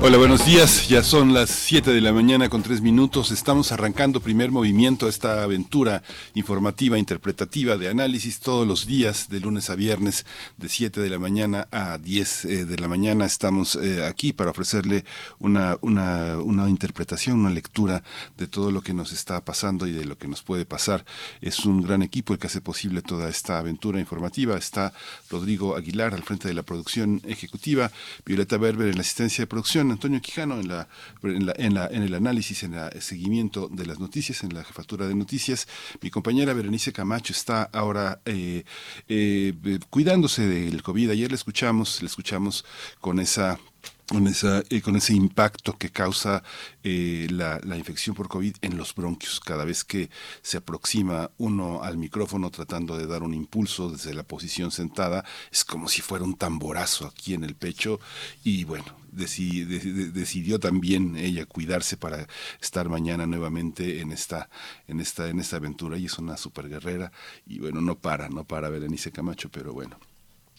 Hola, buenos días. Ya son las 7 de la mañana con 3 minutos. Estamos arrancando primer movimiento, esta aventura informativa, interpretativa, de análisis todos los días, de lunes a viernes, de 7 de la mañana a 10 eh, de la mañana. Estamos eh, aquí para ofrecerle una, una, una interpretación, una lectura de todo lo que nos está pasando y de lo que nos puede pasar. Es un gran equipo el que hace posible toda esta aventura informativa. Está Rodrigo Aguilar al frente de la producción ejecutiva, Violeta Berber en la asistencia de producción Antonio Quijano en, el análisis, en el seguimiento de las noticias, en la jefatura de noticias. Mi compañera Berenice Camacho está ahora eh, eh, cuidándose del COVID. Ayer le escuchamos, le escuchamos con esa con, esa, eh, con ese impacto que causa la, la, infección por COVID en los bronquios. Cada vez que se aproxima uno al micrófono tratando de dar un impulso desde la posición sentada, es como si fuera un tamborazo aquí en el pecho y bueno, decidió también ella cuidarse para estar mañana nuevamente en esta, en esta, en esta aventura. Y es una super guerrera y bueno, no para, no para Berenice Camacho, pero bueno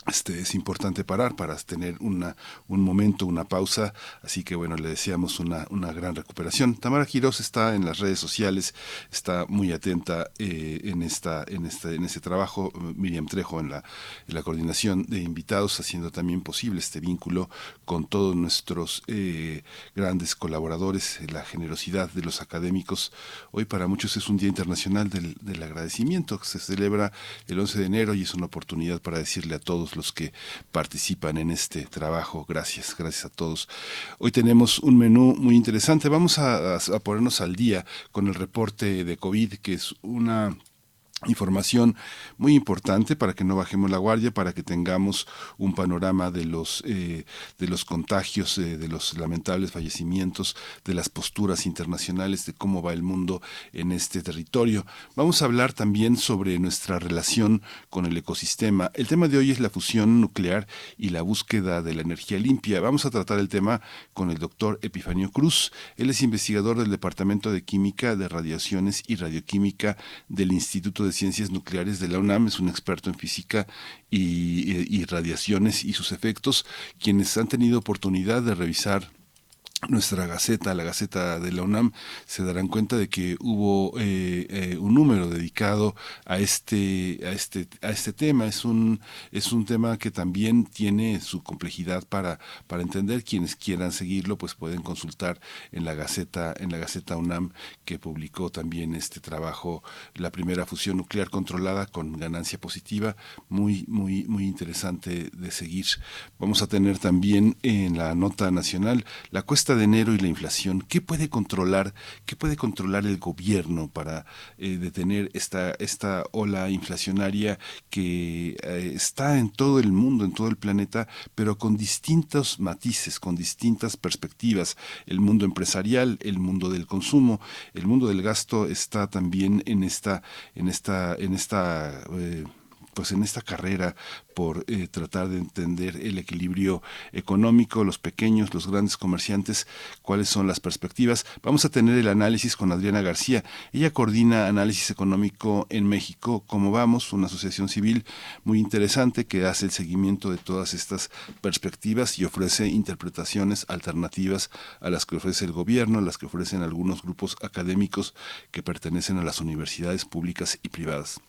este, es importante parar para tener una, un momento, una pausa. Así que bueno, le deseamos una, una gran recuperación. Tamara Quiroz está en las redes sociales, está muy atenta eh, en, esta, en, este, en este trabajo. Miriam Trejo en la, en la coordinación de invitados, haciendo también posible este vínculo con todos nuestros eh, grandes colaboradores, la generosidad de los académicos. Hoy para muchos es un Día Internacional del, del Agradecimiento que se celebra el 11 de enero y es una oportunidad para decirle a todos los que participan en este trabajo. Gracias, gracias a todos. Hoy tenemos un menú muy interesante. Vamos a, a ponernos al día con el reporte de COVID, que es una información muy importante para que no bajemos la guardia, para que tengamos un panorama de los eh, de los contagios, eh, de los lamentables fallecimientos, de las posturas internacionales, de cómo va el mundo en este territorio. Vamos a hablar también sobre nuestra relación con el ecosistema. El tema de hoy es la fusión nuclear y la búsqueda de la energía limpia. Vamos a tratar el tema con el doctor Epifanio Cruz. Él es investigador del Departamento de Química de Radiaciones y Radioquímica del Instituto de Ciencias Nucleares de la UNAM, es un experto en física y, y radiaciones y sus efectos, quienes han tenido oportunidad de revisar nuestra Gaceta, la Gaceta de la UNAM, se darán cuenta de que hubo eh, eh, un número dedicado a este, a este, a este tema. Es un, es un tema que también tiene su complejidad para, para entender. Quienes quieran seguirlo, pues pueden consultar en la Gaceta, en la Gaceta UNAM, que publicó también este trabajo, la primera fusión nuclear controlada con ganancia positiva, muy, muy, muy interesante de seguir. Vamos a tener también en la nota nacional la cuesta de enero y la inflación, ¿qué puede controlar, qué puede controlar el gobierno para eh, detener esta, esta ola inflacionaria que eh, está en todo el mundo, en todo el planeta, pero con distintos matices, con distintas perspectivas? El mundo empresarial, el mundo del consumo, el mundo del gasto está también en esta, en esta, en esta eh, pues en esta carrera por eh, tratar de entender el equilibrio económico, los pequeños, los grandes comerciantes, cuáles son las perspectivas. Vamos a tener el análisis con Adriana García. Ella coordina análisis económico en México, como vamos, una asociación civil muy interesante que hace el seguimiento de todas estas perspectivas y ofrece interpretaciones alternativas a las que ofrece el gobierno, a las que ofrecen algunos grupos académicos que pertenecen a las universidades públicas y privadas.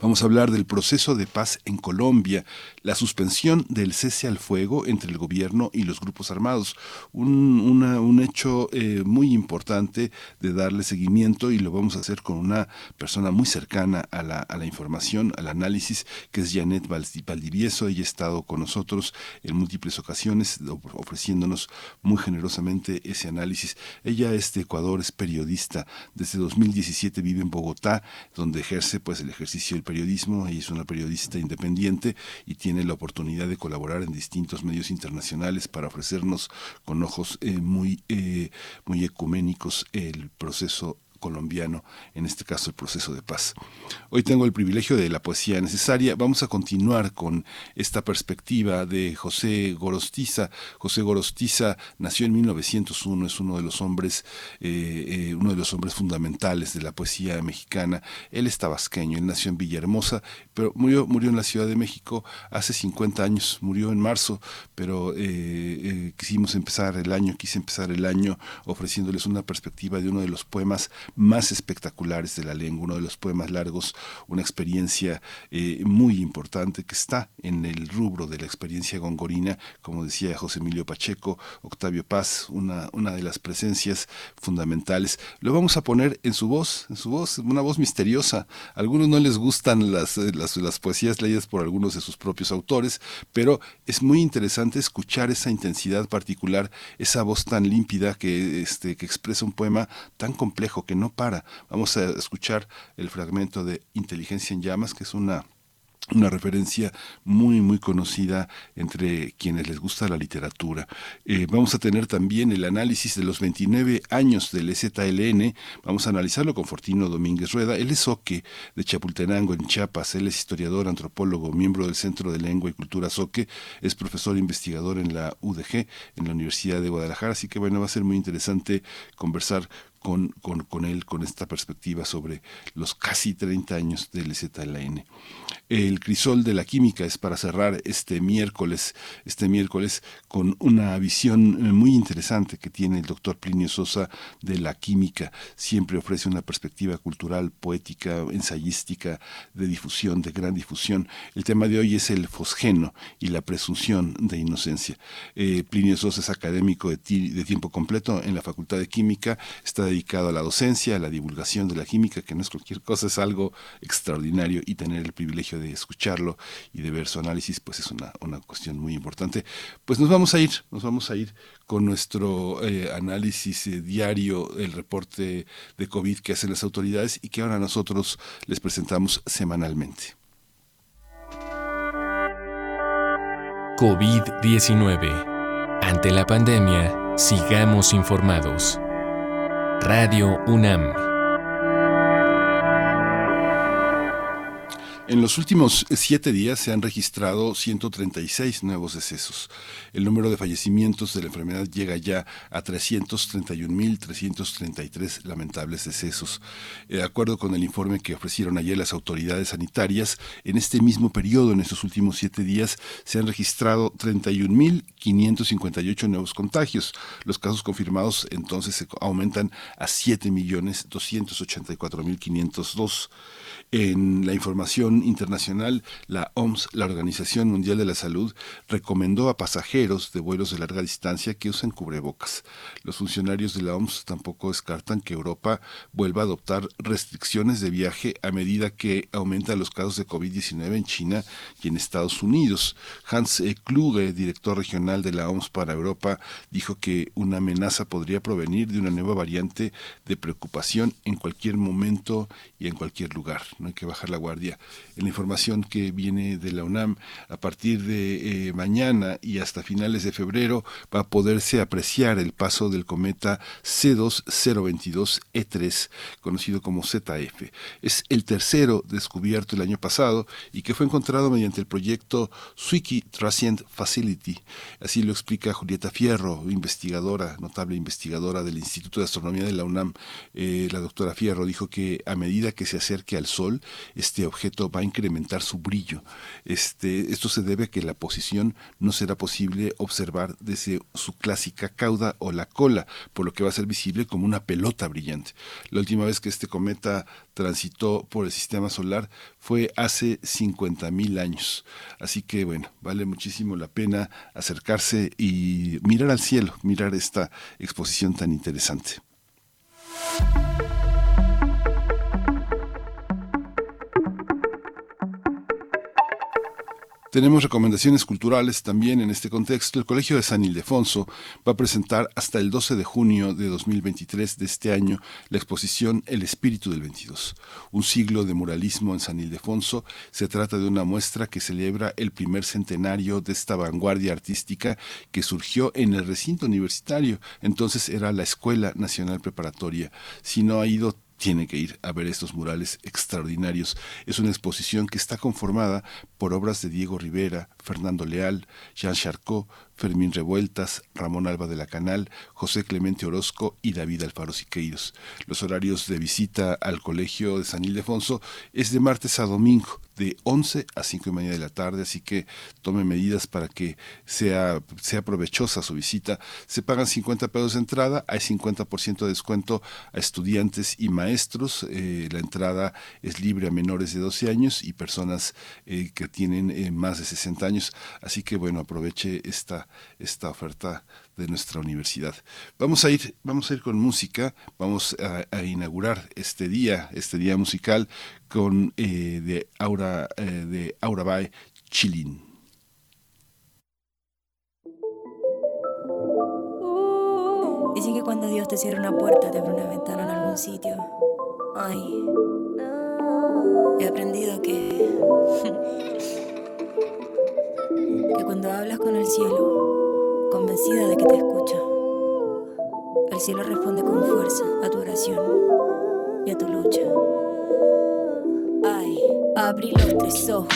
Vamos a hablar del proceso de paz en Colombia, la suspensión del cese al fuego entre el gobierno y los grupos armados, un, un hecho eh, muy importante de darle seguimiento y lo vamos a hacer con una persona muy cercana a la, a la información, al análisis, que es Janet Valdivieso. Ella ha estado con nosotros en múltiples ocasiones ofreciéndonos muy generosamente ese análisis. Ella es de Ecuador, es periodista, desde 2017 vive en Bogotá, donde ejerce pues el ejercicio el periodismo, ella es una periodista independiente y tiene la oportunidad de colaborar en distintos medios internacionales para ofrecernos con ojos eh, muy, eh, muy ecuménicos el proceso colombiano, en este caso el proceso de paz. Hoy tengo el privilegio de la poesía necesaria. Vamos a continuar con esta perspectiva de José Gorostiza. José Gorostiza nació en 1901, es uno de los hombres, eh, eh, uno de los hombres fundamentales de la poesía mexicana. Él es tabasqueño, él nació en Villahermosa, pero murió, murió en la Ciudad de México hace 50 años, murió en marzo, pero eh, quisimos empezar el año, quise empezar el año ofreciéndoles una perspectiva de uno de los poemas más espectaculares de la lengua, uno de los poemas largos, una experiencia muy importante que está en el rubro de la experiencia gongorina, como decía José Emilio Pacheco, Octavio Paz, una, una de las presencias fundamentales. Lo vamos a poner en su voz, en su voz, una voz misteriosa. A algunos no les gustan las, las, las poesías leídas por algunos de sus propios autores, pero es muy interesante escuchar esa intensidad particular, esa voz tan límpida que, este, que expresa un poema tan complejo que no para. Vamos a escuchar el fragmento de Inteligencia en Llamas, que es una una referencia muy muy conocida entre quienes les gusta la literatura. Eh, vamos a tener también el análisis de los 29 años del EZLN, vamos a analizarlo con Fortino Domínguez Rueda, él es Oque de Chapultenango en Chiapas, él es historiador, antropólogo, miembro del Centro de Lengua y Cultura Soque, es profesor investigador en la UDG, en la Universidad de Guadalajara, así que bueno, va a ser muy interesante conversar con, con, con, él, con esta perspectiva sobre los casi 30 años del ZLN. El crisol de la química es para cerrar este miércoles, este miércoles con una visión eh, muy interesante que tiene el doctor Plinio Sosa de la química. Siempre ofrece una perspectiva cultural, poética, ensayística, de difusión, de gran difusión. El tema de hoy es el fosgeno y la presunción de inocencia. Eh, Plinio Sosa es académico de, de tiempo completo en la Facultad de Química, está dedicado a la docencia, a la divulgación de la química, que no es cualquier cosa, es algo extraordinario y tener el privilegio de escucharlo y de ver su análisis, pues es una, una cuestión muy importante. Pues nos vamos a ir, nos vamos a ir con nuestro eh, análisis eh, diario, el reporte de COVID que hacen las autoridades y que ahora nosotros les presentamos semanalmente. COVID-19. Ante la pandemia, sigamos informados. Radio UNAM. En los últimos siete días se han registrado 136 nuevos decesos. El número de fallecimientos de la enfermedad llega ya a 331.333 lamentables decesos. De acuerdo con el informe que ofrecieron ayer las autoridades sanitarias, en este mismo periodo, en estos últimos siete días, se han registrado 31.558 nuevos contagios. Los casos confirmados entonces se aumentan a 7.284.502. En la información internacional, la OMS, la Organización Mundial de la Salud, recomendó a pasajeros de vuelos de larga distancia que usen cubrebocas. Los funcionarios de la OMS tampoco descartan que Europa vuelva a adoptar restricciones de viaje a medida que aumentan los casos de COVID-19 en China y en Estados Unidos. Hans Kluge, director regional de la OMS para Europa, dijo que una amenaza podría provenir de una nueva variante de preocupación en cualquier momento y en cualquier lugar no hay que bajar la guardia. En la información que viene de la UNAM, a partir de eh, mañana y hasta finales de febrero va a poderse apreciar el paso del cometa C2022E3, conocido como ZF. Es el tercero descubierto el año pasado y que fue encontrado mediante el proyecto Swiki Transient Facility. Así lo explica Julieta Fierro, investigadora, notable investigadora del Instituto de Astronomía de la UNAM. Eh, la doctora Fierro dijo que a medida que se acerque al Sol, este objeto va a incrementar su brillo. Este, esto se debe a que la posición no será posible observar desde su clásica cauda o la cola, por lo que va a ser visible como una pelota brillante. La última vez que este cometa transitó por el sistema solar fue hace 50.000 años. Así que bueno, vale muchísimo la pena acercarse y mirar al cielo, mirar esta exposición tan interesante. Tenemos recomendaciones culturales también en este contexto. El Colegio de San Ildefonso va a presentar hasta el 12 de junio de 2023 de este año la exposición El Espíritu del 22, un siglo de muralismo en San Ildefonso. Se trata de una muestra que celebra el primer centenario de esta vanguardia artística que surgió en el recinto universitario. Entonces era la Escuela Nacional Preparatoria. Si no ha ido tiene que ir a ver estos murales extraordinarios. Es una exposición que está conformada por obras de Diego Rivera, Fernando Leal, Jean Charcot, Fermín Revueltas, Ramón Alba de la Canal, José Clemente Orozco y David Alfaro Siqueiros. Los horarios de visita al Colegio de San Ildefonso es de martes a domingo, de 11 a 5 y media de la tarde, así que tome medidas para que sea, sea provechosa su visita. Se pagan 50 pesos de entrada, hay 50% de descuento a estudiantes y maestros. Eh, la entrada es libre a menores de 12 años y personas eh, que tienen eh, más de 60 años. Así que bueno, aproveche esta, esta oferta de nuestra universidad. Vamos a ir, vamos a ir con música, vamos a, inaugurar este día, este día musical con de Aura de Aura Bay Chilin. Dicen que cuando Dios te cierra una puerta, te abre una ventana en algún sitio. Ay, he aprendido que. que cuando hablas con el cielo, convencida de que te escucha, el cielo responde con fuerza a tu oración y a tu lucha. Ay, abrí los tres ojos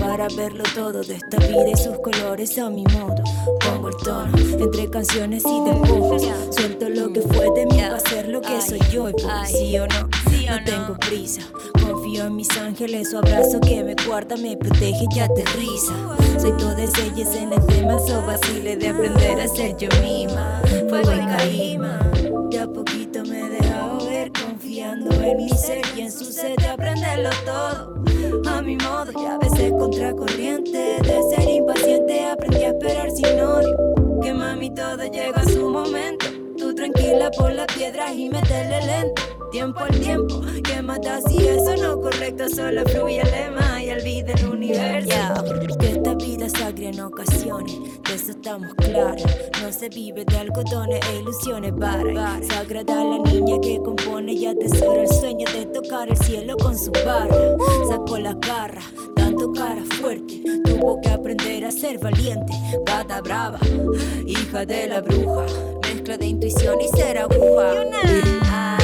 para verlo todo de esta vida y sus colores a mi modo. Pongo el tono entre canciones y despojos. Suelto lo que fue de mí para hacer lo que soy yo. Y sí o no, no tengo prisa. Confío en mis ángeles, su abrazo que me guarda, me protege y aterriza. Soy todas ellas en el tema, so vacile de aprender a ser yo misma. Fuego y caíma, ya poquito me he dejado ver, confiando en mi ser y en su sed de aprenderlo todo a mi modo y a veces contracorriente. De ser impaciente aprendí a esperar sin odio. Que mami todo llega a su momento. Tú tranquila por las piedras y meterle lento. Tiempo al tiempo, que mata si eso no correcto, solo fluye el lema y olvida el universo. Que esta vida es agria en ocasiones, de eso estamos claros. No se vive de algodones e ilusiones varas. Sagrada la niña que compone y atesora el sueño de tocar el cielo con su barra. Sacó la garra, tanto cara fuerte, tuvo que aprender a ser valiente. Gata brava, hija de la bruja, mezcla de intuición y ser aguja.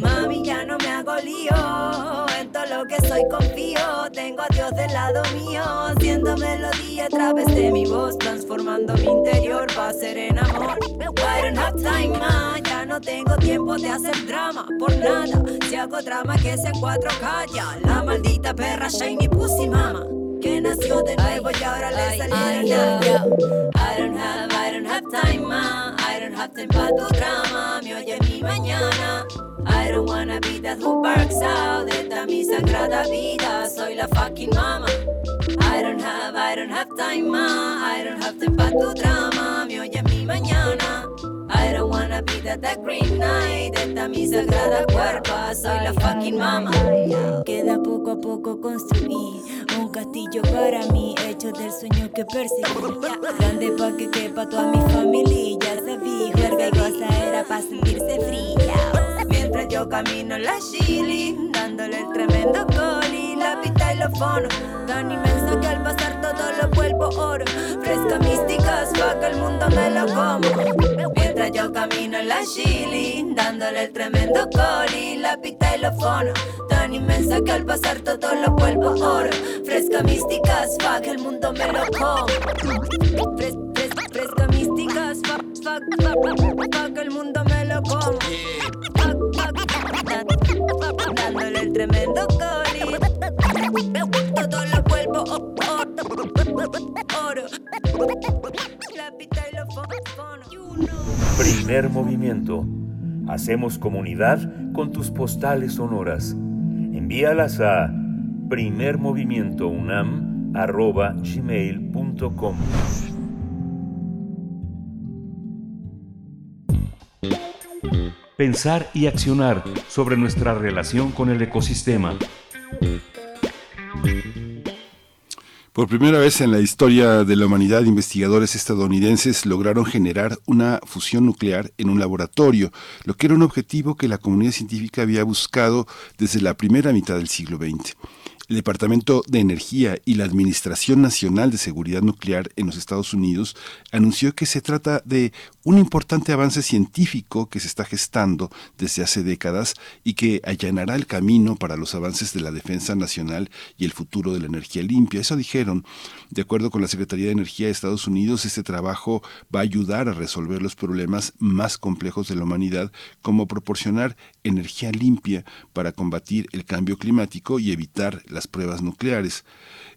Mami, ya no me hago lío. En todo lo que soy confío. Tengo a Dios del lado mío. Haciendo melodía a través de mi voz. Transformando mi interior para ser en amor. I don't have time, ma. Ya no tengo tiempo de hacer drama. Por nada. Si hago drama que sea cuatro calla. La maldita perra Shiny Pussy Mama. Que nació de nuevo y ahora le salieron I don't have, I don't have time, ma. I don't have time para tu drama. Me oye mi mañana. I don't wanna be that who barks out. Esta mi sagrada vida, soy la fucking mama. I don't have, I don't have time, ma. I don't have time para tu drama. Me oye mi mañana. I don't wanna be that, that green night. Esta mi sagrada cuerpa, soy la fucking mama. Queda poco a poco construir un castillo para mí, hecho del sueño que perseguí. Grande pa' que quepa toda mi familia. Se vi, y goza era pa' sentirse fría yo camino la chili, dándole el tremendo coli, la pita y los fonos, tan inmensa que al pasar todo lo vuelvo oro, fresca místicas pa' que el mundo me lo como. Mientras yo camino la chili, dándole el tremendo coli, la pita y los fonos, tan inmensa que al pasar todo lo vuelvo oro, fresca místicas pa' que el mundo me lo como. fresca místicas pa', pa, que el mundo me lo como. Dándole el tremendo coli. Todo lo vuelvo oro. La pita y los. Primer movimiento. Hacemos comunidad con tus postales sonoras. Envíalas a primermovimientounam.gmail.com pensar y accionar sobre nuestra relación con el ecosistema. Por primera vez en la historia de la humanidad, investigadores estadounidenses lograron generar una fusión nuclear en un laboratorio, lo que era un objetivo que la comunidad científica había buscado desde la primera mitad del siglo XX. El Departamento de Energía y la Administración Nacional de Seguridad Nuclear en los Estados Unidos anunció que se trata de un importante avance científico que se está gestando desde hace décadas y que allanará el camino para los avances de la defensa nacional y el futuro de la energía limpia. Eso dijeron, de acuerdo con la Secretaría de Energía de Estados Unidos, este trabajo va a ayudar a resolver los problemas más complejos de la humanidad, como proporcionar energía limpia para combatir el cambio climático y evitar las pruebas nucleares.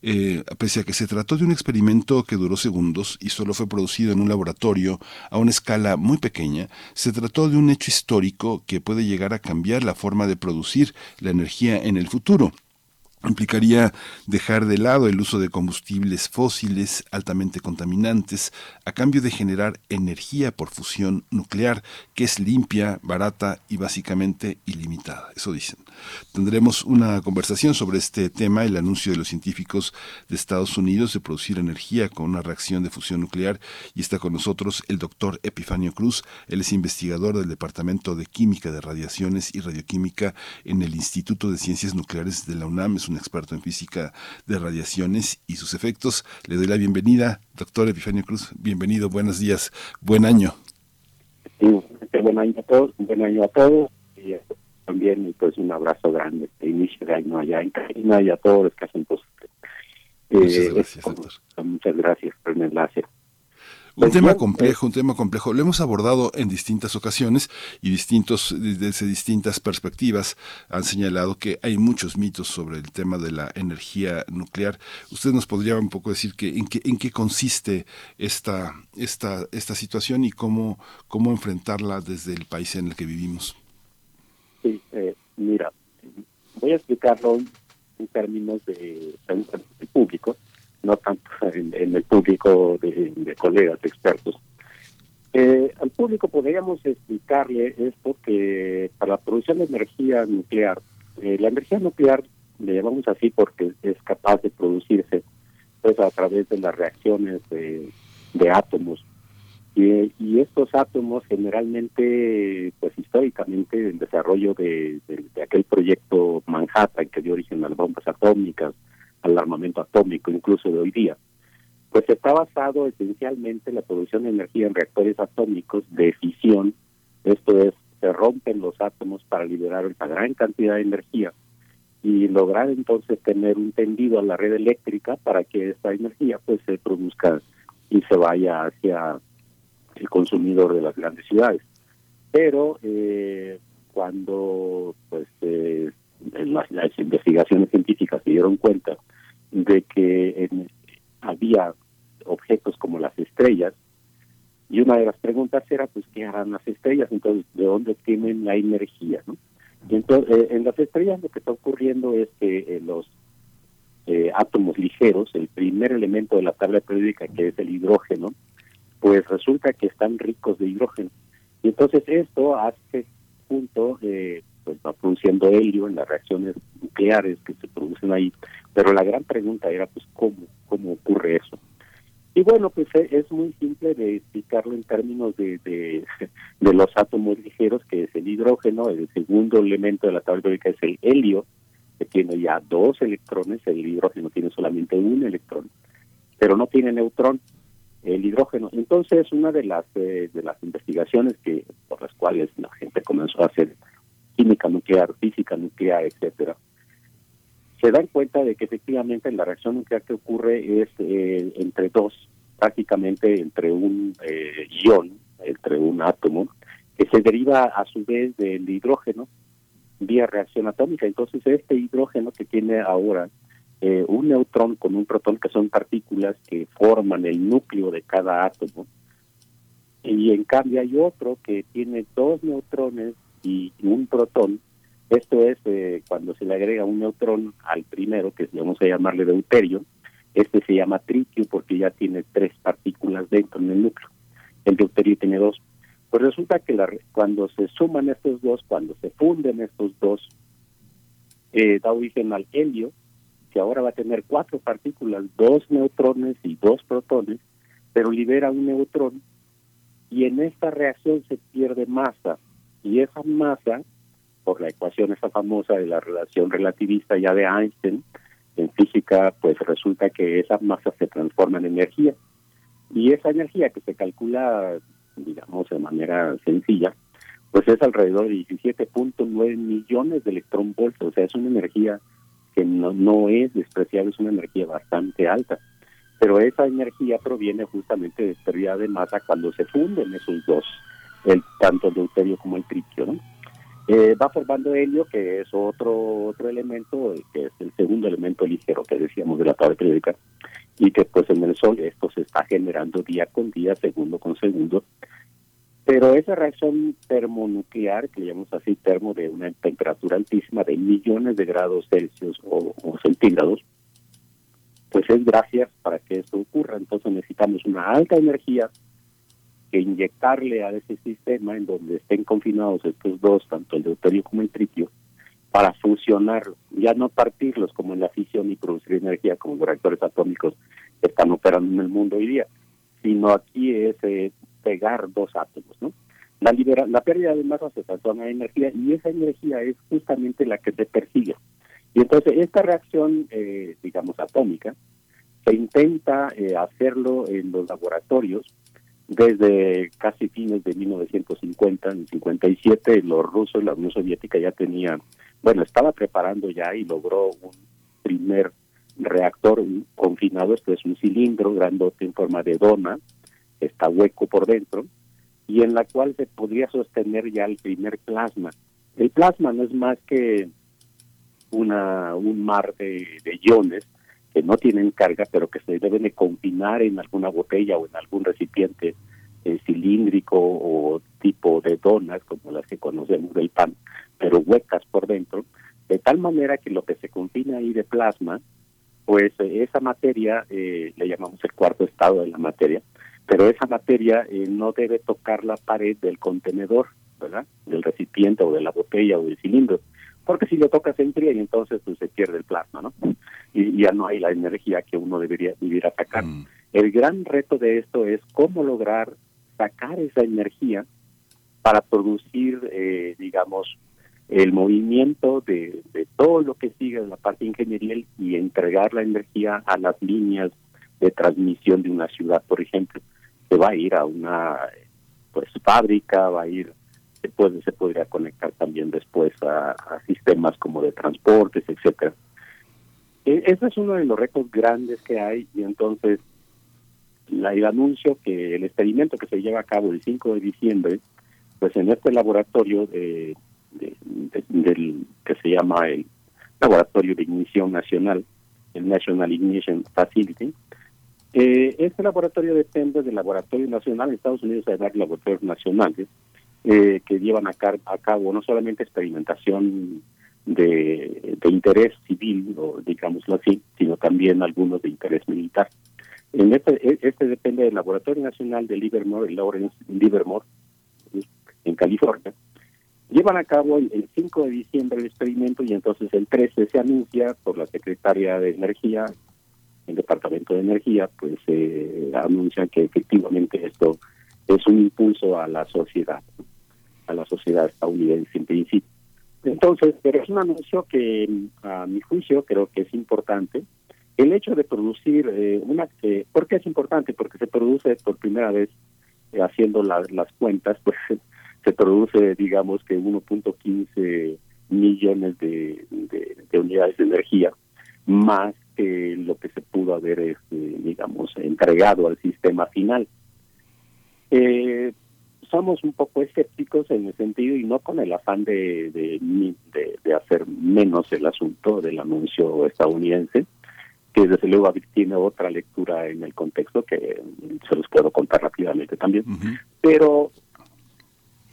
Eh, pese a que se trató de un experimento que duró segundos y solo fue producido en un laboratorio a una escala muy pequeña, se trató de un hecho histórico que puede llegar a cambiar la forma de producir la energía en el futuro implicaría dejar de lado el uso de combustibles fósiles altamente contaminantes a cambio de generar energía por fusión nuclear que es limpia, barata y básicamente ilimitada. Eso dicen. Tendremos una conversación sobre este tema, el anuncio de los científicos de Estados Unidos de producir energía con una reacción de fusión nuclear y está con nosotros el doctor Epifanio Cruz. Él es investigador del Departamento de Química de Radiaciones y Radioquímica en el Instituto de Ciencias Nucleares de la UNAM. Es un experto en física de radiaciones y sus efectos. Le doy la bienvenida, doctor Epifanio Cruz. Bienvenido, buenos días, buen año. Sí, buen año a todos, buen año a todos y también pues un abrazo grande de inicio de año allá en Carina y a todos los que hacen posible. Muchas eh, gracias, doctor. Muchas gracias por el enlace. Un tema complejo, un tema complejo. Lo hemos abordado en distintas ocasiones y distintos, desde distintas perspectivas han señalado que hay muchos mitos sobre el tema de la energía nuclear. ¿Usted nos podría un poco decir que, en, qué, en qué consiste esta, esta, esta situación y cómo, cómo enfrentarla desde el país en el que vivimos? Sí, eh, mira, voy a explicarlo en términos de, público no tanto en, el público de, colegas, expertos. Eh, al público podríamos explicarle esto que para la producción de energía nuclear, eh, la energía nuclear le llamamos así porque es capaz de producirse pues a través de las reacciones de, átomos y, y, estos átomos generalmente, pues históricamente, el desarrollo de, de, aquel proyecto Manhattan que dio origen a las bombas atómicas, al armamento atómico, incluso de hoy día, pues está basado esencialmente en la producción de energía en reactores atómicos de fisión, esto es, se rompen los átomos para liberar una gran cantidad de energía y lograr entonces tener un tendido a la red eléctrica para que esta energía pues se produzca y se vaya hacia el consumidor de las grandes ciudades. Pero eh, cuando pues eh, las, las, investigaciones científicas se dieron cuenta de que había objetos como las estrellas, y una de las preguntas era, pues, ¿qué harán las estrellas? Entonces, ¿de dónde tienen la energía? ¿no? Y entonces, eh, en las estrellas lo que está ocurriendo es que eh, los eh, átomos ligeros, el primer elemento de la tabla periódica, que es el hidrógeno, pues resulta que están ricos de hidrógeno. Y entonces esto hace junto eh, pues va produciendo helio en las reacciones nucleares que se producen ahí. Pero la gran pregunta era, pues, ¿cómo, cómo ocurre eso? Y bueno, pues e, es muy simple de explicarlo en términos de, de, los átomos ligeros, que es el hidrógeno, el segundo elemento de la tabla periódica es el helio, que tiene ya dos electrones, el hidrógeno tiene solamente un electrón, pero no tiene neutrón el hidrógeno. Entonces, una de las eh, de las investigaciones que por las cuales la gente comenzó a hacer química nuclear, física nuclear, etcétera, se dan cuenta de que efectivamente la reacción nuclear que ocurre es eh, entre dos, prácticamente entre un eh, ion, entre un átomo, que se deriva a su vez del hidrógeno vía reacción atómica. Entonces este hidrógeno que tiene ahora eh, un neutrón con un protón, que son partículas que forman el núcleo de cada átomo, y en cambio hay otro que tiene dos neutrones y un protón. Esto es eh, cuando se le agrega un neutrón al primero, que vamos a llamarle deuterio. Este se llama tritio porque ya tiene tres partículas dentro en el núcleo. El deuterio tiene dos. Pues resulta que cuando se suman estos dos, cuando se funden estos dos, eh, da origen al helio, que ahora va a tener cuatro partículas, dos neutrones y dos protones, pero libera un neutrón y en esta reacción se pierde masa y esa masa, por la ecuación esa famosa de la relación relativista ya de Einstein, en física, pues resulta que esa masa se transforma en energía. Y esa energía que se calcula digamos de manera sencilla, pues es alrededor de 17.9 millones de electronvolts, o sea, es una energía que no, no es despreciable, es una energía bastante alta. Pero esa energía proviene justamente de pérdida de masa cuando se funden esos dos, el, tanto el deuterio como el tritio, ¿no? Eh, va formando helio, que es otro otro elemento, que es el segundo elemento ligero que decíamos de la tabla periódica, y que pues en el Sol esto se está generando día con día, segundo con segundo, pero esa reacción termonuclear, que llamamos así termo de una temperatura altísima de millones de grados Celsius o, centígrados, pues es gracias para que esto ocurra. Entonces necesitamos una alta energía que inyectarle a ese sistema en donde estén confinados estos dos, tanto el deuterio como el tritio, para fusionarlos, ya no partirlos como en la fisión y producir energía como los reactores atómicos que están operando en el mundo hoy día, sino aquí es eh, pegar dos átomos, ¿no? La, libera, la pérdida de masa se transforma en energía y esa energía es justamente la que se persigue. Y entonces esta reacción, eh, digamos, atómica, se intenta eh, hacerlo en los laboratorios desde casi fines de 1950, en 57, los rusos, la Unión Soviética ya tenían, bueno, estaba preparando ya y logró un primer reactor confinado, esto es un cilindro grandote en forma de dona, está hueco por dentro, y en la cual se podría sostener ya el primer plasma. El plasma no es más que una un mar de, iones que no tienen carga, pero que se deben de confinar en alguna botella o en algún recipiente eh, cilíndrico o tipo de donas, como las que conocemos del pan, pero huecas por dentro, de tal manera que lo que se confina ahí de plasma, pues eh, esa materia, eh, le llamamos el cuarto estado de la materia, pero esa materia eh, no debe tocar la pared del contenedor, ¿verdad? Del recipiente o de la botella o del cilindro, porque si lo tocas se enfría y entonces pues, se pierde el plasma, ¿no? Y ya no hay la energía que uno debería vivir a sacar. Mm. El gran reto de esto es cómo lograr sacar esa energía para producir, eh, digamos, el movimiento de, todo lo que sigue en la parte ingenieril y entregar la energía a las líneas de transmisión de una ciudad, por ejemplo, se va a ir a una pues fábrica, va a ir, puede, se podría conectar también después a, sistemas como de transportes, etcétera. E, ese es uno de los retos grandes que hay y entonces la, el anuncio que el experimento que se lleva a cabo el 5 de diciembre, pues en este laboratorio de, del que se llama el Laboratorio de Ignición Nacional, el National Ignition Facility, eh, este laboratorio depende del Laboratorio Nacional. En Estados Unidos hay varios laboratorios nacionales eh, que llevan a, cabo no solamente experimentación de, interés civil, o digámoslo así, sino también algunos de interés militar. Este, e, este depende del Laboratorio Nacional de Livermore, en California. Llevan a cabo el 5 de diciembre el experimento y entonces el 13 se anuncia por la Secretaria de Energía el Departamento de Energía, pues eh, anuncian que efectivamente esto es un impulso a la sociedad, a la sociedad estadounidense en principio. Entonces, pero es un anuncio que a mi juicio creo que es importante. El hecho de producir eh, una... Eh, ¿Por qué es importante? Porque se produce por primera vez, eh, haciendo las cuentas, pues se produce, digamos que 1.15 millones de, de unidades de energía, más que lo que se pudo haber, este, digamos, entregado al sistema final. Eh, somos un poco escépticos en el sentido y no con el afán de, de, de, hacer menos el asunto del anuncio estadounidense, que desde luego tiene otra lectura en el contexto que se los puedo contar rápidamente también, pero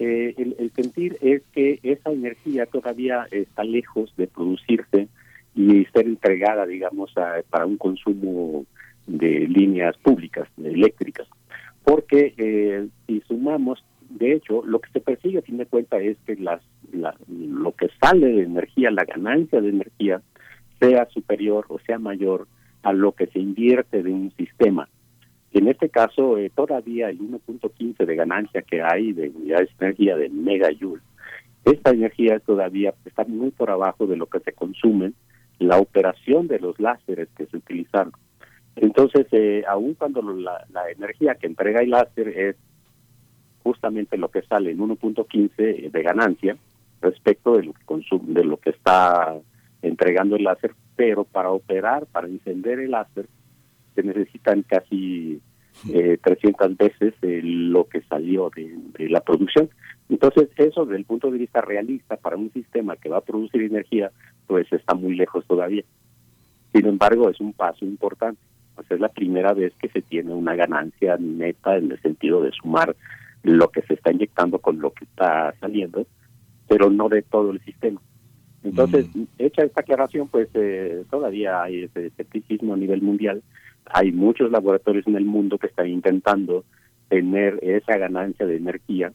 eh, el, sentir es que esa energía todavía está lejos de producirse y ser entregada, digamos, para un consumo de líneas públicas, eléctricas. Porque eh, si sumamos, de hecho, lo que se persigue a fin de cuentas es que las, lo que sale de energía, la ganancia de energía, sea superior o sea mayor a lo que se invierte de un sistema. En este caso, eh, todavía el 1.15 de ganancia que hay de unidades de energía de megajoule, esta energía todavía está muy por abajo de lo que se consume la operación de los láseres que se utilizaron. Entonces, eh, aun cuando la, energía que entrega el láser es justamente lo que sale en 1.15 de ganancia respecto de lo que consume, de lo que está entregando el láser, pero para operar, para encender el láser, se necesitan casi eh, 300 veces lo que salió de, la producción. Entonces, eso desde el punto de vista realista para un sistema que va a producir energía, pues está muy lejos todavía. Sin embargo, es un paso importante. Pues es la primera vez que se tiene una ganancia neta en el sentido de sumar lo que se está inyectando con lo que está saliendo, pero no de todo el sistema. Entonces, mm. hecha esta aclaración, pues eh, todavía hay ese escepticismo a nivel mundial. Hay muchos laboratorios en el mundo que están intentando tener esa ganancia de energía.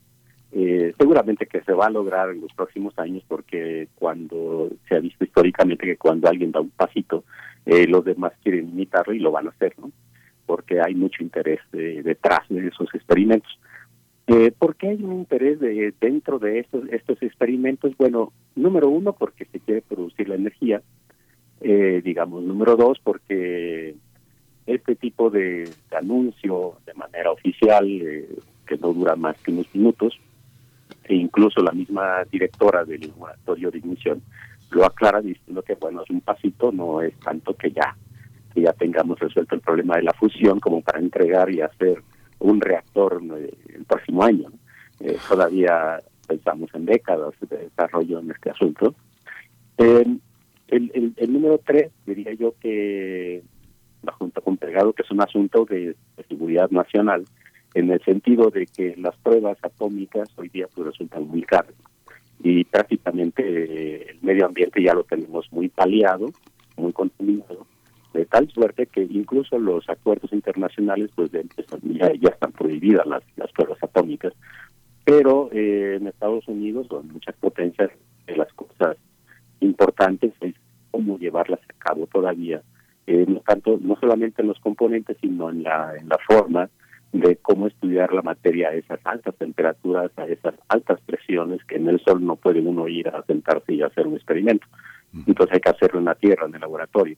Eh, seguramente que se va a lograr en los próximos años porque cuando se ha visto históricamente que cuando alguien da un pasito, eh, los demás quieren imitarlo y lo van a hacer, ¿no? Porque hay mucho interés detrás de esos experimentos. Eh, ¿Por qué hay un interés de, dentro de estos, estos experimentos? Bueno, número uno, porque se quiere producir la energía. Eh, digamos, número dos, porque este tipo de, anuncio de manera oficial, eh, que no dura más que unos minutos, e incluso la misma directora del laboratorio de ignición lo aclara diciendo que, bueno, es un pasito, no es tanto que ya, que ya tengamos resuelto el problema de la fusión como para entregar y hacer un reactor el próximo año. Eh, todavía pensamos en décadas de desarrollo en este asunto. el, el, número tres, diría yo que la Junta con Pegado, que es un asunto de, seguridad nacional, en el sentido de que las pruebas atómicas hoy día pues resultan muy caras. Y prácticamente eh, el medio ambiente ya lo tenemos muy paliado, muy contaminado de tal suerte que incluso los acuerdos internacionales pues ya, ya están prohibidas las, las pruebas atómicas. Pero eh, en Estados Unidos o en muchas potencias de las cosas importantes es cómo llevarlas a cabo todavía eh, no tanto no solamente en los componentes sino en la en la forma de cómo estudiar la materia a esas altas temperaturas, a esas altas presiones que en el sol no puede uno ir a sentarse y hacer un experimento. Entonces hay que hacerlo en la tierra, en el laboratorio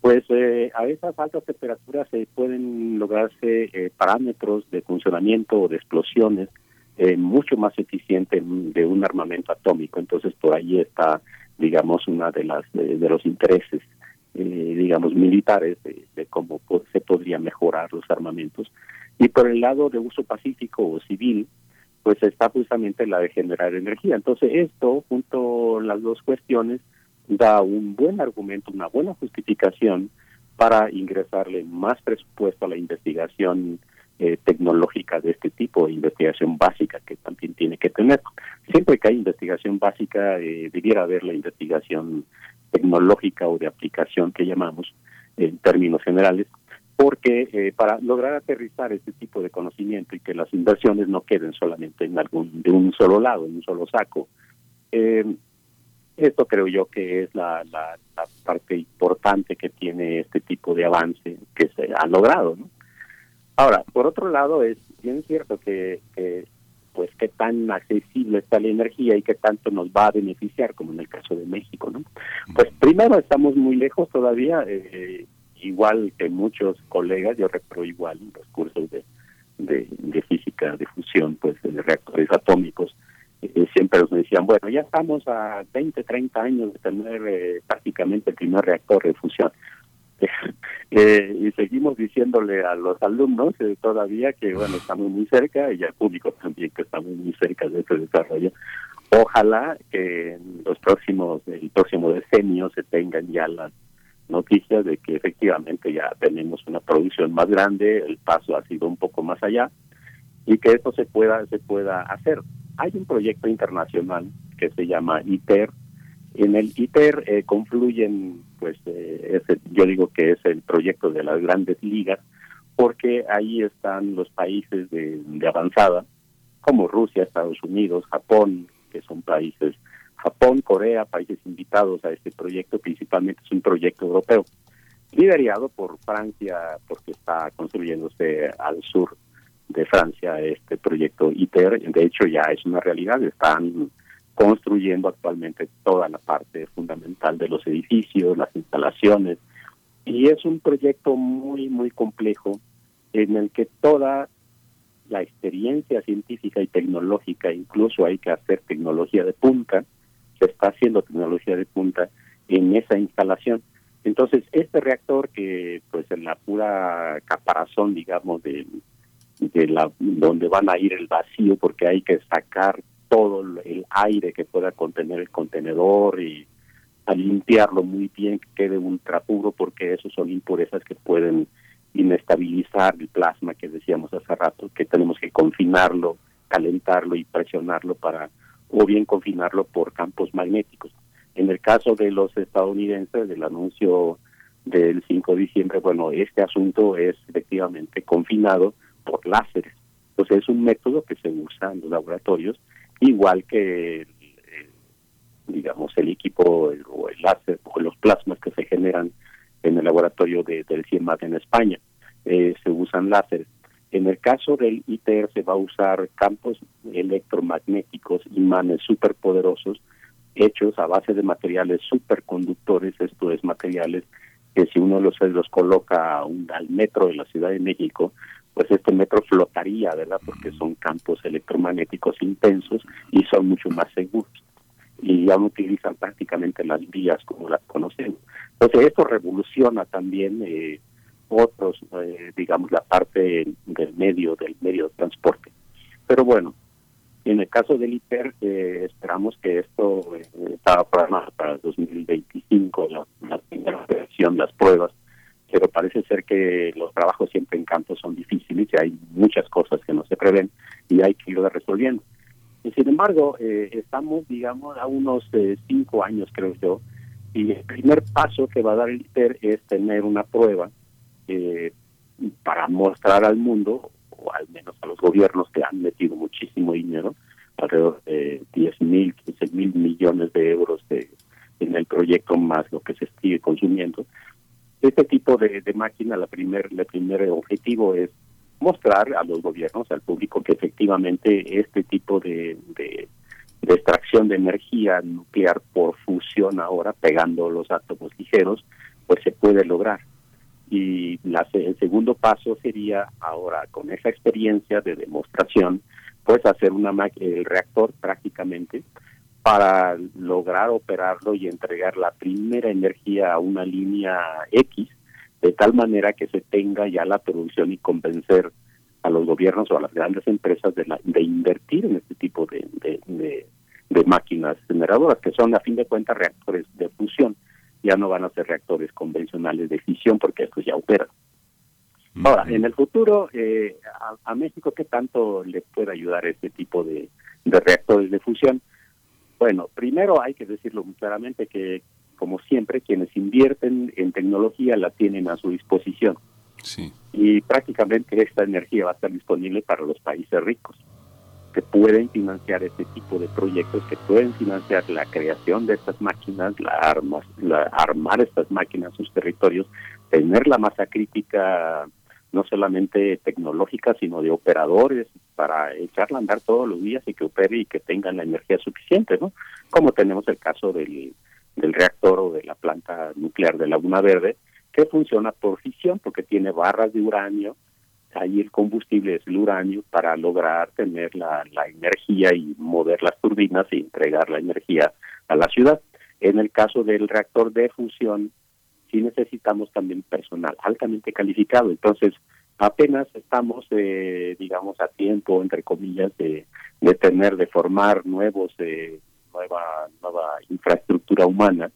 pues eh, a esas altas temperaturas se pueden lograrse eh, parámetros de funcionamiento o de explosiones eh, mucho más eficientes de un armamento atómico. Entonces por ahí está, digamos, una de las de, los intereses, digamos, militares de, cómo se podría mejorar los armamentos. Y por el lado de uso pacífico o civil, pues está justamente la de generar energía. Entonces esto, junto a las dos cuestiones, da un buen argumento, una buena justificación para ingresarle más presupuesto a la investigación eh, tecnológica de este tipo, investigación básica que también tiene que tener. Siempre que hay investigación básica, eh, debiera haber la investigación tecnológica o de aplicación que llamamos en términos generales, porque eh, para lograr aterrizar este tipo de conocimiento y que las inversiones no queden solamente en algún de un solo lado, en un solo saco, eh, esto creo yo que es la, la, parte importante que tiene este tipo de avance que se ha logrado. ¿no? Ahora, por otro lado, es bien cierto que, pues qué tan accesible está la energía y qué tanto nos va a beneficiar, como en el caso de México. ¿no? Pues primero estamos muy lejos todavía, eh, igual que muchos colegas, yo recuerdo igual en los cursos de, de, física de fusión, pues de reactores atómicos, siempre nos decían, bueno, ya estamos a 20, 30 años de tener eh, prácticamente el primer reactor de fusión. Eh, y seguimos diciéndole a los alumnos eh, todavía que, bueno, estamos muy cerca y al público también que estamos muy cerca de este desarrollo. Ojalá que en los próximos, el próximo decenio se tengan ya las noticias de que efectivamente ya tenemos una producción más grande, el paso ha sido un poco más allá y que esto se pueda se pueda hacer. Hay un proyecto internacional que se llama ITER. En el ITER eh, confluyen, pues, eh, yo digo que es el proyecto de las grandes ligas, porque ahí están los países de, avanzada, como Rusia, Estados Unidos, Japón, que son países, Japón, Corea, países invitados a este proyecto, principalmente es un proyecto europeo, liderado por Francia, porque está construyéndose al sur de Francia este proyecto ITER. De hecho, ya es una realidad. Están construyendo actualmente toda la parte fundamental de los edificios, las instalaciones. Y es un proyecto muy, muy complejo en el que toda la experiencia científica y tecnológica, incluso hay que hacer tecnología de punta, se está haciendo tecnología de punta en esa instalación. Entonces, este reactor que pues en la pura caparazón, digamos, de, de la donde van a ir el vacío porque hay que sacar todo el aire que pueda contener el contenedor y a limpiarlo muy bien, que quede ultra puro, porque eso son impurezas que pueden inestabilizar el plasma que decíamos hace rato, que tenemos que confinarlo, calentarlo y presionarlo para, o bien confinarlo por campos magnéticos. En el caso de los estadounidenses, del anuncio del 5 de diciembre, bueno, este asunto es efectivamente confinado por láseres. Entonces es un método que se usa en los laboratorios, igual que digamos, el equipo o el láser o los plasmas que se generan en el laboratorio de, del CIEMAT en España. Eh, se usan láseres. En el caso del ITER se va a usar campos electromagnéticos, imanes superpoderosos, hechos a base de materiales superconductores, esto es materiales que si uno los, los coloca un, al metro de la Ciudad de México, pues este metro flotaría, ¿verdad? Porque son campos electromagnéticos intensos y son mucho más seguros y ya no utilizan prácticamente las vías como las conocemos. Entonces esto revoluciona también eh, otros, eh, digamos, la parte del medio, del medio de transporte. Pero bueno, en el caso del ITER, eh, esperamos que esto eh, estaba programado para el 2025, la, la primera versión, las pruebas, pero parece ser que los trabajos siempre en campo son difíciles y hay muchas cosas que no se prevén y hay que irlas resolviendo. Sin embargo, eh, estamos, digamos, a unos eh, cinco años, creo yo, y el primer paso que va a dar el ITER es tener una prueba eh, para mostrar al mundo, o al menos a los gobiernos que han metido muchísimo dinero, alrededor de 10 mil, 15 mil millones de euros de, en el proyecto más lo que se sigue consumiendo. Este tipo de, máquina, la primer, el primer objetivo es mostrar a los gobiernos, al público, que efectivamente este tipo de, de, extracción de energía nuclear por fusión ahora, pegando los átomos ligeros, pues se puede lograr. Y la, el segundo paso sería ahora, con esa experiencia de demostración, pues hacer una el reactor prácticamente para lograr operarlo y entregar la primera energía a una línea X de tal manera que se tenga ya la producción y convencer a los gobiernos o a las grandes empresas de, de invertir en este tipo de, de, máquinas generadoras, que son a fin de cuentas reactores de fusión, ya no van a ser reactores convencionales de fisión porque estos ya operan. Ahora, en el futuro, eh, a, México, ¿qué tanto le puede ayudar este tipo de, de reactores de fusión? Bueno, primero hay que decirlo muy claramente que como siempre, quienes invierten en tecnología la tienen a su disposición. Sí. Y prácticamente esta energía va a estar disponible para los países ricos, que pueden financiar este tipo de proyectos, que pueden financiar la creación de estas máquinas, la armas, la, armar estas máquinas en sus territorios, tener la masa crítica no solamente tecnológica, sino de operadores para echarla a andar todos los días y que opere y que tengan la energía suficiente, ¿no? Como tenemos el caso del del reactor o de la planta nuclear de Laguna Verde, que funciona por fisión porque tiene barras de uranio, ahí el combustible es el uranio para lograr tener la, la energía y mover las turbinas y entregar la energía a la ciudad. En el caso del reactor de fusión, sí necesitamos también personal altamente calificado. Entonces, apenas estamos, eh, digamos, a tiempo, entre comillas, de, de tener, de formar nuevos eh, nueva, nueva infraestructura humana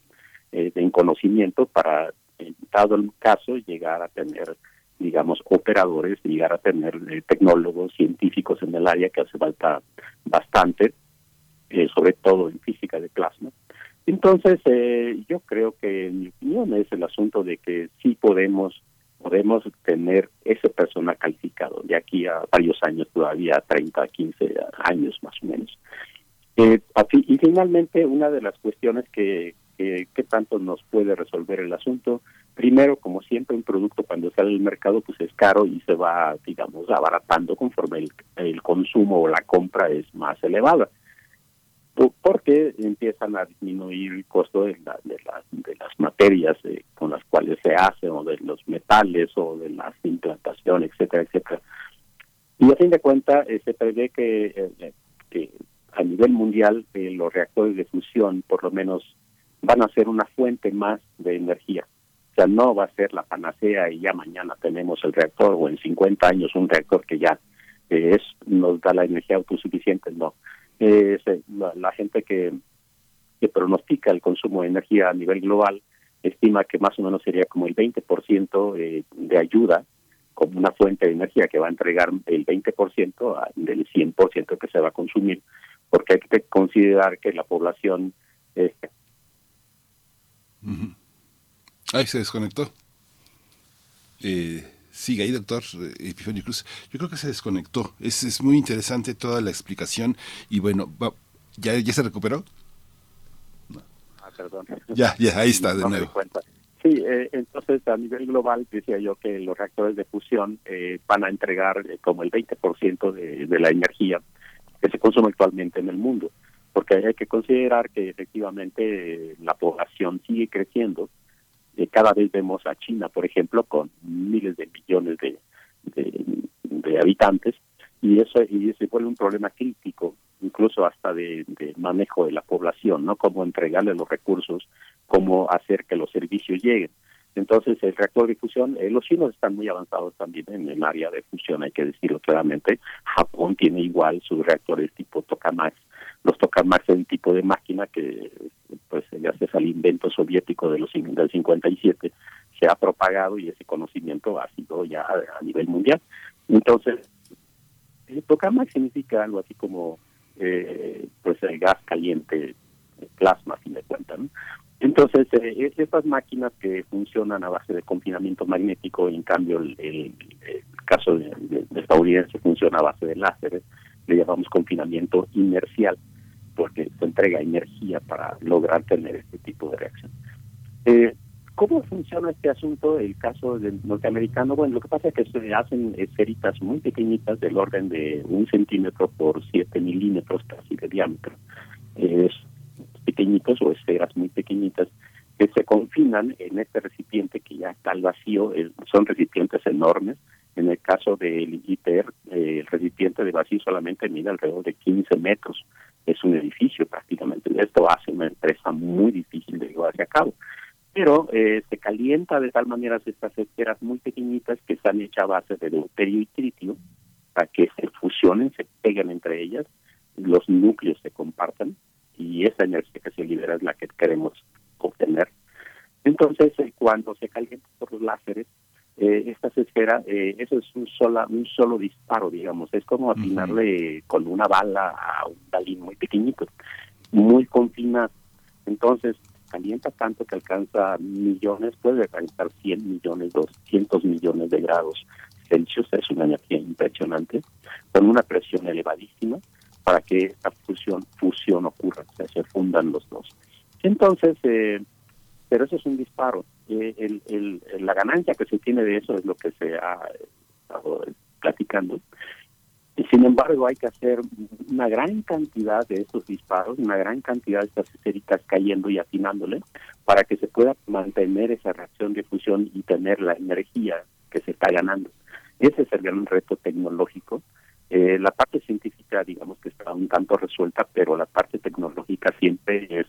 eh, en conocimiento para, en dado el caso, llegar a tener, digamos, operadores, llegar a tener eh, tecnólogos, científicos en el área que hace falta bastante, eh, sobre todo en física de plasma. Entonces, yo creo que, en mi opinión, es el asunto de que sí podemos podemos tener ese personal calificado de aquí a varios años, todavía 30, 15 años más o menos. Eh, y finalmente, una de las cuestiones que, que, tanto nos puede resolver el asunto, primero, como siempre, un producto cuando sale al mercado pues es caro y se va, digamos, abaratando conforme el, el consumo o la compra es más elevada porque empiezan a disminuir el costo de, la, de, las materias eh, con las cuales se hace o de los metales o de las implantaciones, etcétera, etcétera. Y a fin de cuentas, eh, se prevé que, eh, que a nivel mundial los reactores de fusión, por lo menos, van a ser una fuente más de energía. O sea, no va a ser la panacea y ya mañana tenemos el reactor o en 50 años un reactor que ya es nos da la energía autosuficiente, no. Eh, la, gente que, que pronostica el consumo de energía a nivel global estima que más o menos sería como el 20% eh, de ayuda como una fuente de energía que va a entregar el 20% del 100% que se va a consumir, porque hay que considerar que la población... Eh, Ahí se desconectó. Eh, sigue ahí, doctor eh, Epifanio Cruz. Yo creo que se desconectó. Es, es muy interesante toda la explicación. Y bueno, ¿ya, ¿ya se recuperó? Ah, perdón. Ya, ya, ahí está, de nuevo. Sí, eh, entonces a nivel global decía yo que los reactores de fusión eh, van a entregar como el 20% de, de la energía que se consume actualmente en el mundo, porque hay que considerar que efectivamente la población sigue creciendo eh, cada vez vemos a China, por ejemplo, con miles de millones de, de, habitantes, y eso y se vuelve un problema crítico, incluso hasta de, manejo de la población, ¿no? Cómo entregarle los recursos, cómo hacer que los servicios lleguen. Entonces, el reactor de fusión, eh, los chinos están muy avanzados también en el área de fusión, hay que decirlo claramente. Japón tiene igual sus reactores tipo tokamak, los tokamaks es un tipo de máquina que pues gracias al invento soviético de los del 57 se ha propagado y ese conocimiento ha sido ya a, nivel mundial. Entonces, el tokamak significa algo así como eh, pues el gas caliente, plasma, a fin de cuentas. Entonces, eh, estas máquinas que funcionan a base de confinamiento magnético, en cambio el, caso de, de, estadounidense funciona a base de láseres, le llamamos confinamiento inercial porque se entrega energía para lograr tener este tipo de reacción. Eh, ¿Cómo funciona este asunto? El caso del norteamericano, bueno, lo que pasa es que se hacen esferitas muy pequeñitas del orden de un centímetro por siete milímetros casi de diámetro. Es pequeñitos o esferas muy pequeñitas que se confinan en este recipiente que ya está al vacío, son recipientes enormes. En el caso del ITER, eh, el recipiente de vacío solamente mide alrededor de 15 metros es un edificio prácticamente. Esto hace una empresa muy difícil de llevarse a cabo. Pero eh, se calienta de tal manera estas esferas muy pequeñitas que están hechas a base de deuterio y tritio para que se fusionen, se peguen entre ellas, los núcleos se compartan y esa energía que se libera es la que queremos obtener. Entonces, eh, cuando se calienta por los láseres, eh, estas esferas, eh, eso es un, sola, un solo disparo, digamos, es como atinarle con una bala a un balín muy pequeñito, muy confinado. Entonces, calienta tanto que alcanza millones, puede alcanzar 100 millones, 200 millones de grados Celsius, es una energía impresionante, con una presión elevadísima para que esta fusión, fusión ocurra, o sea, se fundan los dos. Entonces, eh, pero eso es un disparo. Eh, la ganancia que se tiene de eso es lo que se ha estado platicando. Y sin embargo, hay que hacer una gran cantidad de esos disparos, una gran cantidad de estas esferitas cayendo y atinándole, para que se pueda mantener esa reacción de fusión y tener la energía que se está ganando. Ese es el gran reto tecnológico. Eh, la parte científica, digamos que está un tanto resuelta, pero la parte tecnológica siempre es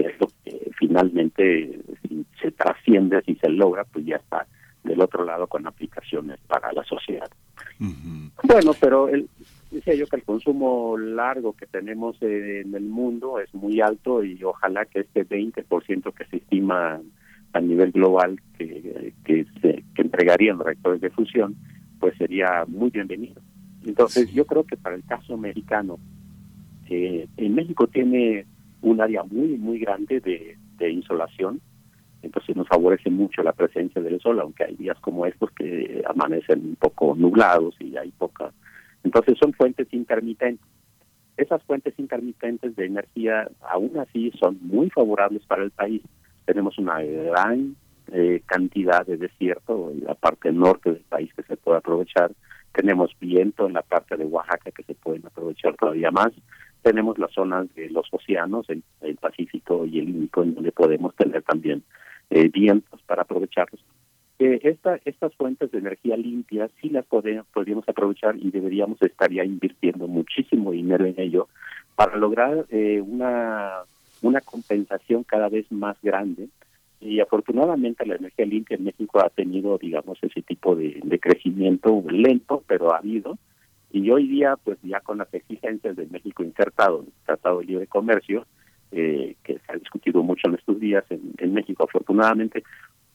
es lo que finalmente si se trasciende, si se logra, pues ya está del otro lado con aplicaciones para la sociedad. Bueno, pero el, decía yo que el consumo largo que tenemos en el mundo es muy alto y ojalá que este 20% que se estima a nivel global que, que, se, que entregarían los reactores de fusión, pues sería muy bienvenido. Entonces yo creo que para el caso americano, eh, en México tiene un área muy, muy grande de, insolación, entonces nos favorece mucho la presencia del sol, aunque hay días como estos que amanecen un poco nublados y hay poca. Entonces son fuentes intermitentes. Esas fuentes intermitentes de energía aún así son muy favorables para el país. Tenemos una gran eh, cantidad de desierto en la parte norte del país que se puede aprovechar. Tenemos viento en la parte de Oaxaca que se pueden aprovechar todavía más tenemos las zonas de los océanos, el, Pacífico y el Índico, en donde podemos tener también eh, vientos para aprovecharlos. Eh, esta, estas fuentes de energía limpia sí las podemos, podríamos aprovechar y deberíamos estar ya invirtiendo muchísimo dinero en ello para lograr eh, una, una compensación cada vez más grande. Y afortunadamente la energía limpia en México ha tenido, digamos, ese tipo de, de crecimiento lento, pero ha habido. Y hoy día, pues ya con las exigencias de México insertado en el Tratado de Libre Comercio, eh, que se ha discutido mucho en estos días en, en México, afortunadamente,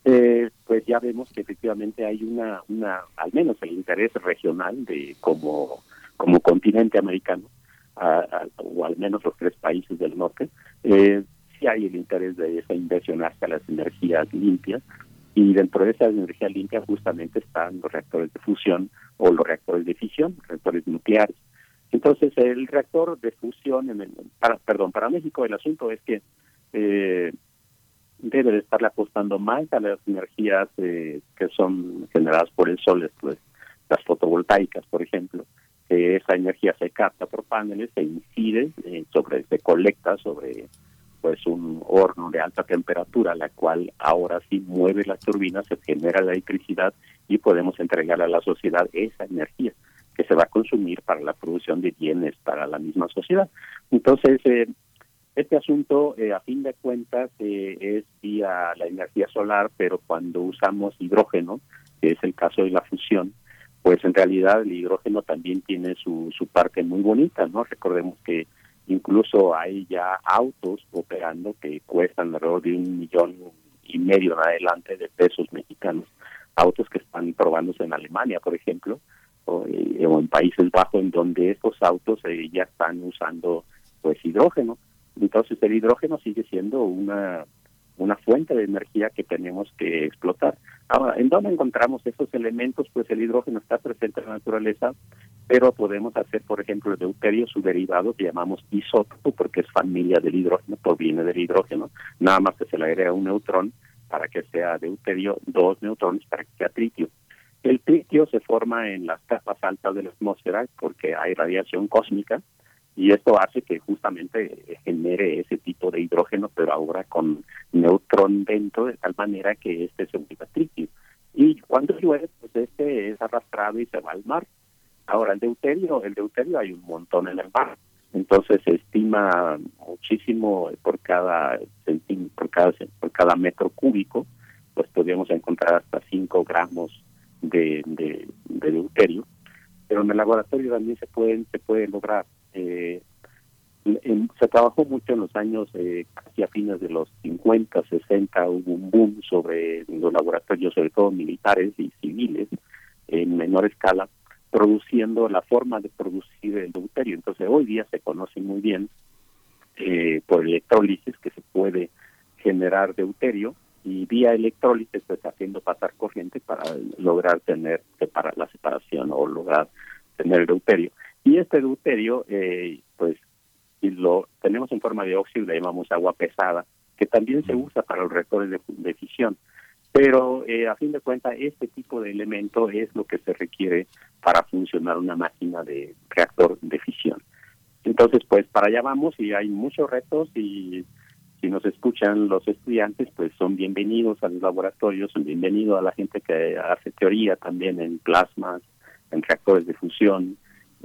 eh, pues ya vemos que efectivamente hay una, una, al menos el interés regional de como, como continente americano, o al menos los tres países del norte, eh, sí hay el interés de esa inversión hacia las energías limpias, y dentro de esas energías limpias justamente están los reactores de fusión o los reactores de fisión, reactores nucleares. Entonces, el reactor de fusión, en el, para, perdón, para México el asunto es que eh, debe de estarle apostando más a las energías eh, que son generadas por el sol, las fotovoltaicas, por ejemplo, esa energía se capta por paneles, se incide eh, sobre, se colecta sobre pues un horno de alta temperatura, la cual ahora sí mueve las turbinas, se genera la electricidad y podemos entregar a la sociedad esa energía que se va a consumir para la producción de bienes para la misma sociedad. Entonces, eh, este asunto, eh, a fin de cuentas, eh, es vía la energía solar, pero cuando usamos hidrógeno, que es el caso de la fusión, pues en realidad el hidrógeno también tiene su, su parte muy bonita, ¿no? Recordemos que incluso hay ya autos operando que cuestan alrededor de un millón y medio en adelante de pesos mexicanos, autos que están probándose en Alemania, por ejemplo, o, eh, en Países Bajos, en donde estos autos ya están usando pues hidrógeno. Entonces el hidrógeno sigue siendo una, una fuente de energía que tenemos que explotar. Ahora, ¿en dónde encontramos esos elementos? Pues el hidrógeno está presente en la naturaleza, pero podemos hacer, por ejemplo, el deuterio, su derivado, que llamamos isótopo, porque es familia del hidrógeno, proviene del hidrógeno, nada más que se le agrega un neutrón para que sea deuterio, dos neutrones para que sea tritio. El tritio se forma en las capas altas de la atmósfera porque hay radiación cósmica, y esto hace que justamente genere ese tipo de hidrógeno, pero ahora con neutrón dentro, de tal manera que este se vuelva tritio. Y cuando llueve, pues este es arrastrado y se va al mar. Ahora, el deuterio, el deuterio hay un montón en el mar, entonces se estima muchísimo por cada por cada por cada metro cúbico, pues podríamos encontrar hasta 5 gramos de deuterio, pero en el laboratorio también se pueden se puede lograr eh, se trabajó mucho en los años, eh, casi a fines de los 50, 60, hubo un boom sobre los laboratorios, sobre todo militares y civiles, en menor escala, produciendo la forma de producir el deuterio. Entonces, hoy día se conoce muy bien eh, por electrólisis que se puede generar deuterio y vía electrólisis pues haciendo pasar corriente para lograr tener separar la separación o lograr tener el deuterio. Y este deuterio, eh, pues, si lo tenemos en forma de óxido, le llamamos agua pesada, que también se usa para los reactores de, fisión. Pero eh, a fin de cuentas, este tipo de elemento es lo que se requiere para funcionar una máquina de reactor de fisión. Entonces, pues para allá vamos y hay muchos retos y si nos escuchan los estudiantes, pues son bienvenidos a los laboratorios, son bienvenidos a la gente que hace teoría también en plasmas, en reactores de fusión,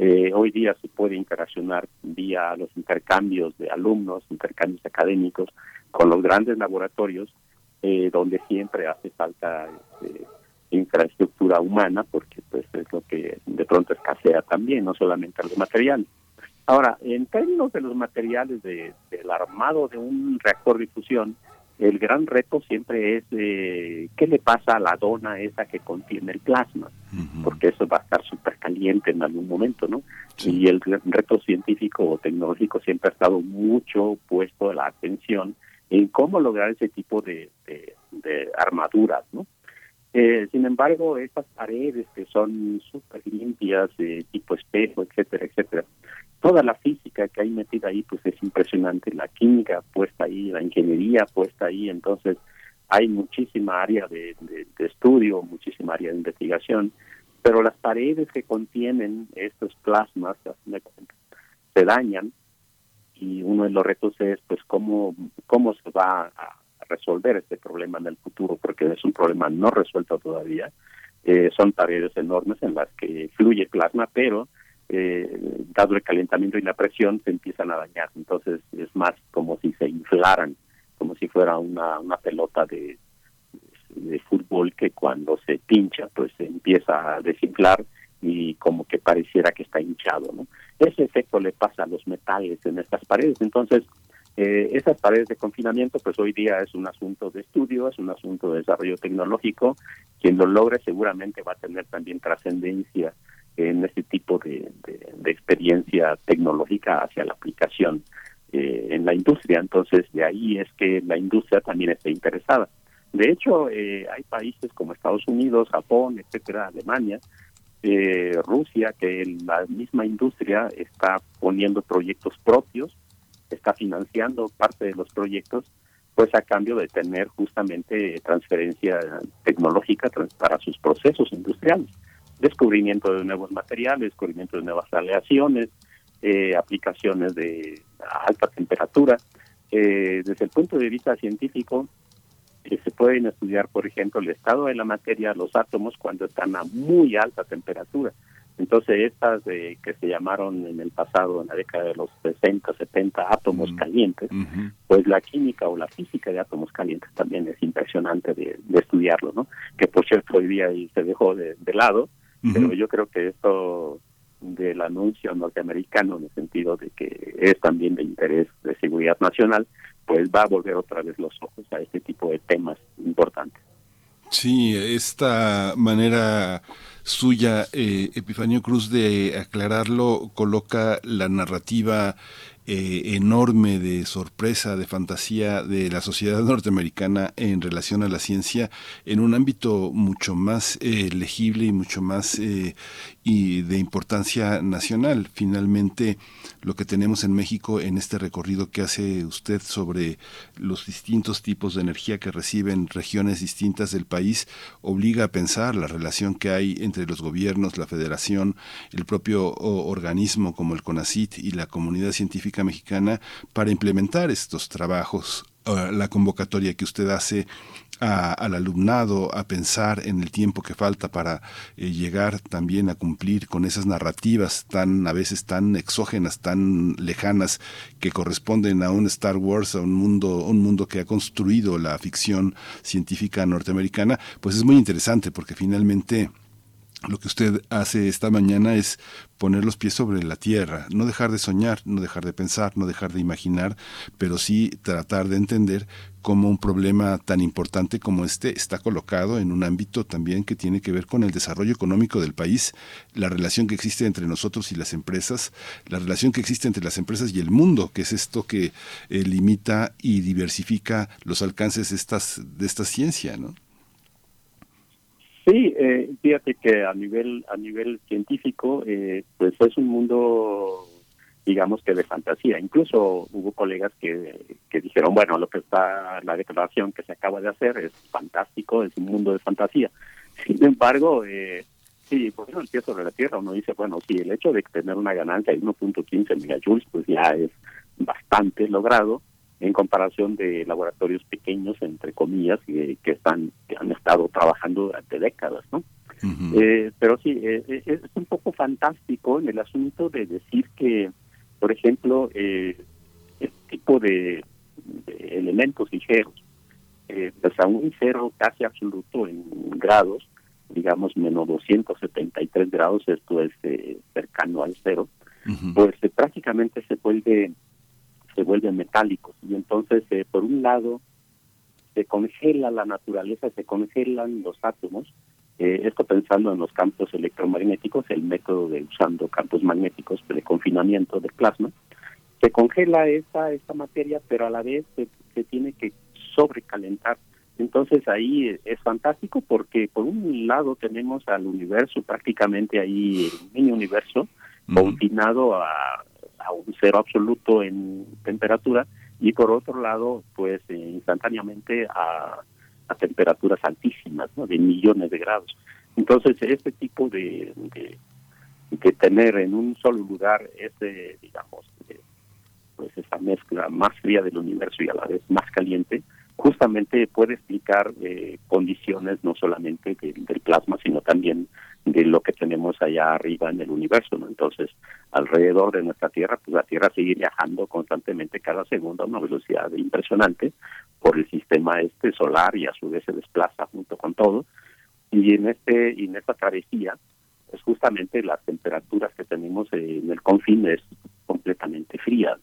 eh, hoy día se puede interaccionar vía los intercambios de alumnos, intercambios académicos con los grandes laboratorios, eh, donde siempre hace falta este, infraestructura humana, porque pues es lo que de pronto escasea también, no solamente los materiales. Ahora, en términos de los materiales de, del armado de un reactor de fusión, el gran reto siempre es eh, qué le pasa a la dona esa que contiene el plasma, porque eso va a estar súper caliente en algún momento, ¿no? Y el reto científico o tecnológico siempre ha estado mucho puesto la atención en cómo lograr ese tipo de, de, armaduras, ¿no? Eh, sin embargo, estas paredes que son súper limpias, de tipo espejo, etcétera, etcétera, toda la física que hay metida ahí, pues es impresionante, la química puesta ahí, la ingeniería puesta ahí, entonces hay muchísima área de, estudio, muchísima área de investigación, pero las paredes que contienen estos plasmas se dañan y uno de los retos es pues cómo cómo se va a resolver este problema en el futuro, porque es un problema no resuelto todavía. Eh, son paredes enormes en las que fluye plasma, pero eh, dado el calentamiento y la presión se empiezan a dañar. Entonces es más como si se inflaran, como si fuera una, una pelota de, de fútbol que cuando se pincha pues se empieza a desinflar y como que pareciera que está hinchado. ¿no? Ese efecto le pasa a los metales en estas paredes. Entonces, eh, esas paredes de confinamiento, pues hoy día es un asunto de estudio, es un asunto de desarrollo tecnológico. Quien lo logre seguramente va a tener también trascendencia en este tipo de, experiencia tecnológica hacia la aplicación eh, en la industria. Entonces, de ahí es que la industria también está interesada. De hecho, eh, hay países como Estados Unidos, Japón, etcétera, Alemania, eh, Rusia, que la misma industria está poniendo proyectos propios, está financiando parte de los proyectos, pues a cambio de tener justamente transferencia tecnológica para sus procesos industriales, descubrimiento de nuevos materiales, descubrimiento de nuevas aleaciones, eh, aplicaciones de alta temperatura. Eh, desde el punto de vista científico, que se pueden estudiar, por ejemplo, el estado de la materia, los átomos, cuando están a muy alta temperatura. Entonces, estas de, que se llamaron en el pasado, en la década de los 60, 70, átomos calientes, pues la química o la física de átomos calientes también es impresionante de, estudiarlo, ¿no? Que por cierto hoy día se dejó de, lado, pero yo creo que esto del anuncio norteamericano en el sentido de que es también de interés de seguridad nacional, pues va a volver otra vez los ojos a este tipo de temas importantes. Sí, esta manera suya, eh, Epifanio Cruz, de aclararlo, coloca la narrativa eh, enorme de sorpresa, de fantasía de la sociedad norteamericana en relación a la ciencia en un ámbito mucho más eh, legible y mucho más eh, y de importancia nacional. Finalmente, lo que tenemos en México en este recorrido que hace usted sobre los distintos tipos de energía que reciben regiones distintas del país obliga a pensar la relación que hay entre los gobiernos, la federación, el propio organismo como el CONACIT y la comunidad científica mexicana para implementar estos trabajos eh, la convocatoria que usted hace al alumnado a pensar en el tiempo que falta para eh, llegar también a cumplir con esas narrativas tan a veces tan exógenas, tan lejanas que corresponden a un Star Wars, a un mundo un mundo que ha construido la ficción científica norteamericana, pues es muy interesante porque finalmente lo que usted hace esta mañana es poner los pies sobre la tierra, no dejar de soñar, no dejar de pensar, no dejar de imaginar, pero sí tratar de entender cómo un problema tan importante como este está colocado en un ámbito también que tiene que ver con el desarrollo económico del país, la relación que existe entre nosotros y las empresas, la relación que existe entre las empresas y el mundo, que es esto que eh, limita y diversifica los alcances de, de esta ciencia, ¿no? Sí, eh, fíjate que a nivel a nivel científico, eh, pues es un mundo, digamos que de fantasía. Incluso hubo colegas que, que dijeron, bueno, lo que está la declaración que se acaba de hacer es fantástico, es un mundo de fantasía. Sin embargo, eh, sí, por eso el pie sobre la tierra uno dice, bueno, sí, el hecho de tener una ganancia de 1.15 megajoules, pues ya es bastante logrado en comparación de laboratorios pequeños, entre comillas, que, que están que han estado trabajando durante décadas, ¿no? eh, pero sí, eh, eh, es un poco fantástico en el asunto de decir que, por ejemplo, eh, este tipo de, elementos ligeros, eh, pues a un cero casi absoluto en grados, digamos menos 273 grados, esto es eh, cercano al cero, pues prácticamente se vuelve se vuelven metálicos. Y entonces eh, por un lado se congela la naturaleza, se congelan los átomos, eh, esto pensando en los campos electromagnéticos, el método de usando campos magnéticos de confinamiento del plasma, se congela esta, esta materia, pero a la vez se, se tiene que sobrecalentar. Entonces ahí es fantástico porque por un lado tenemos al universo prácticamente ahí, el mini universo, confinado a a un cero absoluto en temperatura y por otro lado, pues eh, instantáneamente a, a, temperaturas altísimas, ¿no? de millones de grados. Entonces, este tipo de, de, tener en un solo lugar ese, digamos, pues esa mezcla más fría del universo y a la vez más caliente, justamente puede explicar eh, condiciones no solamente del plasma, sino también de lo que tenemos allá arriba en el universo. ¿no? Entonces, alrededor de nuestra Tierra, pues la Tierra sigue viajando constantemente cada segundo a una velocidad impresionante por el sistema este solar y a su vez se desplaza junto con todo. Y en este y en esta travesía, pues justamente las temperaturas que tenemos en el confín es completamente fría,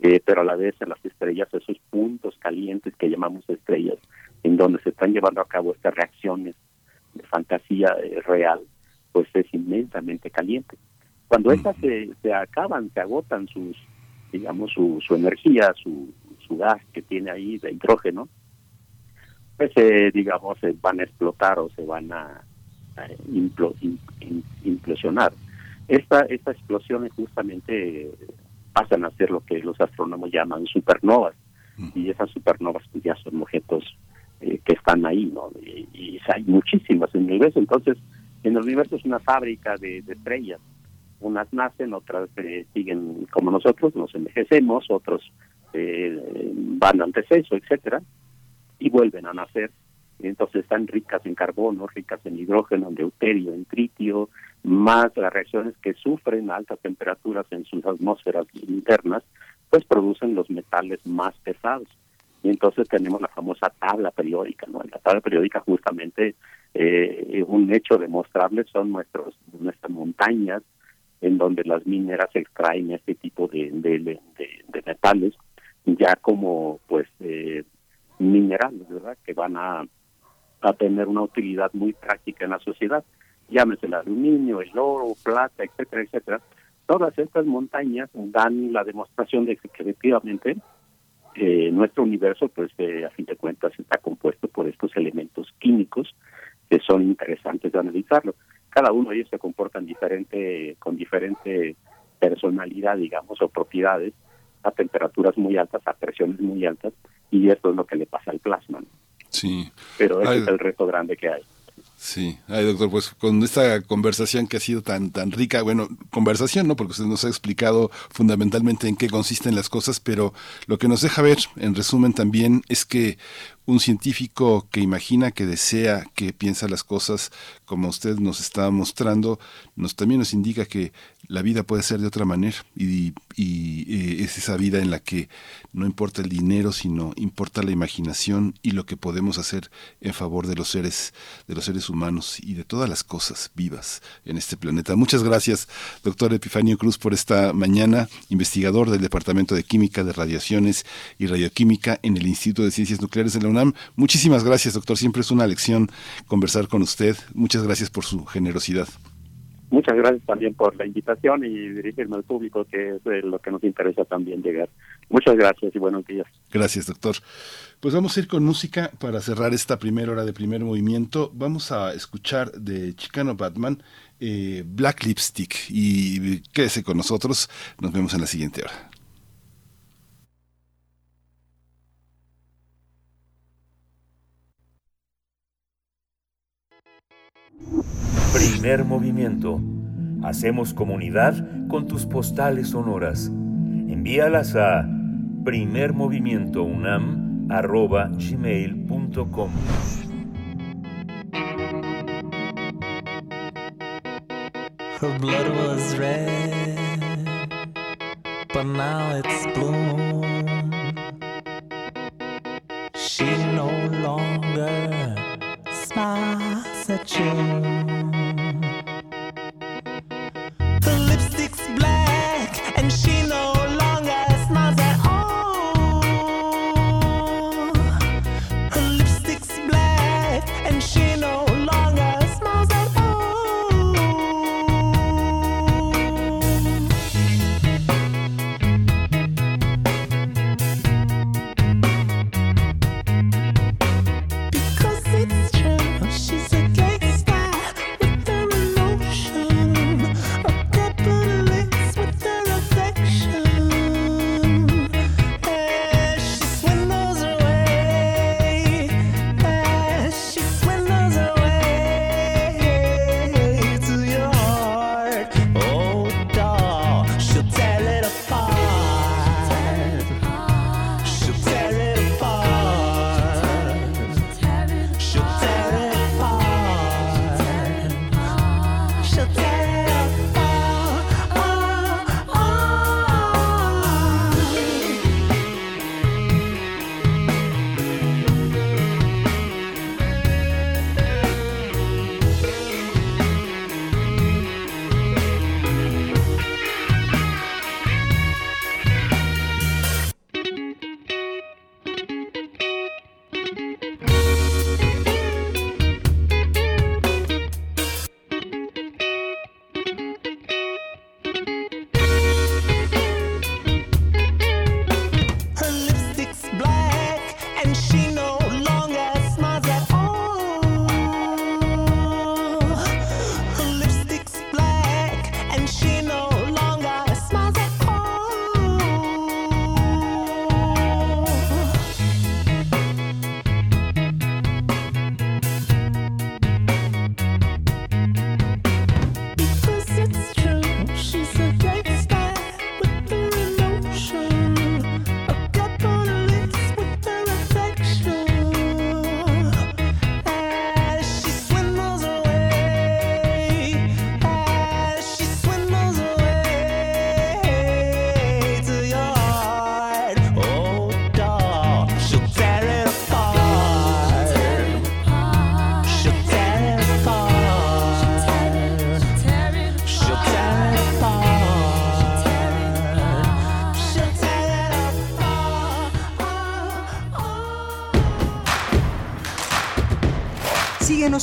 eh, pero a la vez en las estrellas, esos puntos calientes que llamamos estrellas, en donde se están llevando a cabo estas reacciones de fantasía eh, real, pues es inmensamente caliente. Cuando estas se, se acaban, se agotan sus, digamos, su, su energía, su, su gas que tiene ahí de hidrógeno, pues eh, digamos, se van a explotar o se van a, implosionar. Esta, esta explosión justamente pasan a ser lo que los astrónomos llaman supernovas, y esas supernovas pues ya son objetos eh, que están ahí, ¿no? Y, hay muchísimas en el universo, entonces en el universo es una fábrica de, estrellas, unas nacen, otras eh, siguen como nosotros, nos envejecemos, otros eh, van antes eso, etcétera, y vuelven a nacer. Entonces están ricas en carbono, ricas en hidrógeno, en deuterio, en tritio, más las reacciones que sufren altas temperaturas en sus atmósferas internas, pues producen los metales más pesados. Y entonces tenemos la famosa tabla periódica, ¿no? la tabla periódica justamente eh, un hecho demostrable son nuestros nuestras montañas en donde las mineras extraen este tipo de, de, metales ya como pues eh, minerales, ¿verdad? Que van a, a tener una utilidad muy práctica en la sociedad llámese el aluminio, el oro, plata, etcétera, etcétera, todas estas montañas dan la demostración de que efectivamente eh, nuestro universo, pues eh, a fin de cuentas, está compuesto por estos elementos químicos que son interesantes de analizarlo. Cada uno de ellos se comportan diferente, con diferente personalidad, digamos, o propiedades, a temperaturas muy altas, a presiones muy altas, y esto es lo que le pasa al plasma. Sí. Pero ese es el reto grande que hay. Sí, ay doctor, pues con esta conversación que ha sido tan tan rica, bueno, conversación, ¿no? Porque usted nos ha explicado fundamentalmente en qué consisten las cosas, pero lo que nos deja ver, en resumen también, es que un científico que imagina, que desea, que piensa las cosas como usted nos está mostrando, nos también nos indica que la vida puede ser de otra manera y, y, es esa vida en la que no importa el dinero, sino importa la imaginación y lo que podemos hacer en favor de los seres, de los seres humanos y de todas las cosas vivas en este planeta. Muchas gracias, doctor Epifanio Cruz, por esta mañana, investigador del Departamento de Química de Radiaciones y Radioquímica en el Instituto de Ciencias Nucleares de la UNAM. Muchísimas gracias, doctor. Siempre es una lección conversar con usted. Muchas gracias por su generosidad. Muchas gracias también por la invitación y dirigirme al público, que es lo que nos interesa también llegar. Muchas gracias y buenos días. Gracias, doctor. Pues vamos a ir con música para cerrar esta primera hora de primer movimiento. Vamos a escuchar de Chicano Batman eh, Black Lipstick y quédese con nosotros. Nos vemos en la siguiente hora. Primer movimiento. Hacemos comunidad con tus postales sonoras. Envíalas a primermovimientounam.gmail.com Her blood was red, but now it's blue. She no longer smiles at you.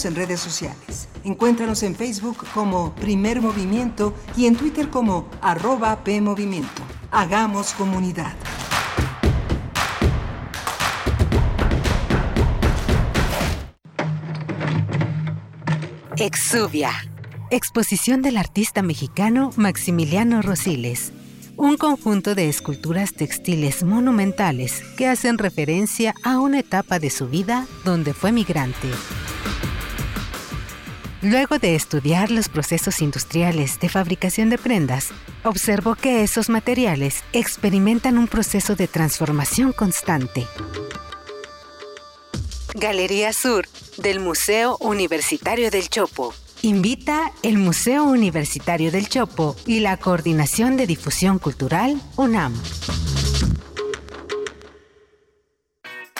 En redes sociales. Encuéntranos en Facebook como Primer Movimiento y en Twitter como arroba PMovimiento. Hagamos comunidad. Exuvia. Exposición del artista mexicano Maximiliano Rosiles. Un conjunto de esculturas textiles monumentales que hacen referencia a una etapa de su vida donde fue migrante. Luego de estudiar los procesos industriales de fabricación de prendas, observó que esos materiales experimentan un proceso de transformación constante. Galería Sur del Museo Universitario del Chopo. Invita el Museo Universitario del Chopo y la Coordinación de Difusión Cultural UNAM.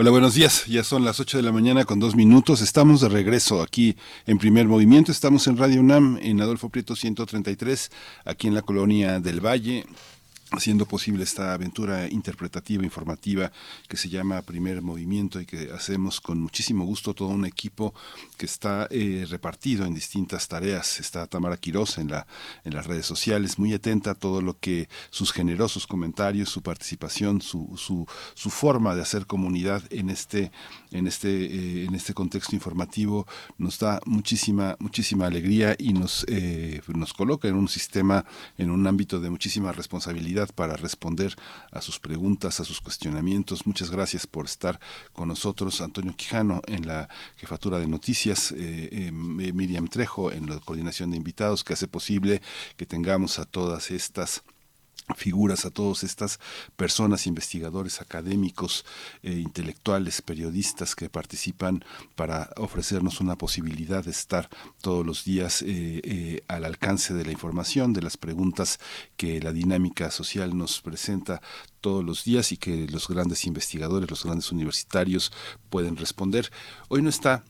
Hola, buenos días. Ya son las 8 de la mañana con dos minutos. Estamos de regreso aquí en primer movimiento. Estamos en Radio UNAM, en Adolfo Prieto 133, aquí en la colonia del Valle haciendo posible esta aventura interpretativa, informativa que se llama Primer Movimiento y que hacemos con muchísimo gusto todo un equipo que está eh, repartido en distintas tareas. Está Tamara Quiroz en, la, las redes sociales, muy atenta a todo lo que sus generosos comentarios, su participación, su, su, su forma de hacer comunidad en este, en este, eh, en este contexto informativo nos da muchísima, muchísima alegría y nos, eh, nos coloca en un sistema, en un ámbito de muchísima responsabilidad para responder a sus preguntas, a sus cuestionamientos. Muchas gracias por estar con nosotros. Antonio Quijano en la jefatura de noticias, eh, eh, Miriam Trejo en la coordinación de invitados, que hace posible que tengamos a todas estas figuras a todas estas personas, investigadores, académicos, eh, intelectuales, periodistas que participan para ofrecernos una posibilidad de estar todos los días eh, eh, al alcance de la información, de las preguntas que la dinámica social nos presenta todos los días y que los grandes investigadores, los grandes universitarios pueden responder. Hoy no está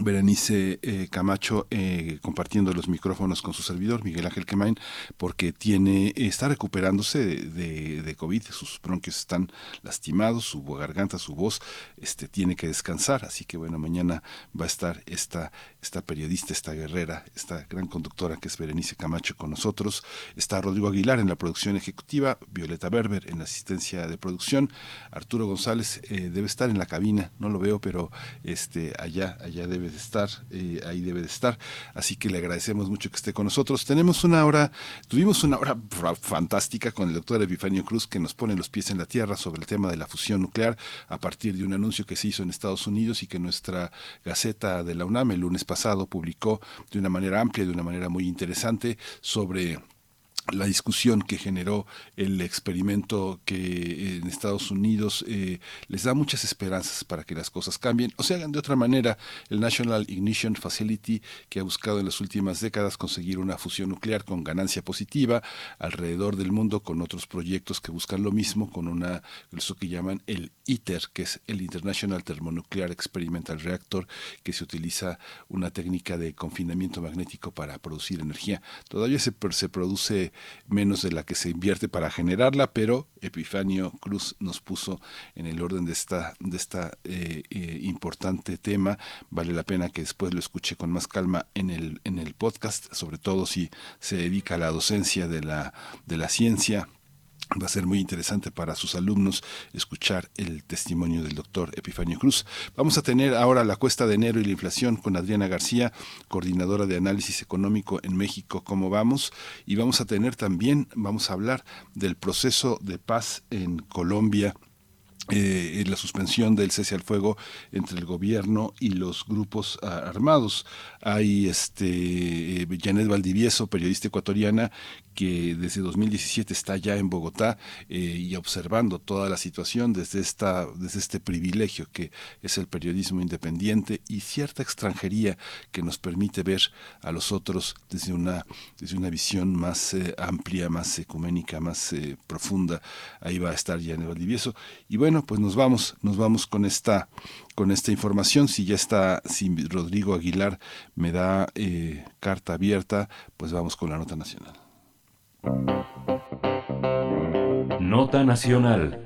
Berenice eh, Camacho eh, compartiendo los micrófonos con su servidor Miguel Ángel Quemain porque tiene está recuperándose de, de, COVID sus bronquios están lastimados su garganta su voz este tiene que descansar. Así que bueno mañana va a estar esta esta periodista esta guerrera esta gran conductora que es Berenice Camacho con nosotros. Está Rodrigo Aguilar en la producción ejecutiva Violeta Berber en la asistencia de producción Arturo González eh, debe estar en la cabina no lo veo pero este allá allá debe debe de estar, eh, ahí debe de estar. Así que le agradecemos mucho que esté con nosotros. Tenemos una hora, tuvimos una hora fantástica con el doctor Epifanio Cruz que nos pone los pies en la tierra sobre el tema de la fusión nuclear a partir de un anuncio que se hizo en Estados Unidos y que nuestra Gaceta de la UNAM el lunes pasado publicó de una manera amplia, de una manera muy interesante sobre la discusión que generó el experimento que en Estados Unidos eh, les da muchas esperanzas para que las cosas cambien o se hagan de otra manera. El National Ignition Facility, que ha buscado en las últimas décadas conseguir una fusión nuclear con ganancia positiva alrededor del mundo con otros proyectos que buscan lo mismo, con una, eso que llaman el ITER, que es el International Thermonuclear Experimental Reactor, que se utiliza una técnica de confinamiento magnético para producir energía. Todavía se, se produce menos de la que se invierte para generarla, pero Epifanio Cruz nos puso en el orden de esta, de esta eh, eh, importante tema. Vale la pena que después lo escuche con más calma en el, en el podcast, sobre todo si se dedica a la docencia de la, de la ciencia Va a ser muy interesante para sus alumnos escuchar el testimonio del doctor Epifanio Cruz. Vamos a tener ahora la cuesta de enero y la inflación con Adriana García, coordinadora de análisis económico en México, cómo vamos. Y vamos a tener también, vamos a hablar del proceso de paz en Colombia eh, la suspensión del cese al fuego entre el gobierno y los grupos armados. Hay este eh, Janet Valdivieso, periodista ecuatoriana, que desde 2017 está ya en Bogotá eh, y observando toda la situación desde, esta, desde este privilegio que es el periodismo independiente y cierta extranjería que nos permite ver a los otros desde una, desde una visión más eh, amplia, más ecuménica, más eh, profunda. Ahí va a estar Janet Valdivieso. Y bueno, pues nos vamos, nos vamos con esta con esta información. Si ya está, si Rodrigo Aguilar me da carta abierta, pues vamos con la nota nacional. Nota Nacional.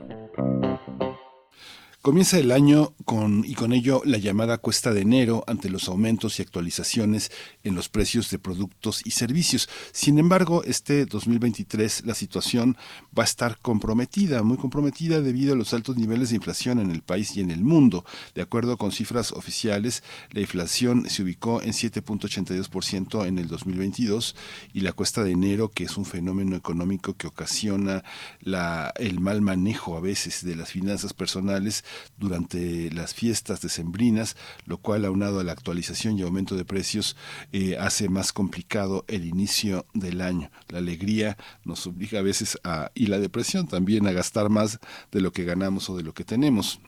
Comienza el año con, y con ello la llamada cuesta de enero ante los aumentos y actualizaciones en los precios de productos y servicios. Sin embargo, este 2023 la situación va a estar comprometida, muy comprometida debido a los altos niveles de inflación en el país y en el mundo. De acuerdo con cifras oficiales, la inflación se ubicó en 7.82% en el 2022 y la cuesta de enero, que es un fenómeno económico que ocasiona la, el mal manejo a veces de las finanzas personales, durante las fiestas decembrinas, lo cual aunado a la actualización y aumento de precios eh, hace más complicado el inicio del año. La alegría nos obliga a veces a, y la depresión también a gastar más de lo que ganamos o de lo que tenemos.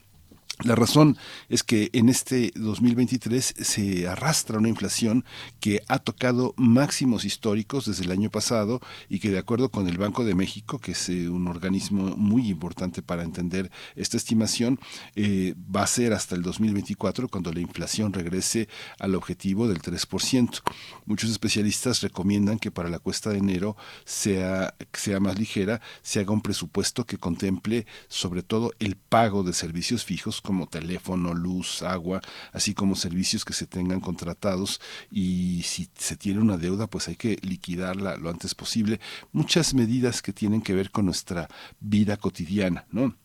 La razón es que en este 2023 se arrastra una inflación que ha tocado máximos históricos desde el año pasado y que de acuerdo con el Banco de México, que es eh, un organismo muy importante para entender esta estimación, eh, va a ser hasta el 2024 cuando la inflación regrese al objetivo del 3%. Muchos especialistas recomiendan que para la cuesta de enero sea, sea más ligera, se haga un presupuesto que contemple sobre todo el pago de servicios fijos como teléfono, luz, agua, así como servicios que se tengan contratados y si se tiene una deuda pues hay que liquidarla lo antes posible. Muchas medidas que tienen que ver con nuestra vida cotidiana, ¿no?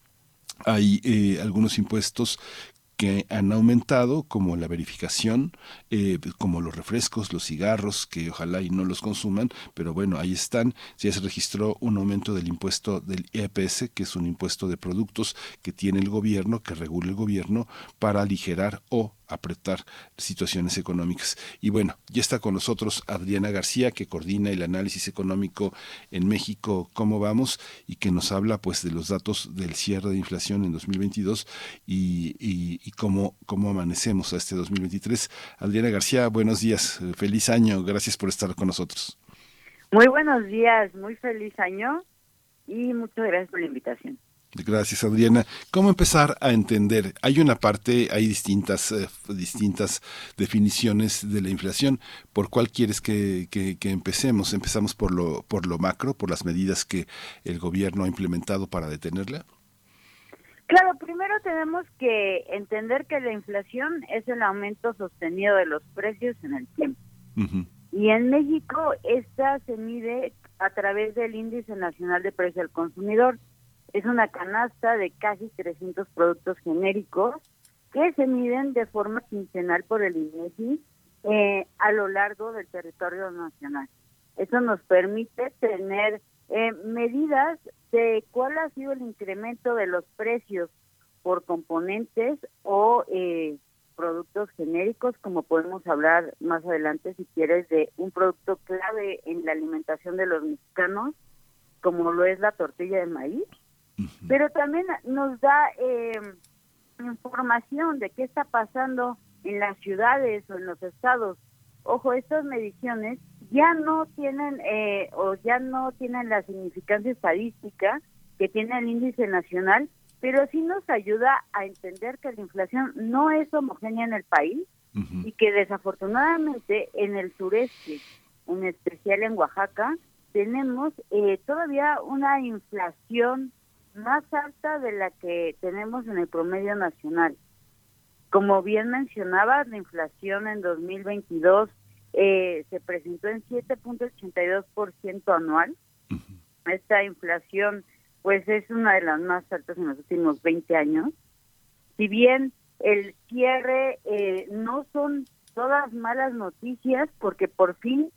Hay eh, algunos impuestos que han aumentado, como la verificación, eh, como los refrescos, los cigarros, que ojalá y no los consuman, pero bueno, ahí están. Ya se registró un aumento del impuesto del EPS, que es un impuesto de productos que tiene el gobierno, que regula el gobierno, para aligerar o apretar situaciones económicas. Y bueno, ya está con nosotros Adriana García, que coordina el análisis económico en México, cómo vamos, y que nos habla pues de los datos del cierre de inflación en 2022 y, y, cómo, cómo amanecemos a este 2023. Adriana García, buenos días, feliz año, gracias por estar con nosotros. Muy buenos días, muy feliz año y muchas gracias por la invitación. Gracias, Adriana. ¿Cómo empezar a entender? Hay una parte, hay distintas, eh, distintas definiciones de la inflación. ¿Por cuál quieres que, que, empecemos? ¿Empezamos por lo, por lo macro, por las medidas que el gobierno ha implementado para detenerla? Claro, primero tenemos que entender que la inflación es el aumento sostenido de los precios en el tiempo. Y en México esta se mide a través del Índice Nacional de Precio del Consumidor es una canasta de casi 300 productos genéricos que se miden de forma quincenal por el INEGI eh, a lo largo del territorio nacional. Eso nos permite tener eh, medidas de cuál ha sido el incremento de los precios por componentes o eh, productos genéricos, como podemos hablar más adelante si quieres de un producto clave en la alimentación de los mexicanos, como lo es la tortilla de maíz, pero también nos da eh, información de qué está pasando en las ciudades o en los estados. Ojo, estas mediciones ya no tienen eh, o ya no tienen la significancia estadística que tiene el índice nacional, pero sí nos ayuda a entender que la inflación no es homogénea en el país y que desafortunadamente en el sureste, en especial en Oaxaca, tenemos eh, todavía una inflación más alta de la que tenemos en el promedio nacional. Como bien mencionaba, la inflación en 2022 eh, se presentó en 7.82% anual. Esta inflación pues es una de las más altas en los últimos 20 años. Si bien el cierre eh, no son todas malas noticias porque por fin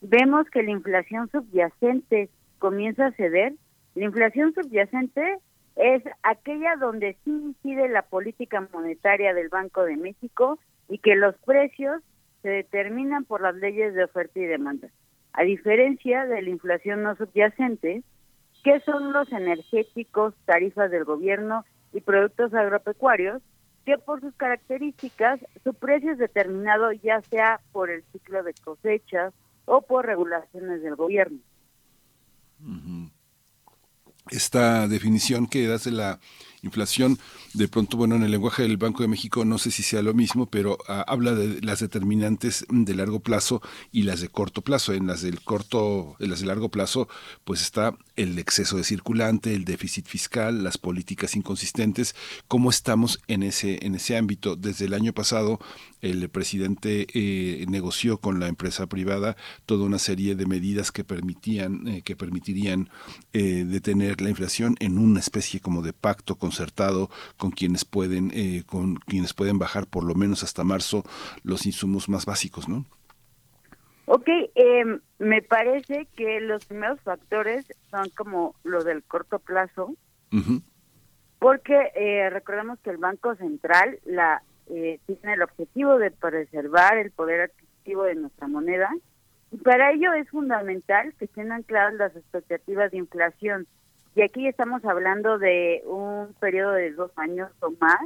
vemos que la inflación subyacente comienza a ceder. La inflación subyacente es aquella donde sí incide la política monetaria del Banco de México y que los precios se determinan por las leyes de oferta y demanda. A diferencia de la inflación no subyacente, ¿Qué son los energéticos, tarifas del gobierno y productos agropecuarios? Que por sus características, su precio es determinado ya sea por el ciclo de cosechas o por regulaciones del gobierno. Esta definición que de la inflación, de pronto, bueno, en el lenguaje del Banco de México no sé si sea lo mismo, pero ah, habla de las determinantes de largo plazo y las de corto plazo. En las del corto, en las de largo plazo, pues está el exceso de circulante, el déficit fiscal, las políticas inconsistentes. ¿Cómo estamos en ese, en ese ámbito? Desde el año pasado, el presidente eh, negoció con la empresa privada toda una serie de medidas que permitían, eh, que permitirían eh, detener la inflación en una especie como de pacto con concertado con quienes pueden eh, con quienes pueden bajar por lo menos hasta marzo los insumos más básicos, ¿no? Ok, em, me parece que los primeros factores son como lo del corto plazo, porque eh, recordemos que el Banco Central la eh, tiene el objetivo de preservar el poder adquisitivo de nuestra moneda. Y para ello es fundamental que tengan claras las expectativas de inflación y aquí estamos hablando de un periodo de dos años o más.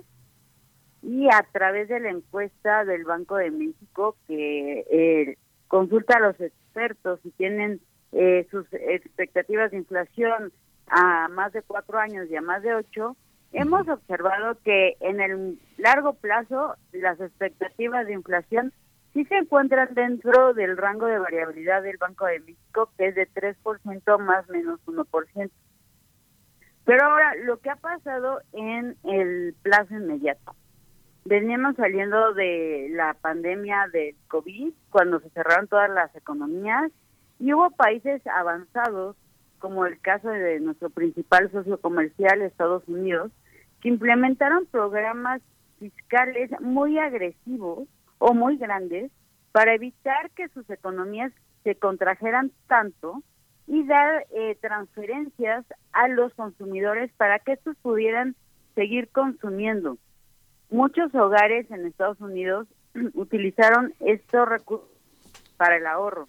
Y a través de la encuesta del Banco de México, que eh, consulta a los expertos y tienen eh, sus expectativas de inflación a más de cuatro años y a más de ocho, hemos observado que en el largo plazo las expectativas de inflación sí se encuentran dentro del rango de variabilidad del Banco de México, que es de 3% más menos 1%. Pero ahora, lo que ha pasado en el plazo inmediato. Veníamos saliendo de la pandemia del COVID, cuando se cerraron todas las economías, y hubo países avanzados, como el caso de nuestro principal socio comercial, Estados Unidos, que implementaron programas fiscales muy agresivos o muy grandes para evitar que sus economías se contrajeran tanto y dar eh, transferencias a los consumidores para que estos pudieran seguir consumiendo. Muchos hogares en Estados Unidos utilizaron estos recursos para el ahorro,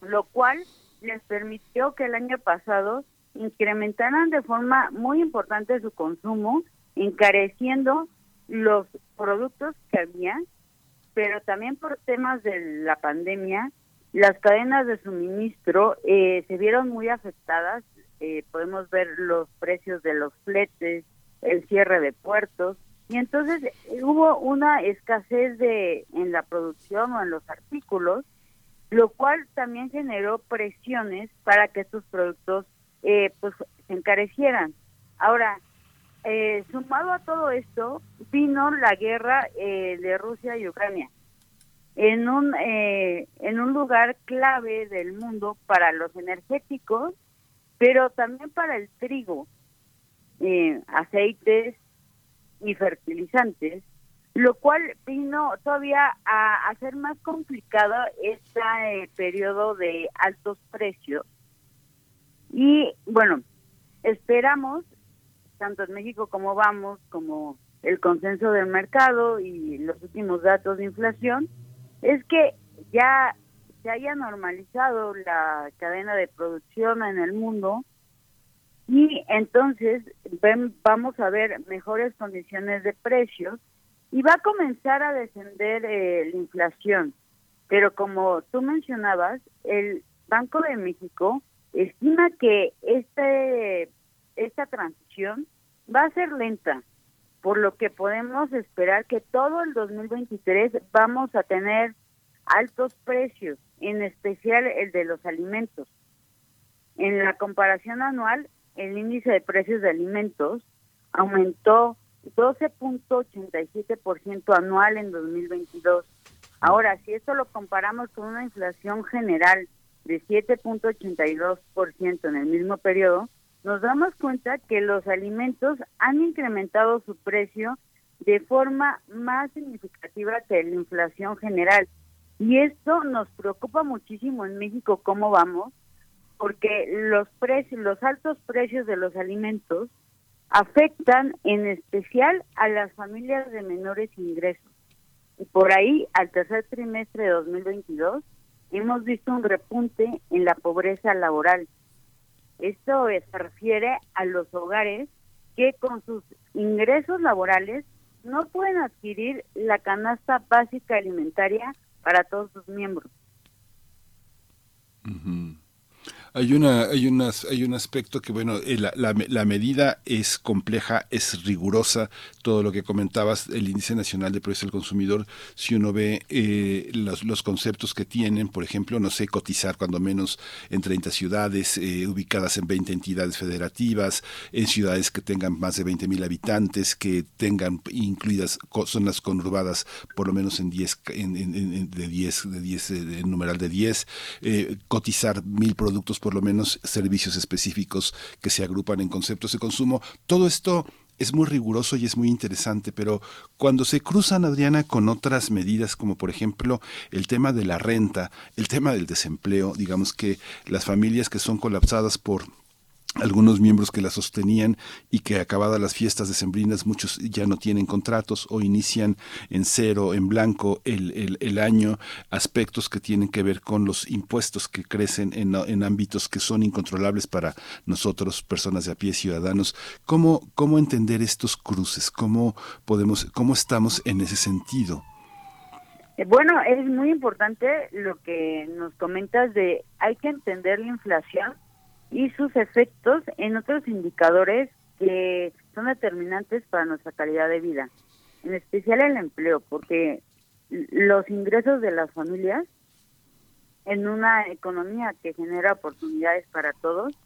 lo cual les permitió que el año pasado incrementaran de forma muy importante su consumo, encareciendo los productos que había, pero también por temas de la pandemia las cadenas de suministro eh, se vieron muy afectadas. Eh, podemos ver los precios de los fletes, el cierre de puertos, y entonces eh, hubo una escasez de en la producción o en los artículos, lo cual también generó presiones para que estos productos pues se encarecieran. Ahora, sumado a todo esto, vino la guerra de Rusia y Ucrania en un, eh, en un lugar clave del mundo para los energéticos, pero también para el trigo, eh, aceites y fertilizantes, lo cual vino todavía a hacer más complicado este eh, periodo de altos precios. Y bueno, esperamos, tanto en México como vamos, como el consenso del mercado y los últimos datos de inflación, es que ya se haya normalizado la cadena de producción en el mundo y entonces vamos a ver mejores condiciones de precios y va a comenzar a descender eh, la inflación. Pero como tú mencionabas, el Banco de México estima que este esta transición va a ser lenta, por lo que podemos esperar que todo el 2023 vamos a tener altos precios, en especial el de los alimentos. En la comparación anual, el índice de precios de alimentos aumentó 12.87% anual en 2022. Ahora, si esto lo comparamos con una inflación general de 7.82% en el mismo periodo, nos damos cuenta que los alimentos han incrementado su precio de forma más significativa que la inflación general. Y esto nos preocupa muchísimo en México cómo vamos, porque los precios, los altos precios de los alimentos afectan en especial a las familias de menores ingresos. Y por ahí, al tercer trimestre de 2022, hemos visto un repunte en la pobreza laboral. Esto se refiere a los hogares que con sus ingresos laborales no pueden adquirir la canasta básica alimentaria para todos sus miembros. Hay una, hay unas, hay un aspecto que bueno, eh, la, la, medida es compleja, es rigurosa. Todo lo que comentabas, el índice nacional de precios del consumidor, si uno ve eh, los, los, conceptos que tienen, por ejemplo, no sé, cotizar cuando menos en 30 ciudades eh, ubicadas en 20 entidades federativas, en ciudades que tengan más de 20 mil habitantes, que tengan incluidas zonas conurbadas por lo menos en 10, en, en, de 10, de 10, en numeral de 10, cotizar mil productos por lo menos servicios específicos que se agrupan en conceptos de consumo. Todo esto es muy riguroso y es muy interesante, pero cuando se cruzan, Adriana, con otras medidas, como por ejemplo el tema de la renta, el tema del desempleo, digamos que las familias que son colapsadas por algunos miembros que la sostenían y que acabadas las fiestas decembrinas muchos ya no tienen contratos o inician en cero, en blanco el, el, año, aspectos que tienen que ver con los impuestos que crecen en, en, ámbitos que son incontrolables para nosotros, personas de a pie, ciudadanos. ¿Cómo, cómo entender estos cruces? ¿Cómo, podemos, ¿Cómo estamos en ese sentido? Eh, bueno, es muy importante lo que nos comentas de hay que entender la inflación y sus efectos en otros indicadores que son determinantes para nuestra calidad de vida, en especial el empleo, porque los ingresos de las familias en una economía que genera oportunidades para todos,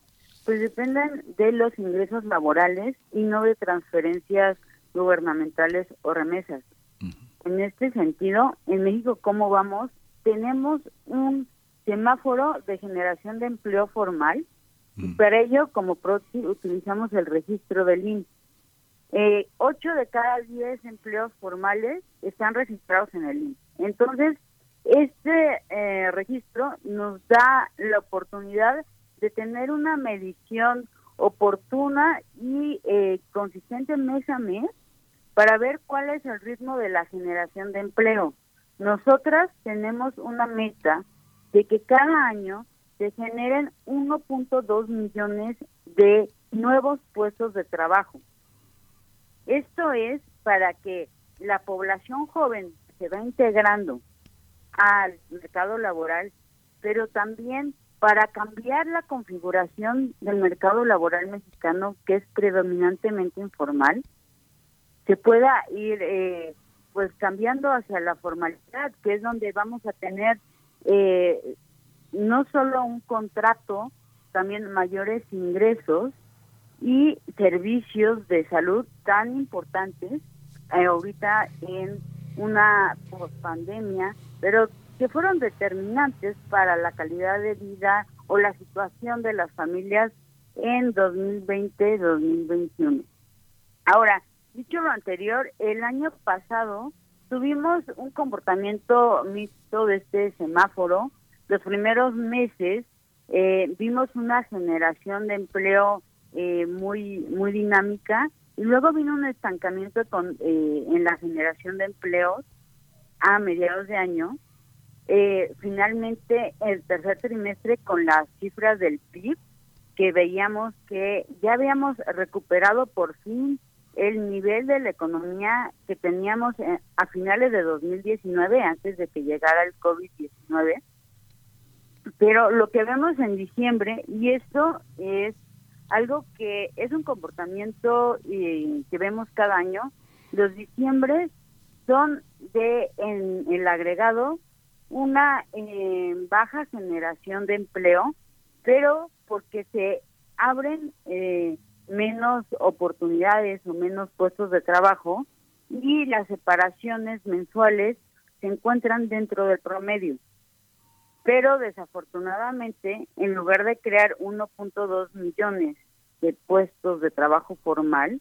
pues dependen de los ingresos laborales y no de transferencias gubernamentales o remesas. En este sentido, en México, ¿cómo vamos? Tenemos un semáforo de generación de empleo formal y para ello, como proxy, utilizamos el registro del INE. Eh, ocho de cada diez empleos formales están registrados en el INE. Entonces, este eh, registro nos da la oportunidad de tener una medición oportuna y eh, consistente mes a mes para ver cuál es el ritmo de la generación de empleo. Nosotras tenemos una meta de que cada año se generen 1.2 millones de nuevos puestos de trabajo. Esto es para que la población joven se va integrando al mercado laboral, pero también para cambiar la configuración del mercado laboral mexicano, que es predominantemente informal, se pueda ir eh, pues cambiando hacia la formalidad, que es donde vamos a tener eh, no solo un contrato, también mayores ingresos y servicios de salud tan importantes eh, ahorita en una pandemia, pero que fueron determinantes para la calidad de vida o la situación de las familias en 2020-2021. Ahora, Dicho lo anterior, el año pasado tuvimos un comportamiento mixto de este semáforo. Los primeros meses eh, vimos una generación de empleo eh, muy muy dinámica y luego vino un estancamiento con, eh, en la generación de empleos a mediados de año. finalmente, el tercer trimestre con las cifras del PIB, que veíamos que ya habíamos recuperado por fin el nivel de la economía que teníamos a finales de 2019, antes de que llegara el COVID-19. Pero lo que vemos en diciembre, y esto es algo que es un comportamiento eh, que vemos cada año, los diciembres son de en el agregado una eh, baja generación de empleo, pero porque se abren eh, menos oportunidades o menos puestos de trabajo y las separaciones mensuales se encuentran dentro del promedio. Pero desafortunadamente, en lugar de crear 1.2 millones de puestos de trabajo formal,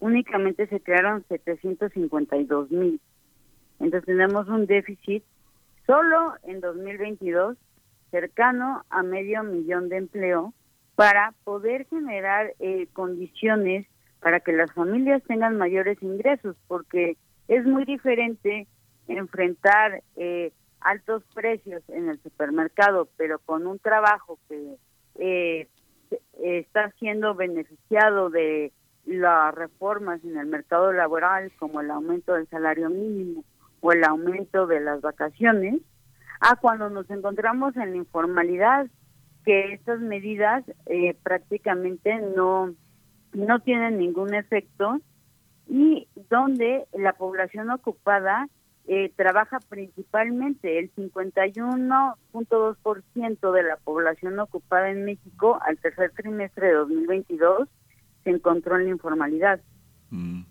únicamente se crearon 752 mil. Entonces tenemos un déficit solo en 2022 cercano a medio millón de empleo para poder generar eh, condiciones para que las familias tengan mayores ingresos, porque es muy diferente enfrentar eh, altos precios en el supermercado, pero con un trabajo que eh, está siendo beneficiado de las reformas en el mercado laboral, como el aumento del salario mínimo o el aumento de las vacaciones, a cuando nos encontramos en la informalidad que estas medidas eh, prácticamente no, no tienen ningún efecto y donde la población ocupada eh, trabaja principalmente el 51.2% de la población ocupada en México al tercer trimestre de 2022 se encontró en la informalidad. Mm.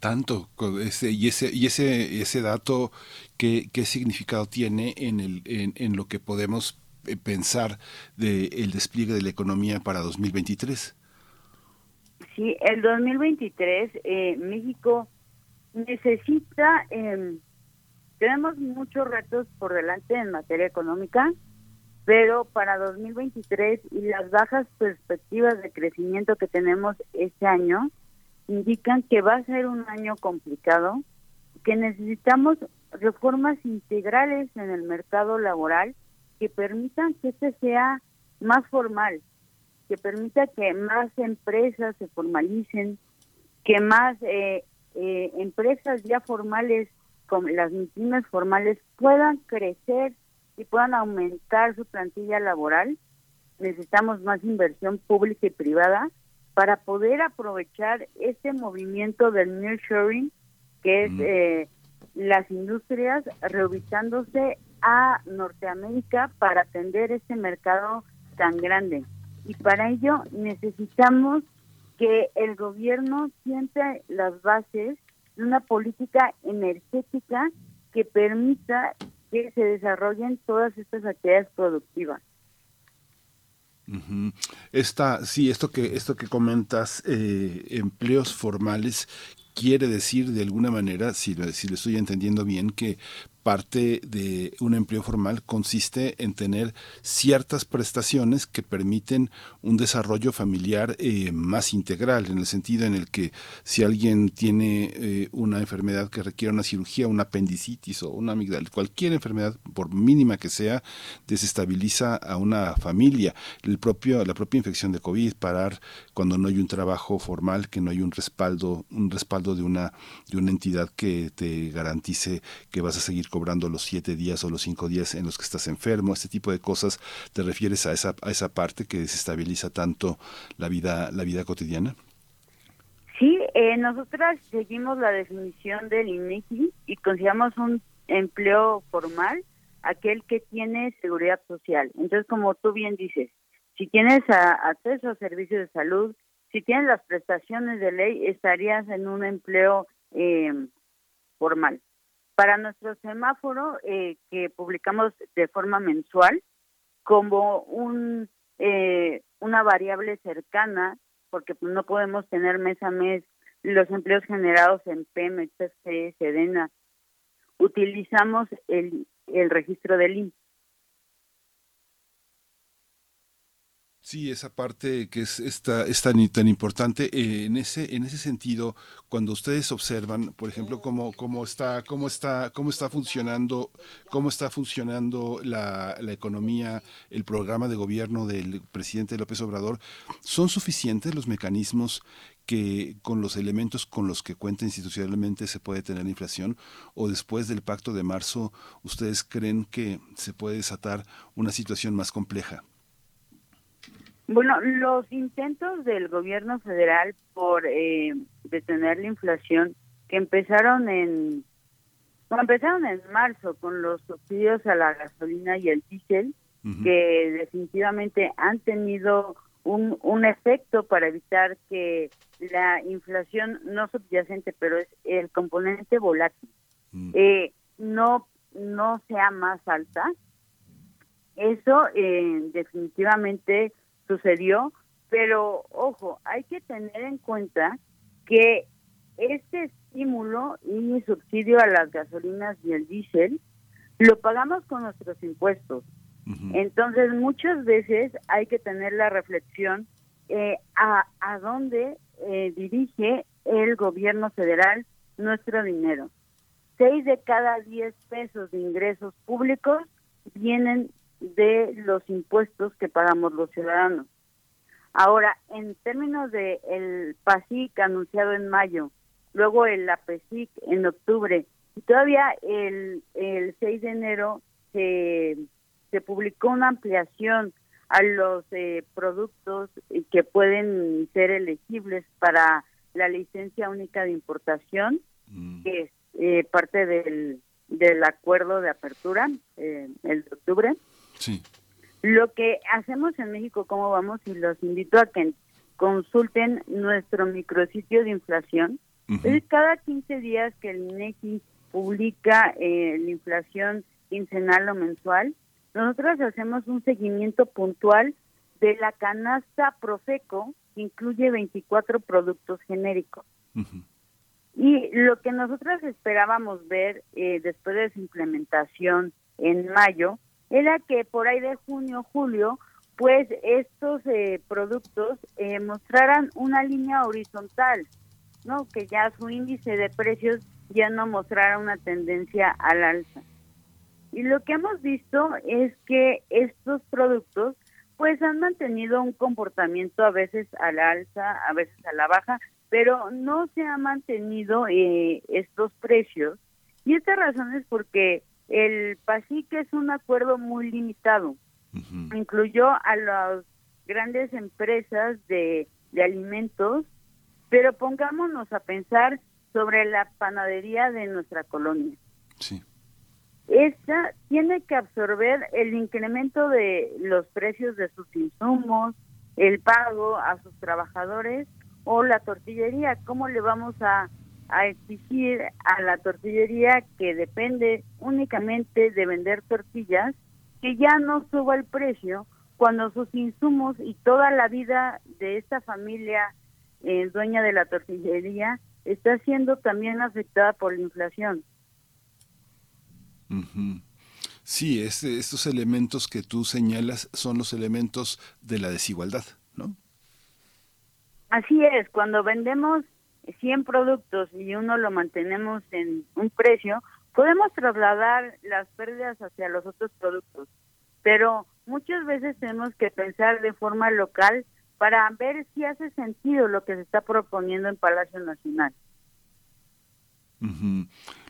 Tanto ese y ese y ese ese dato qué, qué significado tiene en el en, en lo que podemos eh, pensar del el despliegue de la economía para 2023? Sí, el 2023 eh, México necesita, eh, tenemos muchos retos por delante en materia económica, pero para 2023 y las bajas perspectivas de crecimiento que tenemos este año indican que va a ser un año complicado, que necesitamos reformas integrales en el mercado laboral que permitan que este sea más formal, que permita que más empresas se formalicen, que más eh, eh, empresas ya formales, como las pymes formales, puedan crecer y puedan aumentar su plantilla laboral. Necesitamos más inversión pública y privada para poder aprovechar este movimiento del nearshoring, que es eh, las industrias reubicándose a Norteamérica para atender este mercado tan grande. Y para ello necesitamos que el gobierno siente las bases de una política energética que permita que se desarrollen todas estas actividades productivas. Esta, sí, esto que esto que comentas, eh, empleos formales quiere decir de alguna manera, si, si lo estoy entendiendo bien, que parte de un empleo formal consiste en tener ciertas prestaciones que permiten un desarrollo familiar eh, más integral, en el sentido en el que si alguien tiene eh, una enfermedad que requiere una cirugía, una apendicitis o una amigdala, cualquier enfermedad, por mínima que sea, desestabiliza a una familia. El propio, la propia infección de COVID, parar cuando no hay un trabajo formal, que no hay un respaldo, un respaldo de una, de una entidad que te garantice que vas a seguir cobrando los siete días o los cinco días en los que estás enfermo, este tipo de cosas, ¿te refieres a esa, a esa parte que desestabiliza tanto la vida, la vida cotidiana? Sí, eh, nosotras seguimos la definición del INEGI y consideramos un empleo formal aquel que tiene seguridad social. Entonces, como tú bien dices, si tienes acceso a servicios de salud, si tienes las prestaciones de ley, estarías en un empleo eh, formal. Para nuestro semáforo eh, que publicamos de forma mensual, como un eh, una variable cercana, porque no podemos tener mes a mes los empleos generados en Pemex, FC, Sedena, utilizamos el, el registro del INPE. Sí, esa parte que es, esta, es tan, tan importante. Eh, en, ese, en ese sentido, cuando ustedes observan, por ejemplo, cómo, cómo, está, cómo, está, cómo está funcionando, cómo está funcionando la, la economía, el programa de gobierno del presidente López Obrador, ¿son suficientes los mecanismos que con los elementos con los que cuenta institucionalmente se puede tener inflación o después del pacto de marzo ustedes creen que se puede desatar una situación más compleja? Bueno, los intentos del gobierno federal por eh, detener la inflación que empezaron en bueno, empezaron en marzo con los subsidios a la gasolina y el diésel que definitivamente han tenido un, un efecto para evitar que la inflación no subyacente, pero es el componente volátil, eh, no no sea más alta. Eso eh, definitivamente sucedió, pero ojo, hay que tener en cuenta que este estímulo y subsidio a las gasolinas y el diésel lo pagamos con nuestros impuestos. Entonces, muchas veces hay que tener la reflexión eh, a, a dónde eh, dirige el gobierno federal nuestro dinero. Seis de cada diez pesos de ingresos públicos vienen de los impuestos que pagamos los ciudadanos. Ahora, en términos de el PASIC anunciado en mayo, luego el APESIC en octubre, y todavía el, el 6 de enero se, se publicó una ampliación a los eh, productos que pueden ser elegibles para la licencia única de importación, mm. que es eh, parte del, del acuerdo de apertura, eh, el de octubre. Sí. Lo que hacemos en México, ¿cómo vamos? Y los invito a que consulten nuestro micrositio de inflación. Es cada 15 días que el INEGI publica eh, la inflación quincenal o mensual. Nosotros hacemos un seguimiento puntual de la canasta Profeco, que incluye 24 productos genéricos. Y lo que nosotros esperábamos ver eh, después de su implementación en mayo era que por ahí de junio, julio, pues estos eh, productos eh, mostraran una línea horizontal, ¿no? Que ya su índice de precios ya no mostrara una tendencia al alza. Y lo que hemos visto es que estos productos pues han mantenido un comportamiento a veces a la alza, a veces a la baja, pero no se han mantenido eh, estos precios. Y esta razón es porque el PASIC es un acuerdo muy limitado. Incluyó a las grandes empresas de, alimentos, pero pongámonos a pensar sobre la panadería de nuestra colonia. Sí. Esta tiene que absorber el incremento de los precios de sus insumos, el pago a sus trabajadores o la tortillería. ¿Cómo le vamos a a exigir a la tortillería que depende únicamente de vender tortillas que ya no suba el precio cuando sus insumos y toda la vida de esta familia eh, dueña de la tortillería está siendo también afectada por la inflación. Sí, estos elementos que tú señalas son los elementos de la desigualdad, ¿no? Así es, cuando vendemos 100 productos y uno lo mantenemos en un precio, podemos trasladar las pérdidas hacia los otros productos. Pero muchas veces tenemos que pensar de forma local para ver si hace sentido lo que se está proponiendo en Palacio Nacional.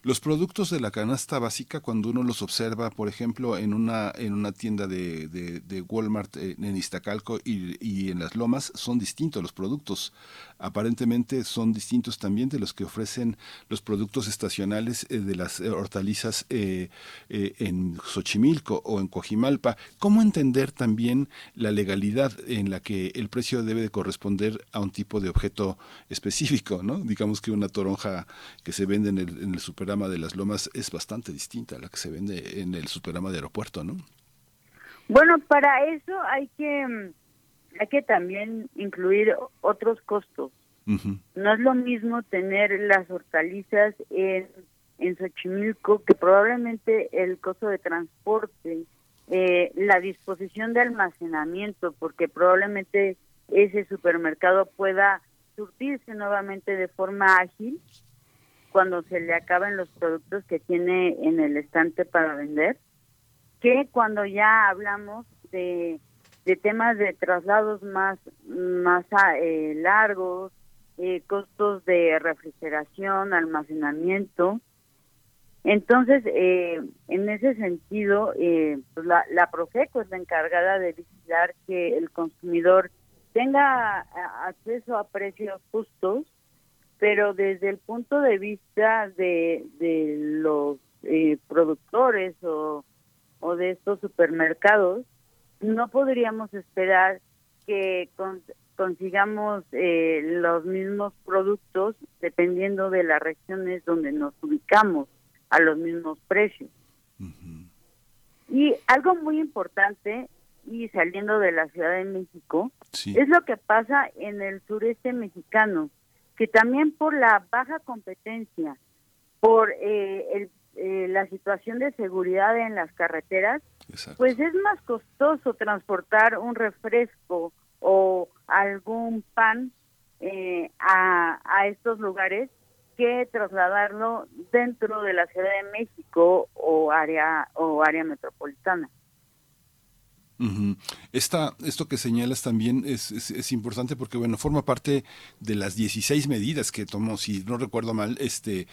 Los productos de la canasta básica, cuando uno los observa, por ejemplo, en una, en una tienda de, de, Walmart eh, en Iztacalco y, y, en las Lomas, son distintos los productos. Aparentemente son distintos también de los que ofrecen los productos estacionales eh, de las hortalizas eh, en Xochimilco o en Coajimalpa. ¿Cómo entender también la legalidad en la que el precio debe de corresponder a un tipo de objeto específico? ¿no? Digamos que una toronja que se vende en el, en de las Lomas es bastante distinta a la que se vende en el superama de aeropuerto, ¿no? Bueno, para eso hay que hay que también incluir otros costos. No es lo mismo tener las hortalizas en, en Xochimilco, que probablemente el costo de transporte, eh, la disposición de almacenamiento, porque probablemente ese supermercado pueda surtirse nuevamente de forma ágil cuando se le acaben los productos que tiene en el estante para vender, que cuando ya hablamos de, de temas de traslados más, más eh, largos, eh, costos de refrigeración, almacenamiento. Entonces, eh, en ese sentido, eh, pues la, la Profeco es la encargada de vigilar que el consumidor tenga acceso a precios justos, pero desde el punto de vista de, de los productores o, o de estos supermercados, no podríamos esperar que con, consigamos eh, los mismos productos dependiendo de las regiones donde nos ubicamos a los mismos precios. Y algo muy importante, y saliendo de la Ciudad de México, es lo que pasa en el sureste mexicano, que también por la baja competencia, por eh, el, eh, la situación de seguridad en las carreteras, pues es más costoso transportar un refresco o algún pan eh, a, a estos lugares que trasladarlo dentro de la Ciudad de México o área o área metropolitana esto que señalas también es, importante porque, bueno, forma parte de las 16 medidas que tomó, si no recuerdo mal, este,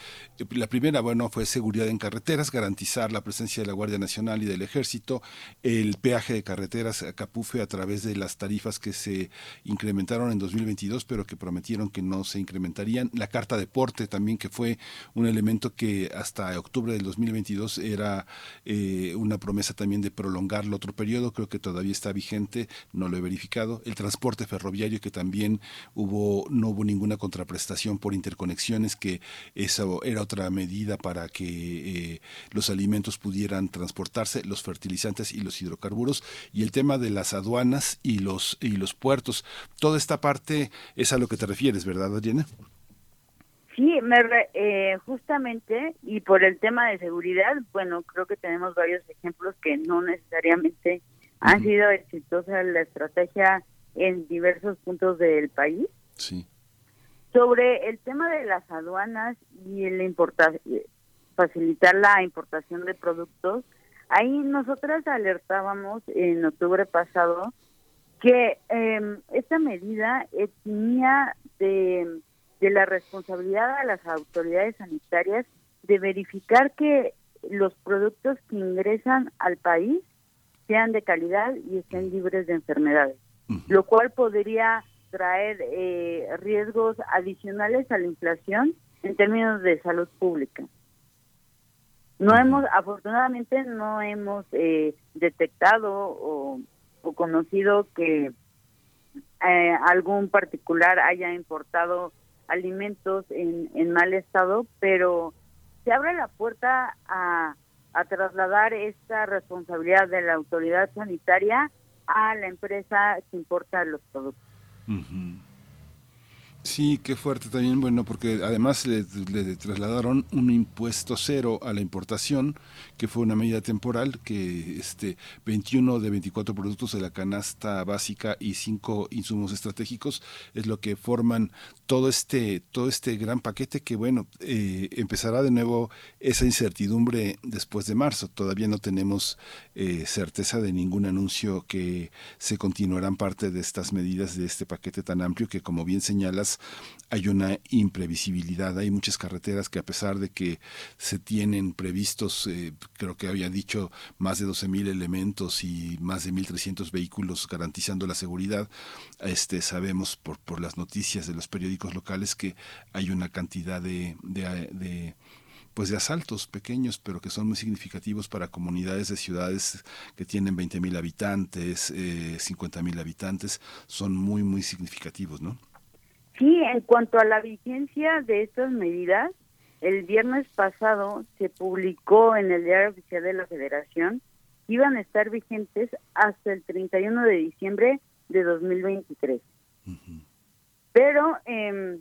la primera, bueno, fue seguridad en carreteras, garantizar la presencia de la Guardia Nacional y del Ejército, el peaje de carreteras a Capufe a través de las tarifas que se incrementaron en 2022, pero que prometieron que no se incrementarían, la carta de porte también, que fue un elemento que hasta octubre del 2022 era eh, una promesa también de prolongarlo otro periodo, creo que todavía está vigente, no lo he verificado. El transporte ferroviario que también hubo, no hubo ninguna contraprestación por interconexiones, que esa era otra medida para que eh, los alimentos pudieran transportarse, los fertilizantes y los hidrocarburos, y el tema de las aduanas y los, y los puertos. Toda esta parte es a lo que te refieres, ¿verdad, Adriana? Sí, me eh, justamente, y por el tema de seguridad, bueno, creo que tenemos varios ejemplos que no necesariamente ha sido exitosa la estrategia en diversos puntos del país. Sí. Sobre el tema de las aduanas y el facilitar la importación de productos, ahí nosotras alertábamos en octubre pasado que eh, esta medida eximía de, de la responsabilidad a las autoridades sanitarias de verificar que los productos que ingresan al país sean de calidad y estén libres de enfermedades, lo cual podría traer eh, riesgos adicionales a la inflación en términos de salud pública. No hemos, afortunadamente, no hemos eh, detectado o, conocido que eh, algún particular haya importado alimentos en, en mal estado, pero se abre la puerta a a trasladar esta responsabilidad de la autoridad sanitaria a la empresa que importa los productos. Sí, qué fuerte también, bueno, porque además le, trasladaron un impuesto cero a la importación, que fue una medida temporal, que este 21 de 24 productos de la canasta básica y 5 insumos estratégicos es lo que forman todo este todo este gran paquete que bueno, eh, empezará de nuevo esa incertidumbre después de marzo. Todavía no tenemos eh, certeza de ningún anuncio que se continuarán parte de estas medidas de este paquete tan amplio que como bien señalas hay una imprevisibilidad. Hay muchas carreteras que a pesar de que se tienen previstos, eh, creo que había dicho, más de 12.000 elementos y más de 1.300 vehículos garantizando la seguridad, este, sabemos por, las noticias de los periódicos locales que hay una cantidad de, de, pues de asaltos pequeños, pero que son muy significativos para comunidades de ciudades que tienen 20.000 habitantes, eh, 50.000 habitantes, son muy, muy significativos, ¿no? Sí, en cuanto a la vigencia de estas medidas, el viernes pasado se publicó en el Diario Oficial de la Federación que iban a estar vigentes hasta el 31 de diciembre de 2023. Pero eh,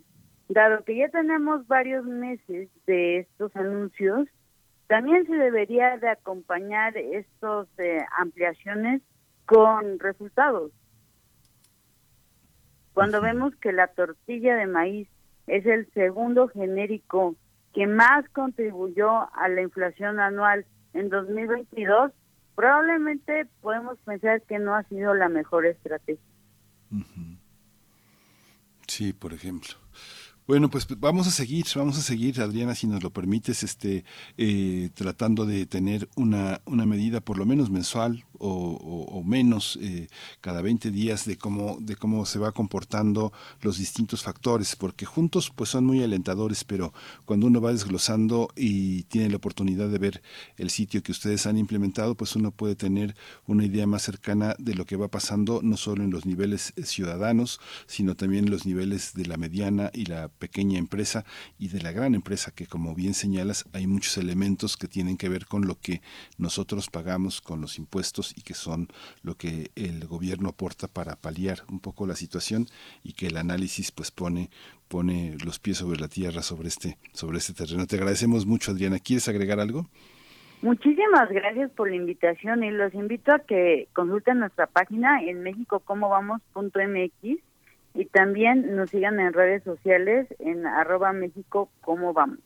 dado que ya tenemos varios meses de estos anuncios, también se debería de acompañar estas eh, ampliaciones con resultados. Cuando vemos que la tortilla de maíz es el segundo genérico que más contribuyó a la inflación anual en 2022, probablemente podemos pensar que no ha sido la mejor estrategia. Sí, por ejemplo. Bueno, pues vamos a seguir, vamos a seguir, Adriana, si nos lo permites, este, eh, tratando de tener una, una medida por lo menos mensual o, menos eh, cada 20 días de cómo, de cómo se va comportando los distintos factores, porque juntos pues son muy alentadores, pero cuando uno va desglosando y tiene la oportunidad de ver el sitio que ustedes han implementado, pues uno puede tener una idea más cercana de lo que va pasando, no solo en los niveles eh, ciudadanos, sino también en los niveles de la mediana y la pequeña empresa y de la gran empresa, que como bien señalas, hay muchos elementos que tienen que ver con lo que nosotros pagamos con los impuestos y que son lo que el gobierno aporta para paliar un poco la situación y que el análisis pues pone pone los pies sobre la tierra sobre este sobre este terreno. Te agradecemos mucho, Adriana. ¿Quieres agregar algo? Muchísimas gracias por la invitación y los invito a que consulten nuestra página en mexicocomovamos.mx y también nos sigan en redes sociales en arroba México vamos.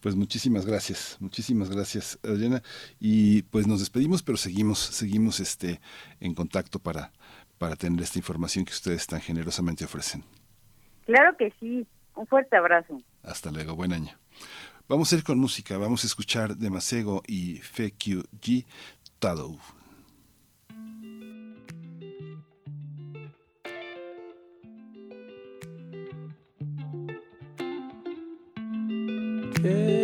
Pues muchísimas gracias, muchísimas gracias, Adriana. Y pues nos despedimos, pero seguimos, seguimos este en contacto para, para tener esta información que ustedes tan generosamente ofrecen. Claro que sí. Un fuerte abrazo. Hasta luego, buen año. Vamos a ir con música, vamos a escuchar de Masego y FQG Tadou. Yeah,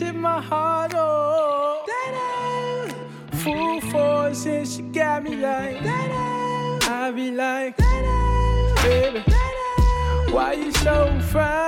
X in my heart, oh. Da-da. Full force and she got me like. Da-da. I be like, Da-da. baby, Da-da. why you so fine?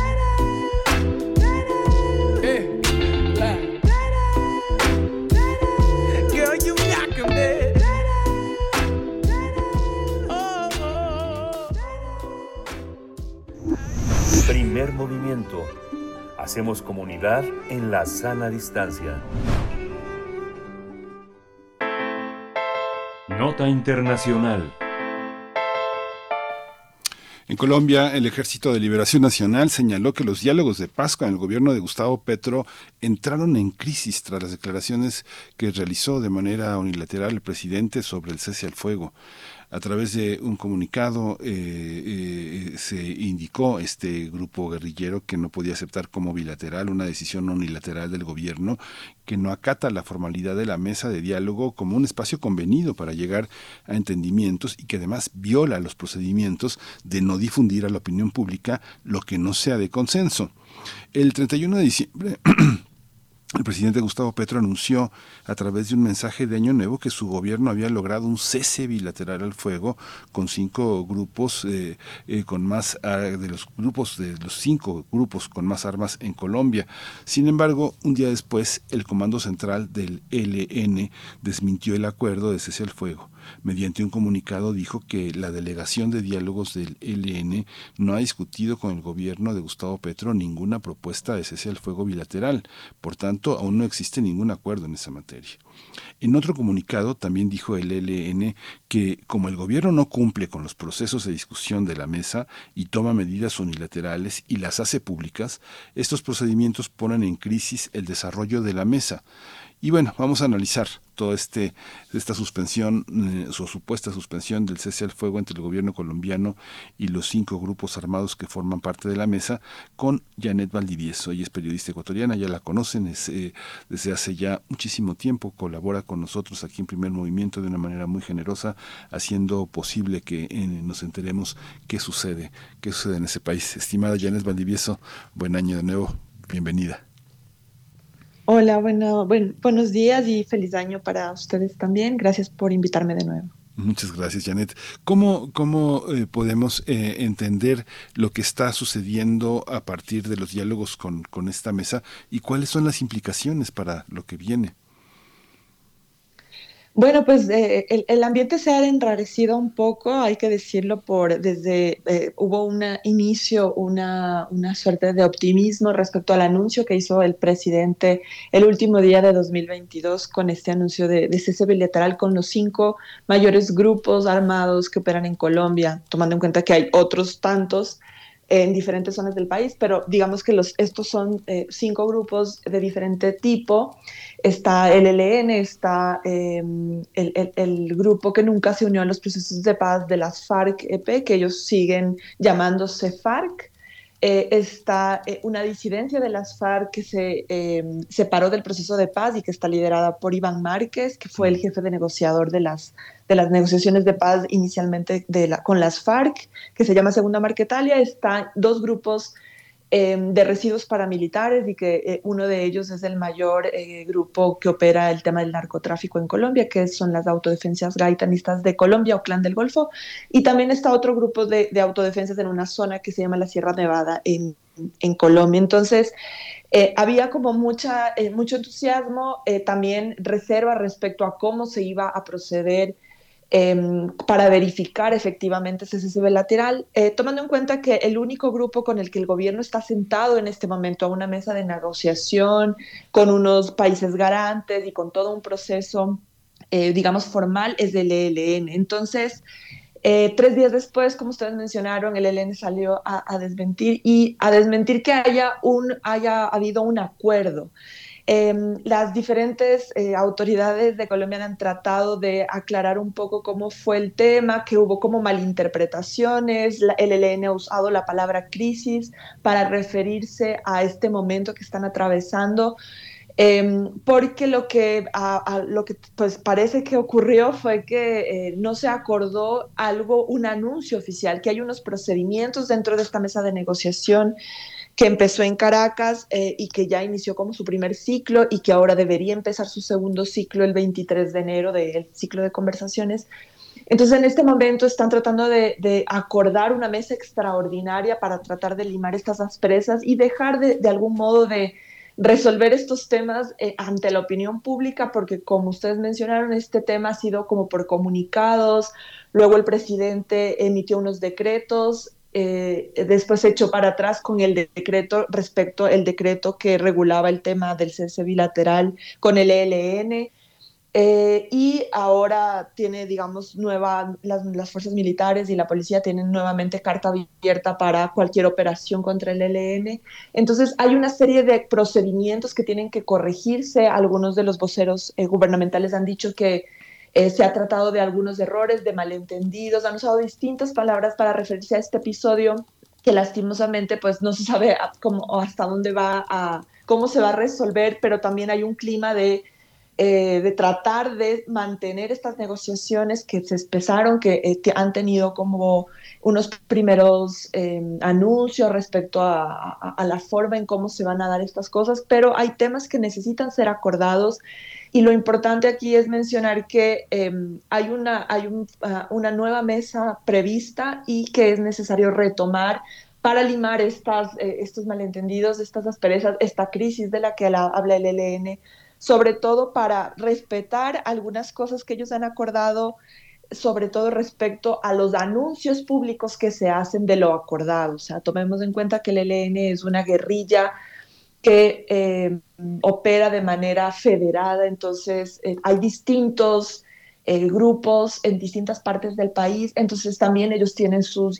Hacemos comunidad en la sana distancia. Nota Internacional. En Colombia, el Ejército de Liberación Nacional señaló que los diálogos de paz con el gobierno de Gustavo Petro entraron en crisis tras las declaraciones que realizó de manera unilateral el presidente sobre el cese al fuego. A través de un comunicado eh, eh, se indicó este grupo guerrillero que no podía aceptar como bilateral una decisión unilateral del gobierno que no acata la formalidad de la mesa de diálogo como un espacio convenido para llegar a entendimientos y que además viola los procedimientos de no difundir a la opinión pública lo que no sea de consenso. El 31 de diciembre El presidente Gustavo Petro anunció a través de un mensaje de Año Nuevo que su gobierno había logrado un cese bilateral al fuego con cinco grupos eh, eh, con más de los grupos de los cinco grupos con más armas en Colombia. Sin embargo, un día después, el Comando Central del ELN desmintió el acuerdo de cese al fuego mediante un comunicado dijo que la delegación de diálogos del ELN no ha discutido con el gobierno de Gustavo Petro ninguna propuesta de cese al fuego bilateral. Por tanto, aún no existe ningún acuerdo en esa materia. En otro comunicado también dijo el ELN que como el gobierno no cumple con los procesos de discusión de la mesa y toma medidas unilaterales y las hace públicas, estos procedimientos ponen en crisis el desarrollo de la mesa. Y bueno, vamos a analizar toda este, esta suspensión, eh, su supuesta suspensión del cese al fuego entre el gobierno colombiano y los cinco grupos armados que forman parte de la mesa con Janet Valdivieso. Ella es periodista ecuatoriana, ya la conocen, eh, desde hace ya muchísimo tiempo colabora con nosotros aquí en Primer Movimiento de una manera muy generosa, haciendo posible que eh, nos enteremos qué sucede, qué sucede en ese país. Estimada Janet Valdivieso, buen año de nuevo, bienvenida. Hola, bueno, buenos días y feliz año para ustedes también. Gracias por invitarme de nuevo. Muchas gracias, Janet. ¿Cómo, cómo eh, podemos eh, entender lo que está sucediendo a partir de los diálogos con, con esta mesa y cuáles son las implicaciones para lo que viene? Bueno, pues eh, el, ambiente se ha enrarecido un poco, hay que decirlo, por desde eh, hubo un inicio, una, una, suerte de optimismo respecto al anuncio que hizo el presidente el último día de 2022 con este anuncio de, de cese bilateral con los cinco mayores grupos armados que operan en Colombia, tomando en cuenta que hay otros tantos en diferentes zonas del país, pero digamos que los, estos son eh, cinco grupos de diferente tipo. Está el ELN, está em, el, el, grupo que nunca se unió a los procesos de paz de las FARC-EP, que ellos siguen llamándose FARC. Eh, está eh, una disidencia de las FARC que se em, separó del proceso de paz y que está liderada por Iván Márquez, que fue el jefe de negociador de las, de las negociaciones de paz inicialmente de la, con las FARC, que se llama Segunda Marquetalia. Están dos grupos Em, de residuos paramilitares y que eh, uno de ellos es el mayor eh, grupo que opera el tema del narcotráfico en Colombia, que son las autodefensas gaitanistas de Colombia o Clan del Golfo. Y también está otro grupo de, autodefensas en una zona que se llama la Sierra Nevada en, en Colombia. Entonces, eh, había como mucha, mucho entusiasmo, también reserva respecto a cómo se iba a proceder Em, para verificar efectivamente ese cese lateral, eh, tomando en cuenta que el único grupo con el que el gobierno está sentado en este momento a una mesa de negociación con unos países garantes y con todo un proceso, eh, digamos, formal es el ELN. Entonces, eh, tres días después, como ustedes mencionaron, el ELN salió a, a desmentir y a desmentir que haya, un, haya habido un acuerdo. Em, las diferentes eh, autoridades de Colombia han tratado de aclarar un poco cómo fue el tema, que hubo como malinterpretaciones. el ELN ha usado la palabra crisis para referirse a este momento que están atravesando. Em, porque lo que, lo que pues parece que ocurrió fue que eh, no se acordó algo, un anuncio oficial, que hay unos procedimientos dentro de esta mesa de negociación que empezó en Caracas eh, y que ya inició como su primer ciclo y que ahora debería empezar su segundo ciclo el 23 de enero del ciclo de conversaciones. Entonces, en este momento están tratando de, acordar una mesa extraordinaria para tratar de limar estas asperezas y dejar de, de algún modo de resolver estos temas eh, ante la opinión pública, porque como ustedes mencionaron, este tema ha sido como por comunicados, luego el presidente emitió unos decretos, eh, después echó para atrás con el decreto respecto al decreto que regulaba el tema del cese bilateral con el ELN. Eh, y ahora tiene, digamos, nueva, las, las, fuerzas militares y la policía tienen nuevamente carta abierta para cualquier operación contra el ELN. Entonces, hay una serie de procedimientos que tienen que corregirse. Algunos de los voceros eh, gubernamentales han dicho que eh, se ha tratado de algunos errores, de malentendidos, han usado distintas palabras para referirse a este episodio que lastimosamente pues no se sabe cómo, hasta dónde va a, cómo se va a resolver, pero también hay un clima de, eh, de tratar de mantener estas negociaciones que se empezaron, que, eh, han tenido como unos primeros anuncios respecto a, la forma en cómo se van a dar estas cosas, pero hay temas que necesitan ser acordados y lo importante aquí es mencionar que em, hay, una, hay ah, una nueva mesa prevista y que es necesario retomar para limar estas, eh, estos malentendidos, estas asperezas, esta crisis de la que habla el ELN, sobre todo para respetar algunas cosas que ellos han acordado, sobre todo respecto a los anuncios públicos que se hacen de lo acordado. O sea, tomemos en cuenta que el ELN es una guerrilla que eh, opera de manera federada, entonces eh, hay distintos eh, grupos en distintas partes del país, entonces también ellos tienen sus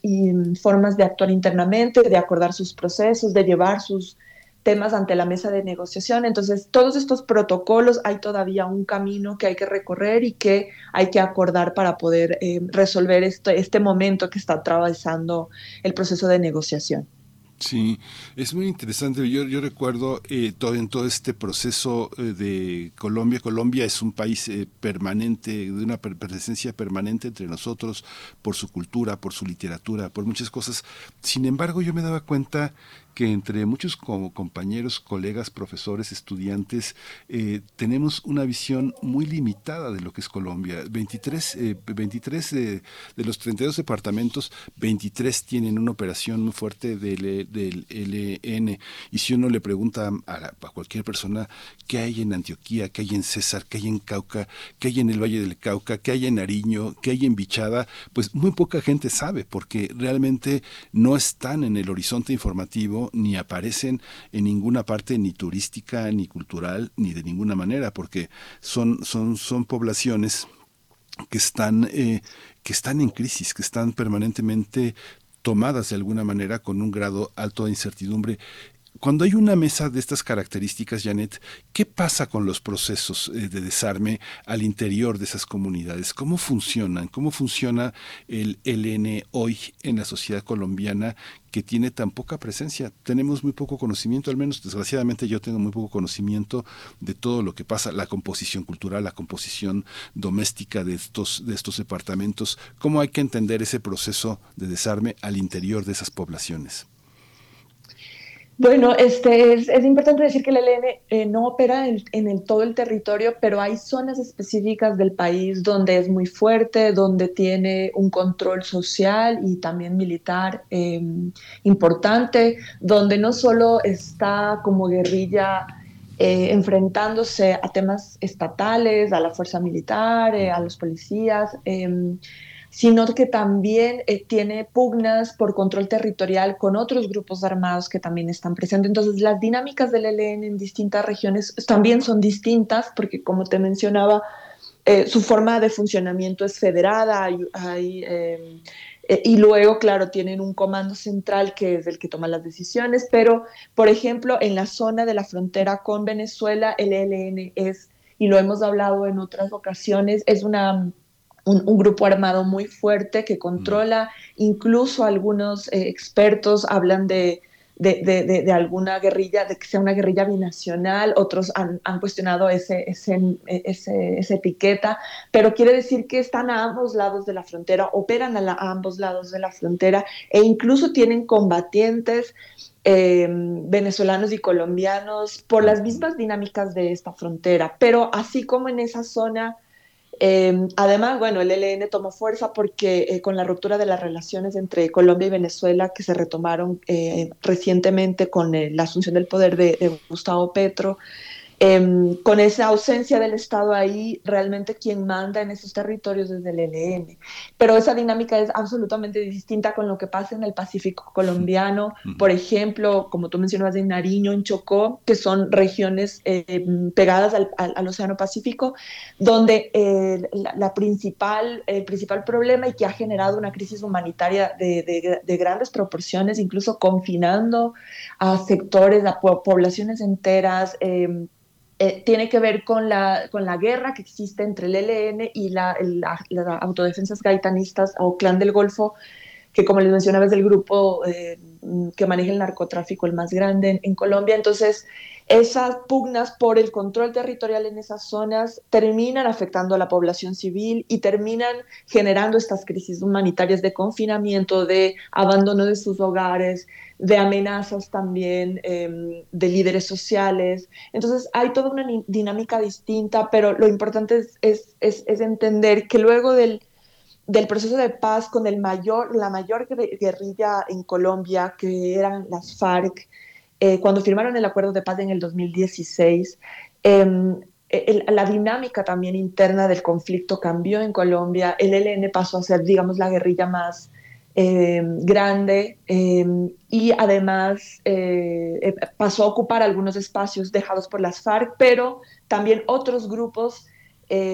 formas de actuar internamente, de acordar sus procesos, de llevar sus temas ante la mesa de negociación. Entonces, todos estos protocolos hay todavía un camino que hay que recorrer y que hay que acordar para poder resolver este, este momento que está atravesando el proceso de negociación. Sí, es muy interesante. Yo, yo recuerdo eh, todo, en todo este proceso eh, de Colombia. Colombia es un país eh, permanente, de una presencia permanente entre nosotros, por su cultura, por su literatura, por muchas cosas. Sin embargo, yo me daba cuenta que entre muchos como compañeros, colegas, profesores, estudiantes, eh, tenemos una visión muy limitada de lo que es Colombia. 23, 23 eh, de los 32 departamentos, 23 tienen una operación muy fuerte del, LN. Y si uno le pregunta a, a, cualquier persona qué hay en Antioquía, qué hay en César, qué hay en Cauca, qué hay en el Valle del Cauca, qué hay en Nariño, qué hay en Bichada, pues muy poca gente sabe porque realmente no están en el horizonte informativo ni aparecen en ninguna parte ni turística, ni cultural, ni de ninguna manera, porque son, son, son poblaciones que están, eh, que están en crisis, que están permanentemente tomadas de alguna manera con un grado alto de incertidumbre cuando hay una mesa de estas características, Janet, ¿qué pasa con los procesos eh, de desarme al interior de esas comunidades? ¿Cómo funcionan? ¿Cómo funciona el LN hoy en la sociedad colombiana que tiene tan poca presencia? Tenemos muy poco conocimiento, al menos desgraciadamente yo tengo muy poco conocimiento de todo lo que pasa, la composición cultural, la composición doméstica de estos, de estos departamentos. ¿Cómo hay que entender ese proceso de desarme al interior de esas poblaciones? Bueno, este, es, es, importante decir que el ELN eh, no opera en, todo el territorio, pero hay zonas específicas del país donde es muy fuerte, donde tiene un control social y también militar em, importante, donde no solo está como guerrilla eh, enfrentándose a temas estatales, a la fuerza militar, eh, a los policías em, sino que también eh, tiene pugnas por control territorial con otros grupos armados que también están presentes. Entonces, las dinámicas del ELN en distintas regiones también son distintas, porque como te mencionaba, eh, su forma de funcionamiento es federada, hay, em, Eh, y luego, claro, tienen un comando central que es el que toma las decisiones, pero, por ejemplo, en la zona de la frontera con Venezuela, el ELN es, y lo hemos hablado en otras ocasiones, es una un, grupo armado muy fuerte que controla, incluso algunos eh, expertos hablan de, de, alguna guerrilla, de que sea una guerrilla binacional, otros han, cuestionado ese, ese, esa etiqueta, pero quiere decir que están a ambos lados de la frontera, operan a, ambos lados de la frontera e incluso tienen combatientes em, venezolanos y colombianos por las mismas dinámicas de esta frontera, pero así como en esa zona Em, además, bueno, el ELN tomó fuerza porque eh, con la ruptura de las relaciones entre Colombia y Venezuela que se retomaron eh, recientemente con eh, la asunción del poder de Gustavo Petro, Em, con esa ausencia del Estado ahí, realmente quien manda en esos territorios es el ELN. Pero esa dinámica es absolutamente distinta con lo que pasa en el Pacífico colombiano, por ejemplo, como tú mencionabas en Nariño, en Chocó, que son regiones em, pegadas al, Océano Pacífico, donde eh, la, principal, el principal problema y que ha generado una crisis humanitaria de, de grandes proporciones, incluso confinando a sectores, a poblaciones enteras, eh, tiene que ver con la, con la guerra que existe entre el ELN y las autodefensas gaitanistas o Clan del Golfo, que como les mencionaba es el grupo eh, que maneja el narcotráfico el más grande en, Colombia. Entonces, esas pugnas por el control territorial en esas zonas terminan afectando a la población civil y terminan generando estas crisis humanitarias de confinamiento, de abandono de sus hogares, de amenazas también em, de líderes sociales. Entonces hay toda una dinámica distinta, pero lo importante es, entender que luego del, del, proceso de paz con el mayor, la mayor guerrilla en Colombia, que eran las FARC, eh, cuando firmaron el acuerdo de paz en el 2016, em, la dinámica también interna del conflicto cambió en Colombia. El ELN pasó a ser, digamos, la guerrilla más eh, grande eh, y además eh, pasó a ocupar algunos espacios dejados por las FARC, pero también otros grupos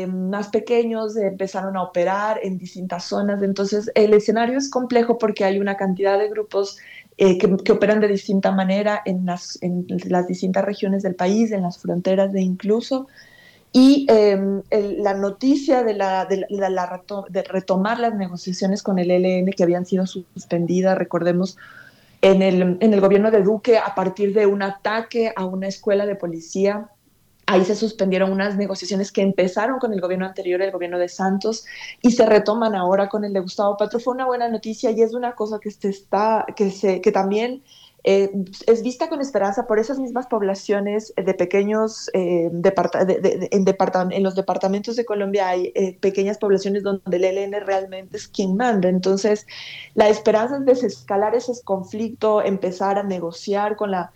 más pequeños empezaron a operar en distintas zonas. Entonces el escenario es complejo porque hay una cantidad de grupos que, que, operan de distinta manera en las, en las distintas regiones del país, en las fronteras de incluso. Y em, la noticia de, la, de, la, de, retomar las negociaciones con el ELN que habían sido suspendidas, recordemos, en el, en el gobierno de Duque a partir de un ataque a una escuela de policía. Ahí se suspendieron unas negociaciones que empezaron con el gobierno anterior, el gobierno de Santos, y se retoman ahora con el de Gustavo Petro. Fue una buena noticia y es una cosa que, se está, que, se, que también eh, es vista con esperanza por esas mismas poblaciones de pequeños, eh, en, en, los departamentos de Colombia hay eh, pequeñas poblaciones donde el ELN realmente es quien manda. Entonces, la esperanza es desescalar ese conflicto, empezar a negociar con la...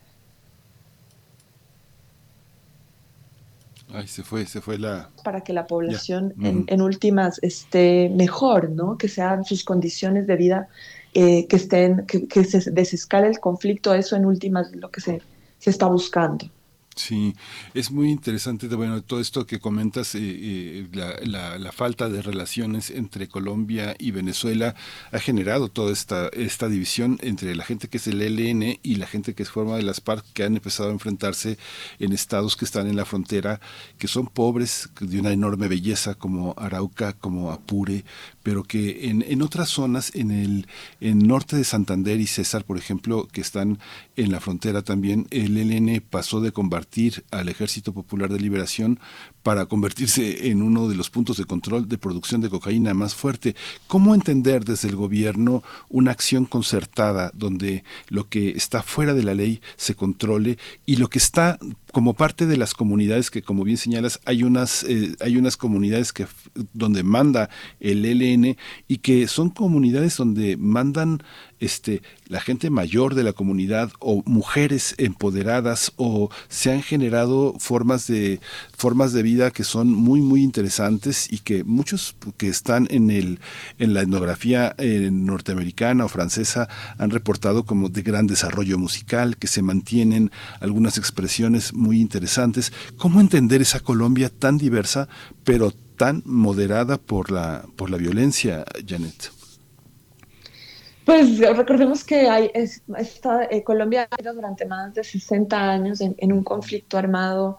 Ay, se fue, se fue la... Para que la población en, en, últimas esté mejor, ¿no? Que sean sus condiciones de vida eh, que, estén, que, que, se desescale el conflicto, eso en últimas lo que se, se está buscando. Sí, es muy interesante, bueno, todo esto que comentas, eh, eh, la, la, falta de relaciones entre Colombia y Venezuela ha generado toda esta, esta división entre la gente que es el ELN y la gente que es forma de las FARC, que han empezado a enfrentarse en estados que están en la frontera, que son pobres, de una enorme belleza, como Arauca, como Apure, pero que en, en otras zonas, en el en norte de Santander y César, por ejemplo, que están en la frontera también, el ELN pasó de combatir al Ejército Popular de Liberación para convertirse en uno de los puntos de control de producción de cocaína más fuerte. ¿Cómo entender desde el gobierno una acción concertada donde lo que está fuera de la ley se controle y lo que está como parte de las comunidades que como bien señalas hay unas eh, hay unas comunidades que donde manda el ELN y que son comunidades donde mandan este, la gente mayor de la comunidad o mujeres empoderadas o se han generado formas de formas de vida que son muy muy interesantes y que muchos que están en el en la etnografía eh, norteamericana o francesa han reportado como de gran desarrollo musical que se mantienen algunas expresiones muy interesantes. Cómo entender esa Colombia tan diversa pero tan moderada por la por la violencia Janet Pues recordemos que hay, eh, Colombia ha ido durante más de 60 años en, un conflicto armado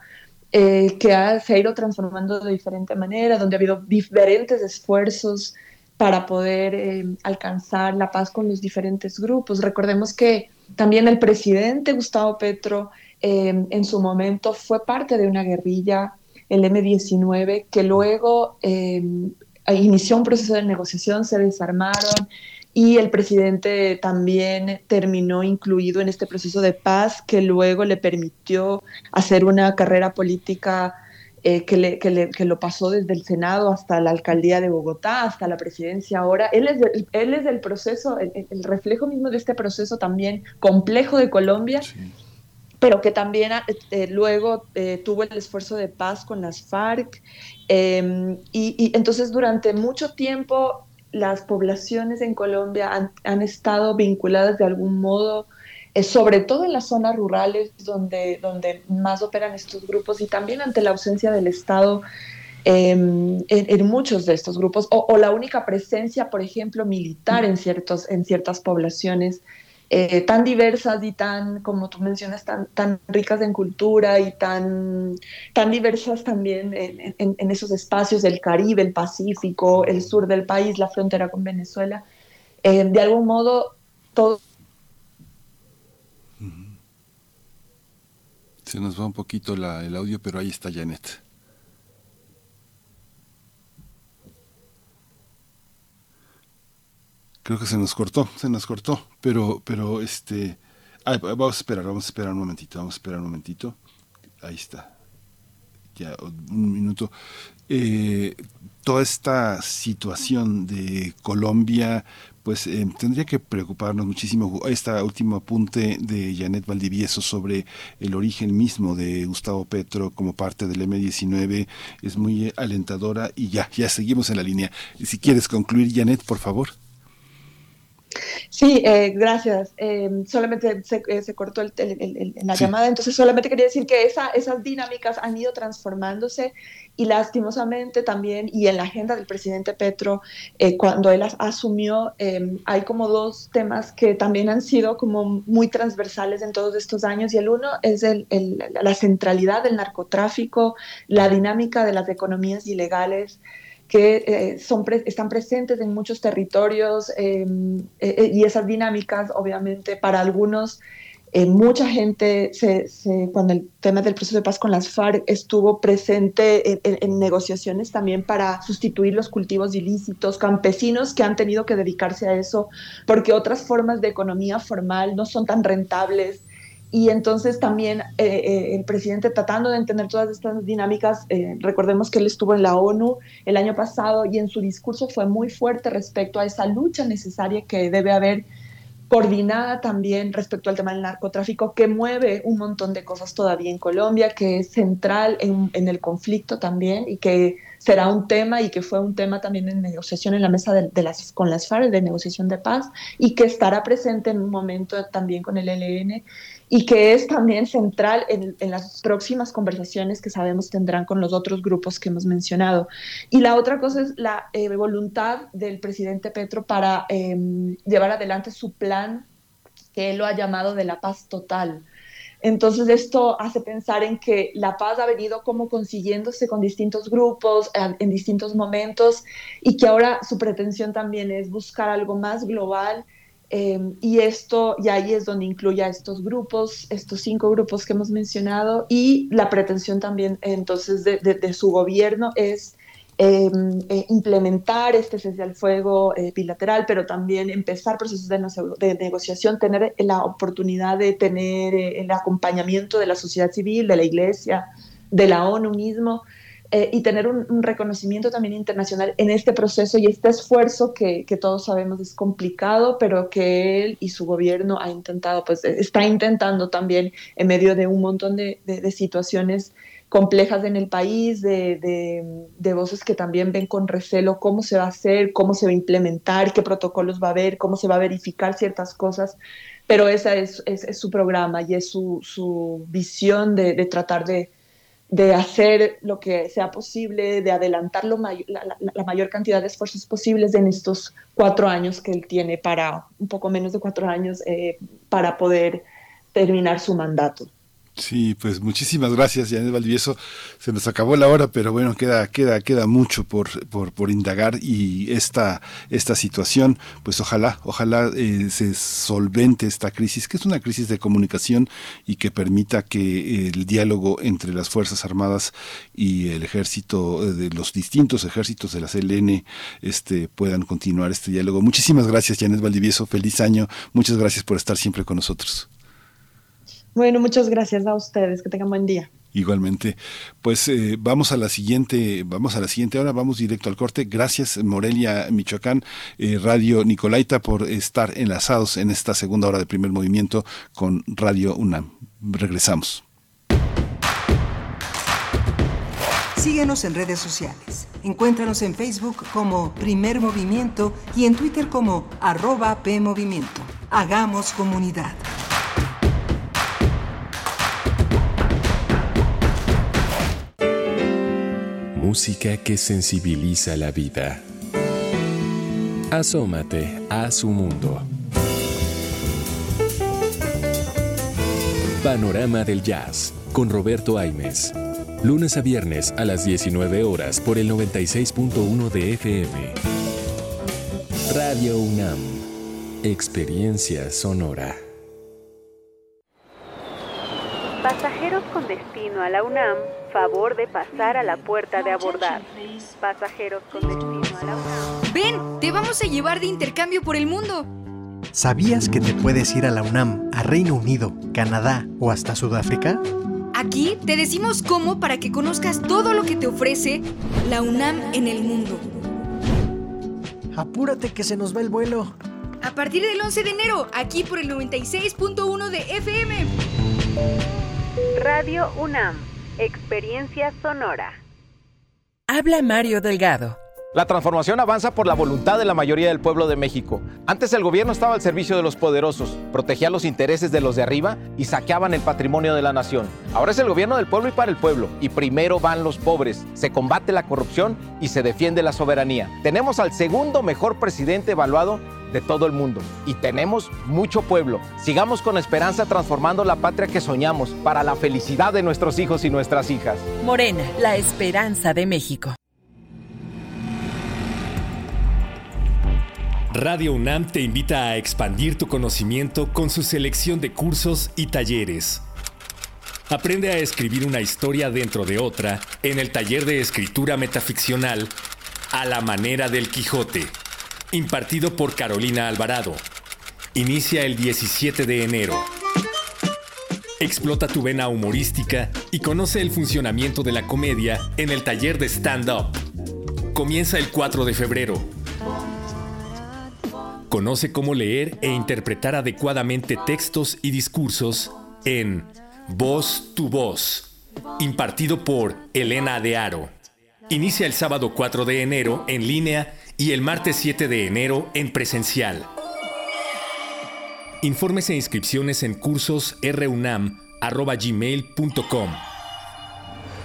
eh, que se ha ido transformando de diferente manera, donde ha habido diferentes esfuerzos para poder eh, alcanzar la paz con los diferentes grupos. Recordemos que también el presidente Gustavo Petro en su momento fue parte de una guerrilla, el M-19, que luego inició un proceso de negociación, se desarmaron y el presidente también terminó incluido en este proceso de paz que luego le permitió hacer una carrera política eh, que, le, que, lo pasó desde el Senado hasta la alcaldía de Bogotá, hasta la presidencia ahora. Él es, él es del proceso, el, reflejo mismo de este proceso también complejo de Colombia. pero que también eh, luego eh, tuvo el esfuerzo de paz con las FARC. Em, y, y, entonces durante mucho tiempo las poblaciones en Colombia han, estado vinculadas de algún modo, eh, sobre todo en las zonas rurales donde, donde más operan estos grupos y también ante la ausencia del Estado em, en, muchos de estos grupos, o, la única presencia, por ejemplo, militar en, ciertos, en ciertas poblaciones eh, tan diversas y tan, como tú mencionas, tan, tan ricas en cultura y tan, tan diversas también en, esos espacios del Caribe, el Pacífico, el sur del país, la frontera con Venezuela. Eh, de algún modo, todo... Se nos va un poquito el audio, pero ahí está Janet. Creo que se nos cortó, se nos cortó, pero, pero este, vamos a esperar, vamos a esperar un momentito, vamos a esperar un momentito. Ahí está. Ya un minuto. Eh, toda esta situación de Colombia, pues eh, tendría que preocuparnos muchísimo. Este último apunte de Janet Valdivieso sobre el origen mismo de Gustavo Petro como parte del M19 es muy alentadora y ya, ya seguimos en la línea. Si quieres concluir, Janet, por favor. Sí, eh, gracias. Eh, solamente se, eh, se cortó el, la llamada, entonces solamente quería decir que esa, esas dinámicas han ido transformándose y lastimosamente también, y en la agenda del presidente Petro, cuando él asumió, hay como dos temas que también han sido como muy transversales en todos estos años, y el uno es el, la centralidad del narcotráfico, la dinámica de las economías ilegales, que eh, son están presentes en muchos territorios em, eh, eh, y esas dinámicas, obviamente, para algunos, mucha gente, cuando el tema del proceso de paz con las FARC estuvo presente en, negociaciones también para sustituir los cultivos ilícitos, campesinos que han tenido que dedicarse a eso porque otras formas de economía formal no son tan rentables y entonces también eh, eh, el presidente tratando de entender todas estas dinámicas, eh, recordemos que él estuvo en la ONU el año pasado y en su discurso fue muy fuerte respecto a esa lucha necesaria que debe haber coordinada también respecto al tema del narcotráfico, que mueve un montón de cosas todavía en Colombia, que es central en, el conflicto también y que será un tema y que fue un tema también en negociación en la mesa de, las, con las FARC de negociación de paz y que estará presente en un momento también con el ELN y que es también central en, las próximas conversaciones que sabemos tendrán con los otros grupos que hemos mencionado. Y la otra cosa es la eh, voluntad del presidente Petro para em, llevar adelante su plan que él lo ha llamado de la paz total. Entonces esto hace pensar en que la paz ha venido como consiguiéndose con distintos grupos en distintos momentos y que ahora su pretensión también es buscar algo más global Em, y esto, y ahí es donde incluye a estos grupos, estos cinco grupos que hemos mencionado, y la pretensión también entonces de, su gobierno es em, eh, implementar este cese al fuego eh, bilateral, pero también empezar procesos de, de, negociación, tener la oportunidad de tener eh, el acompañamiento de la sociedad civil, de la iglesia, de la ONU mismo, eh, y tener un, reconocimiento también internacional en este proceso y este esfuerzo que, que, todos sabemos es complicado, pero que él y su gobierno ha intentado, pues está intentando también en medio de un montón de, de, situaciones complejas en el país, de, de, voces que también ven con recelo cómo se va a hacer, cómo se va a implementar, qué protocolos va a haber, cómo se va a verificar ciertas cosas, pero esa es, es, es su programa y es su, su visión de, tratar de de hacer lo que sea posible, de adelantar lo la, mayor cantidad de esfuerzos posibles en estos cuatro años que él tiene para, un poco menos de cuatro años, eh, para poder terminar su mandato. Sí, pues muchísimas gracias, Janet Valdivieso. Se nos acabó la hora, pero bueno, queda, queda, queda mucho por, por, por indagar y esta, esta situación, pues ojalá, ojalá eh, se solvente esta crisis, que es una crisis de comunicación y que permita que el diálogo entre las Fuerzas Armadas y el ejército, eh, de los distintos ejércitos de la CLN, este, puedan continuar este diálogo. Muchísimas gracias, Janet Valdivieso. Feliz año. Muchas gracias por estar siempre con nosotros. Bueno, muchas gracias a ustedes. Que tengan buen día. Igualmente, pues eh, vamos a la siguiente, vamos a la siguiente hora, vamos directo al corte. Gracias Morelia, Michoacán, eh, Radio Nicolaita por estar enlazados en esta segunda hora de primer movimiento con Radio UNAM. Regresamos. Síguenos en redes sociales. Encuéntranos en Facebook como Primer Movimiento y en Twitter como arroba PMovimiento. Hagamos comunidad. Música que sensibiliza la vida. Asómate a su mundo. Panorama del Jazz con Roberto Aimes. Lunes a viernes a las 19 horas por el 96.1 de FM. Radio UNAM. Experiencia sonora. Pasajeros con destino a la UNAM Favor de pasar a la puerta de abordar. Pasajeros con destino a la UNAM. Ven, te vamos a llevar de intercambio por el mundo. ¿Sabías que te puedes ir a la UNAM, a Reino Unido, Canadá o hasta Sudáfrica? Aquí te decimos cómo para que conozcas todo lo que te ofrece la UNAM en el mundo. Apúrate que se nos va el vuelo. A partir del 11 de enero, aquí por el 96.1 de FM. Radio UNAM Experiencia Sonora. Habla Mario Delgado. La transformación avanza por la voluntad de la mayoría del pueblo de México. Antes el gobierno estaba al servicio de los poderosos, protegía los intereses de los de arriba y saqueaban el patrimonio de la nación. Ahora es el gobierno del pueblo y para el pueblo, y primero van los pobres, se combate la corrupción y se defiende la soberanía. Tenemos al segundo mejor presidente evaluado de todo el mundo. Y tenemos mucho pueblo. Sigamos con esperanza transformando la patria que soñamos para la felicidad de nuestros hijos y nuestras hijas. Morena, la esperanza de México. Radio UNAM te invita a expandir tu conocimiento con su selección de cursos y talleres. Aprende a escribir una historia dentro de otra en el taller de escritura metaficcional a la manera del Quijote impartido por Carolina Alvarado. Inicia el 17 de enero. Explota tu vena humorística y conoce el funcionamiento de la comedia en el taller de stand-up. Comienza el 4 de febrero. Conoce cómo leer e interpretar adecuadamente textos y discursos en Voz tu Voz, impartido por Elena de Aro. Inicia el sábado 4 de enero en línea y el martes 7 de enero en presencial. Informes e inscripciones en cursos runam.gmail.com.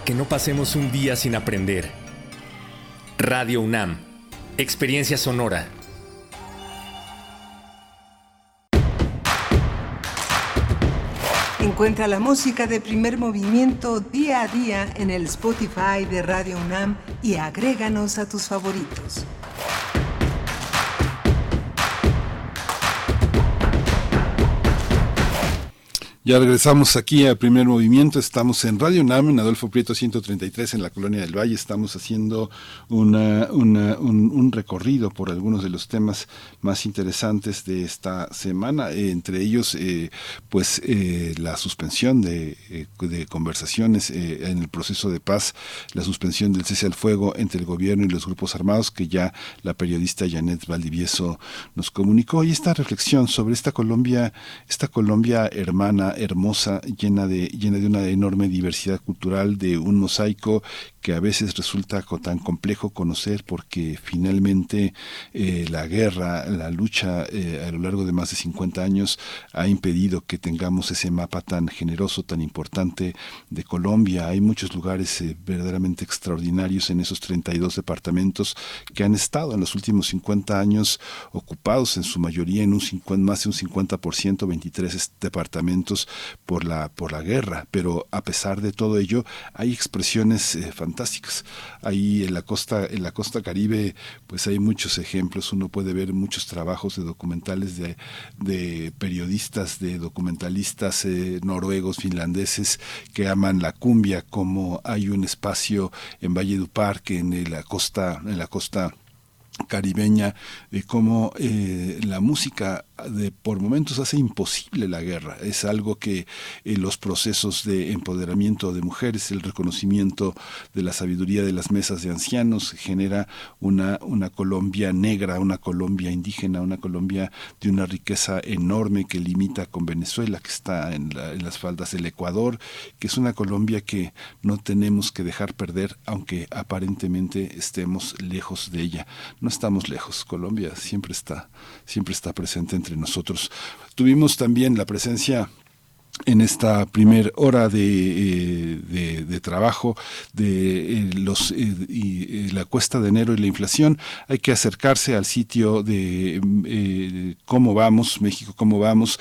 Que no pasemos un día sin aprender. Radio UNAM. Experiencia sonora. Encuentra la música de primer movimiento día a día en el Spotify de Radio UNAM y agréganos a tus favoritos. Thank you. Ya regresamos aquí a Primer Movimiento. Estamos en Radio UNAM, en Adolfo Prieto 133, en la Colonia del Valle. Estamos haciendo una, un, recorrido por algunos de los temas más interesantes de esta semana. Eh, entre ellos, eh, pues, eh, la suspensión de, de conversaciones en el proceso de paz, la suspensión del cese al fuego entre el gobierno y los grupos armados, que ya la periodista Janet Valdivieso nos comunicó. Y esta reflexión sobre esta Colombia, esta Colombia hermana, hermosa, llena de, llena de una enorme diversidad cultural, de un mosaico que a veces resulta tan complejo conocer porque finalmente eh, la guerra, la lucha eh, a lo largo de más de 50 años ha impedido que tengamos ese mapa tan generoso, tan importante de Colombia. Hay muchos lugares eh, verdaderamente extraordinarios en esos 32 departamentos que han estado en los últimos 50 años ocupados en su mayoría en un 50, más de un 50%, 23 departamentos por la, por la guerra. Pero a pesar de todo ello, hay expresiones eh, fantásticas. Ahí en la costa, en la costa caribe, pues hay muchos ejemplos. Uno puede ver muchos trabajos de documentales de, de periodistas, de documentalistas eh, noruegos, finlandeses, que aman la cumbia, como hay un espacio en Valle du Parque, en la costa, en la costa caribeña, de cómo eh, la música de por momentos hace imposible la guerra. Es algo que eh, los procesos de empoderamiento de mujeres, el reconocimiento de la sabiduría de las mesas de ancianos genera una, una Colombia negra, una Colombia indígena, una Colombia de una riqueza enorme que limita con Venezuela, que está en, en las faldas del Ecuador, que es una Colombia que no tenemos que dejar perder, aunque aparentemente estemos lejos de ella. No estamos lejos, Colombia siempre está, siempre está presente entre nosotros. Tuvimos también la presencia en esta primera hora de, eh, trabajo de eh, los eh, y, la cuesta de enero y la inflación hay que acercarse al sitio de cómo vamos México cómo vamos.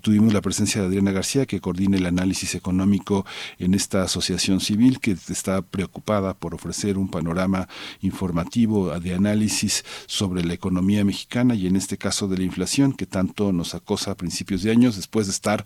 Tuvimos la presencia de Adriana García que coordina el análisis económico en esta asociación civil que está preocupada por ofrecer un panorama informativo de análisis sobre la economía mexicana y en este caso de la inflación que tanto nos acosa a principios de años después de estar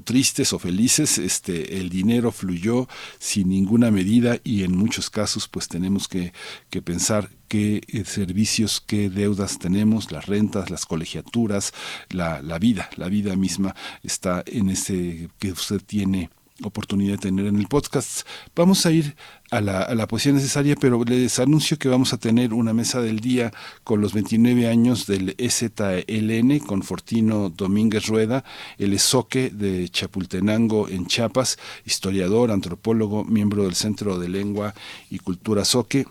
tristes o felices, este, el dinero fluyó sin ninguna medida y en muchos casos pues tenemos que, que pensar qué eh, servicios, qué deudas tenemos, las rentas, las colegiaturas, la, la vida, la vida misma está en ese que usted tiene oportunidad de tener en el podcast. Vamos a ir a la, a la, poesía necesaria, pero les anuncio que vamos a tener una mesa del día con los 29 años del EZLN, con Fortino Domínguez Rueda, el Esoque de Chapultenango en Chiapas, historiador, antropólogo, miembro del Centro de Lengua y Cultura Soque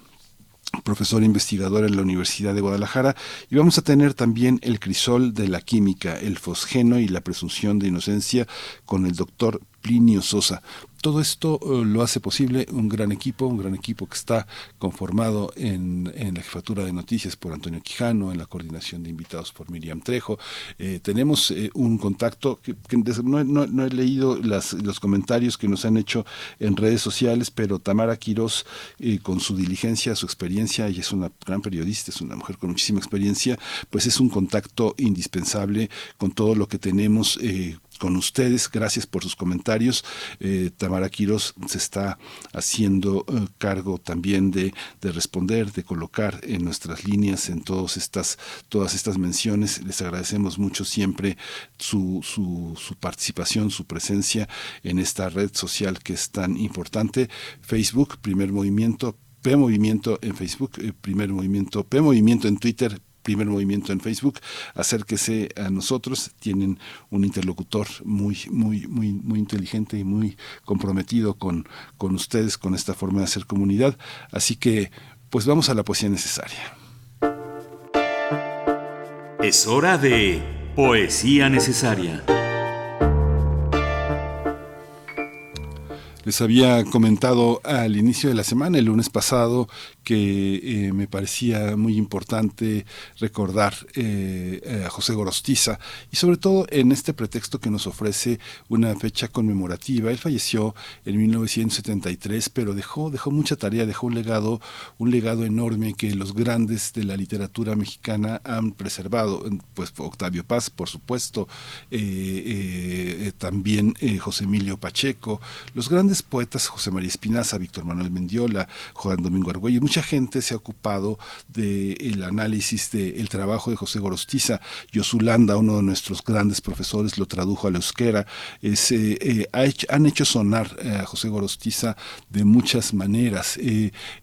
profesor investigador en la Universidad de Guadalajara, y vamos a tener también el crisol de la química, el fosgeno y la presunción de inocencia con el doctor Plinio Sosa. Todo esto eh, lo hace posible un gran equipo, un gran equipo que está conformado en, la jefatura de noticias por Antonio Quijano, en la coordinación de invitados por Miriam Trejo. Eh, tenemos eh, un contacto que, no, he leído los comentarios que nos han hecho en redes sociales, pero Tamara Quiroz, con su diligencia, su experiencia, y es una gran periodista, es una mujer con muchísima experiencia, pues es un contacto indispensable con todo lo que tenemos con ustedes. Gracias por sus comentarios. Eh, Tamara Quiroz se está haciendo eh, cargo también de, de, responder, de colocar en nuestras líneas, en todas estas, todas estas menciones. Les agradecemos mucho siempre su, su, su participación, su presencia en esta red social que es tan importante. Facebook, primer movimiento, P Movimiento en Facebook, eh, Primer Movimiento, P Movimiento en Twitter, primer movimiento en Facebook, acérquese a nosotros, tienen un interlocutor muy, muy, muy, muy inteligente y muy comprometido con, con ustedes, con esta forma de hacer comunidad. Así que, pues vamos a la poesía necesaria. Es hora de poesía necesaria. Les había comentado al inicio de la semana, el lunes pasado, que eh, me parecía muy importante recordar eh, a José Gorostiza y sobre todo en este pretexto que nos ofrece una fecha conmemorativa. Él falleció en 1973, pero dejó, dejó mucha tarea, dejó un legado, un legado enorme que los grandes de la literatura mexicana han preservado. Pues Octavio Paz, por supuesto, eh, también José Emilio Pacheco, los grandes poetas José María Espinaza, Víctor Manuel Mendiola, Juan Domingo Argüello, mucha gente se ha ocupado del análisis del trabajo de José Gorostiza. Yosulanda, uno de nuestros grandes profesores, lo tradujo al euskera. Es, eh, eh, han hecho sonar a José Gorostiza de muchas maneras.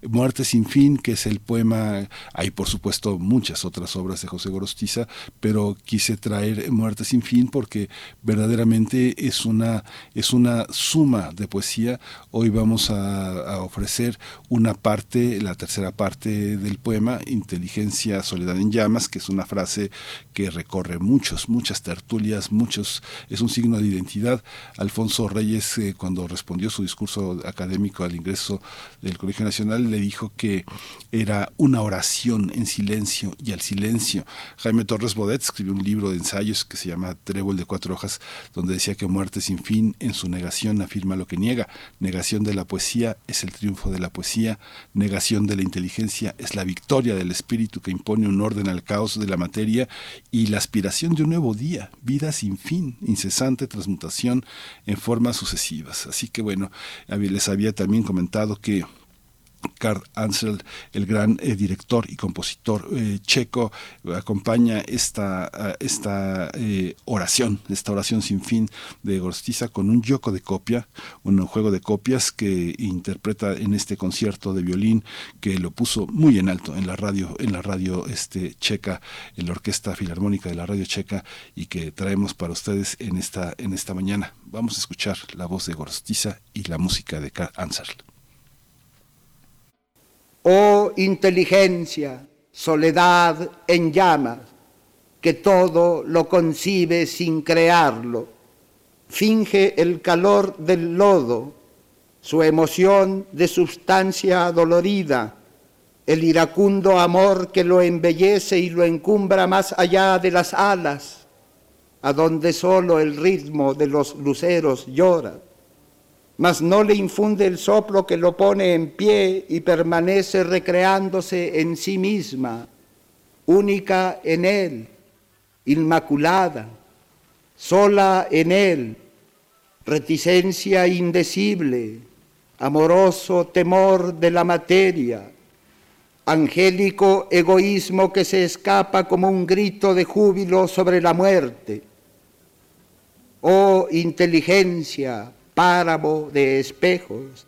Muerte sin fin, que es el poema, hay por supuesto muchas otras obras de José Gorostiza, pero quise traer Muerte sin fin porque verdaderamente es una, es una suma de poesía. Hoy vamos a, ofrecer una parte, la tercera parte del poema, Inteligencia, Soledad en Llamas, que es una frase que recorre muchos, muchas tertulias, muchos, es un signo de identidad. Alfonso Reyes, eh, cuando respondió su discurso académico al ingreso del Colegio Nacional, le dijo que era una oración en silencio y al silencio. Jaime Torres Bodet escribió un libro de ensayos que se llama Trébol de cuatro hojas, donde decía que muerte sin fin en su negación afirma lo que niega. Negación de la poesía es el triunfo de la poesía, negación de la inteligencia es la victoria del espíritu que impone un orden al caos de la materia y la aspiración de un nuevo día, vida sin fin, incesante transmutación en formas sucesivas. Así que bueno, les había también comentado que Karl Ansel, el gran eh, director y compositor eh, checo, acompaña esta, esta eh, oración, esta oración sin fin de Gorstiza con un yoko de copia, un juego de copias que interpreta en este concierto de violín que lo puso muy en alto en la radio, en la radio este, checa, en la Orquesta Filarmónica de la Radio Checa y que traemos para ustedes en esta, en esta mañana. Vamos a escuchar la voz de Gorstiza y la música de Karl Ansel. Oh inteligencia, soledad en llamas, que todo lo concibe sin crearlo, finge el calor del lodo, su emoción de sustancia dolorida, el iracundo amor que lo embellece y lo encumbra más allá de las alas, a donde solo el ritmo de los luceros llora mas no le infunde el soplo que lo pone en pie y permanece recreándose en sí misma, única en él, inmaculada, sola en él, reticencia indecible, amoroso temor de la materia, angélico egoísmo que se escapa como un grito de júbilo sobre la muerte. Oh inteligencia, páramo de espejos,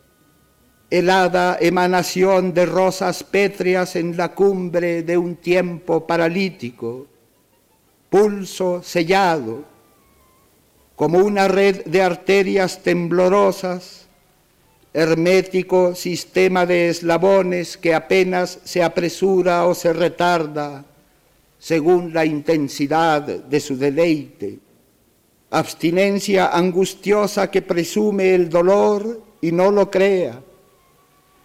helada emanación de rosas pétreas en la cumbre de un tiempo paralítico, pulso sellado, como una red de arterias temblorosas, hermético sistema de eslabones que apenas se apresura o se retarda según la intensidad de su deleite abstinencia angustiosa que presume el dolor y no lo crea,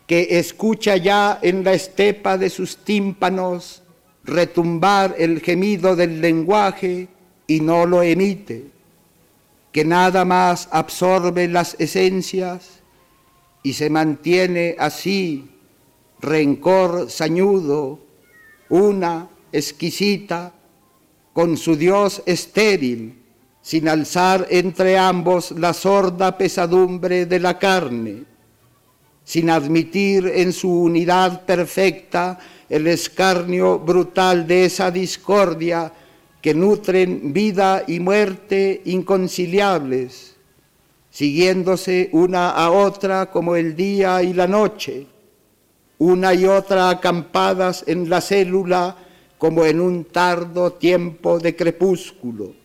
que escucha ya en la estepa de sus tímpanos retumbar el gemido del lenguaje y no lo emite, que nada más absorbe las esencias y se mantiene así, rencor sañudo, una exquisita, con su Dios estéril, sin alzar entre ambos la sorda pesadumbre de la carne, sin admitir en su unidad perfecta el escarnio brutal de esa discordia que nutren vida y muerte inconciliables, siguiéndose una a otra como el día y la noche, una y otra acampadas en la célula como en un tardo tiempo de crepúsculo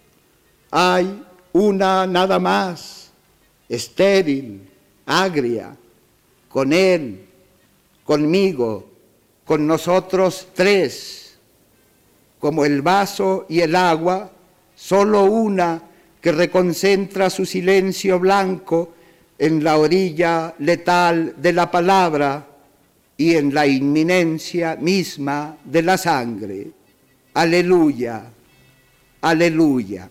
hay una nada más, estéril, agria, con Él, conmigo, con nosotros tres, como el vaso y el agua, solo una que reconcentra su silencio blanco en la orilla letal de la palabra y en la inminencia misma de la sangre. Aleluya, aleluya.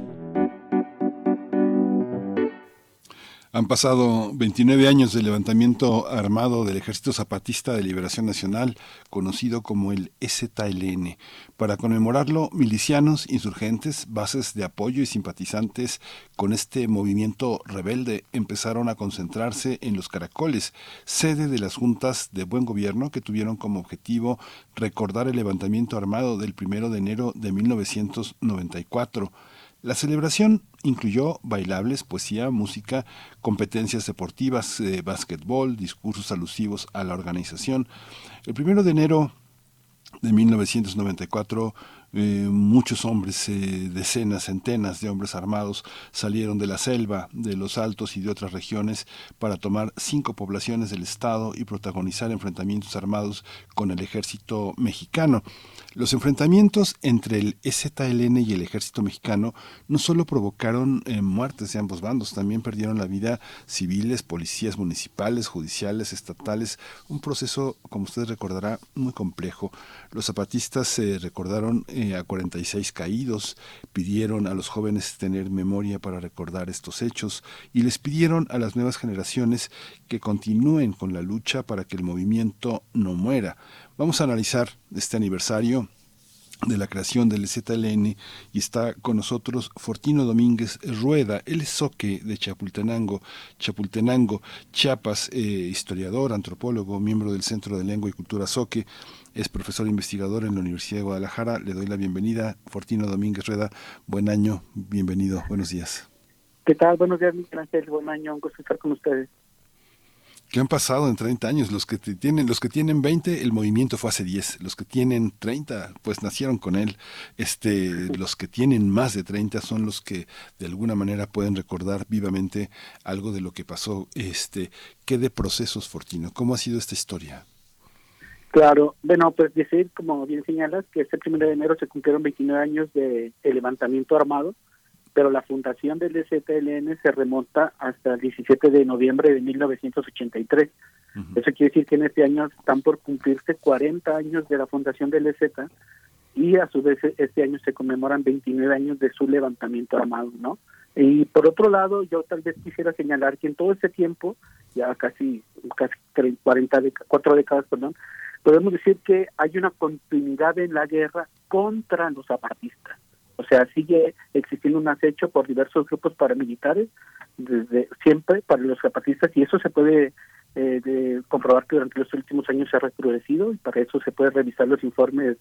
Han pasado 29 años del levantamiento armado del Ejército Zapatista de Liberación Nacional, conocido como el EZLN. Para conmemorarlo, milicianos, insurgentes, bases de apoyo y simpatizantes con este movimiento rebelde empezaron a concentrarse en los caracoles, sede de las juntas de buen gobierno que tuvieron como objetivo recordar el levantamiento armado del 1 de enero de 1994. La celebración incluyó bailables, poesía, música, competencias deportivas, eh, básquetbol, discursos alusivos a la organización. El primero de enero de 1994 eh, muchos hombres, eh, decenas, centenas de hombres armados salieron de la selva, de los altos y de otras regiones para tomar cinco poblaciones del estado y protagonizar enfrentamientos armados con el ejército mexicano. Los enfrentamientos entre el EZLN y el ejército mexicano no solo provocaron eh, muertes de ambos bandos, también perdieron la vida civiles, policías municipales, judiciales, estatales, un proceso, como usted recordará, muy complejo. Los zapatistas se recordaron eh, a 46 caídos, pidieron a los jóvenes tener memoria para recordar estos hechos y les pidieron a las nuevas generaciones que continúen con la lucha para que el movimiento no muera. Vamos a analizar este aniversario de la creación del ZLN y está con nosotros Fortino Domínguez Rueda, él es soque de Chapultenango, Chapultenango, Chiapas, eh, historiador, antropólogo, miembro del Centro de Lengua y Cultura Soque, es profesor investigador en la Universidad de Guadalajara. Le doy la bienvenida, Fortino Domínguez Rueda, buen año, bienvenido, buenos días. ¿Qué tal? Buenos días, Miguel Ángel, buen año, un gusto estar con ustedes. ¿Qué han pasado en 30 años? Los que tienen, los que tienen 20, el movimiento fue hace 10. Los que tienen 30, pues nacieron con él. Este, los que tienen más de 30 son los que de alguna manera pueden recordar vivamente algo de lo que pasó. Este, ¿qué de procesos, Fortino? ¿Cómo ha sido esta historia? Claro, bueno, pues decir, como bien señalas, que este primero de enero se cumplieron 29 años de, de levantamiento armado pero la fundación del EZLN se remonta hasta el 17 de noviembre de 1983. Eso quiere decir que en este año están por cumplirse 40 años de la fundación del EZ y a su vez este año se conmemoran 29 años de su levantamiento armado, ¿no? Y por otro lado, yo tal vez quisiera señalar que en todo ese tiempo, ya casi casi 40 cuatro décadas, perdón, podemos decir que hay una continuidad en la guerra contra los zapatistas. O sea, sigue existiendo un acecho por diversos grupos paramilitares desde siempre para los zapatistas y eso se puede eh, comprobar que durante los últimos años se ha recrudecido y para eso se puede revisar los informes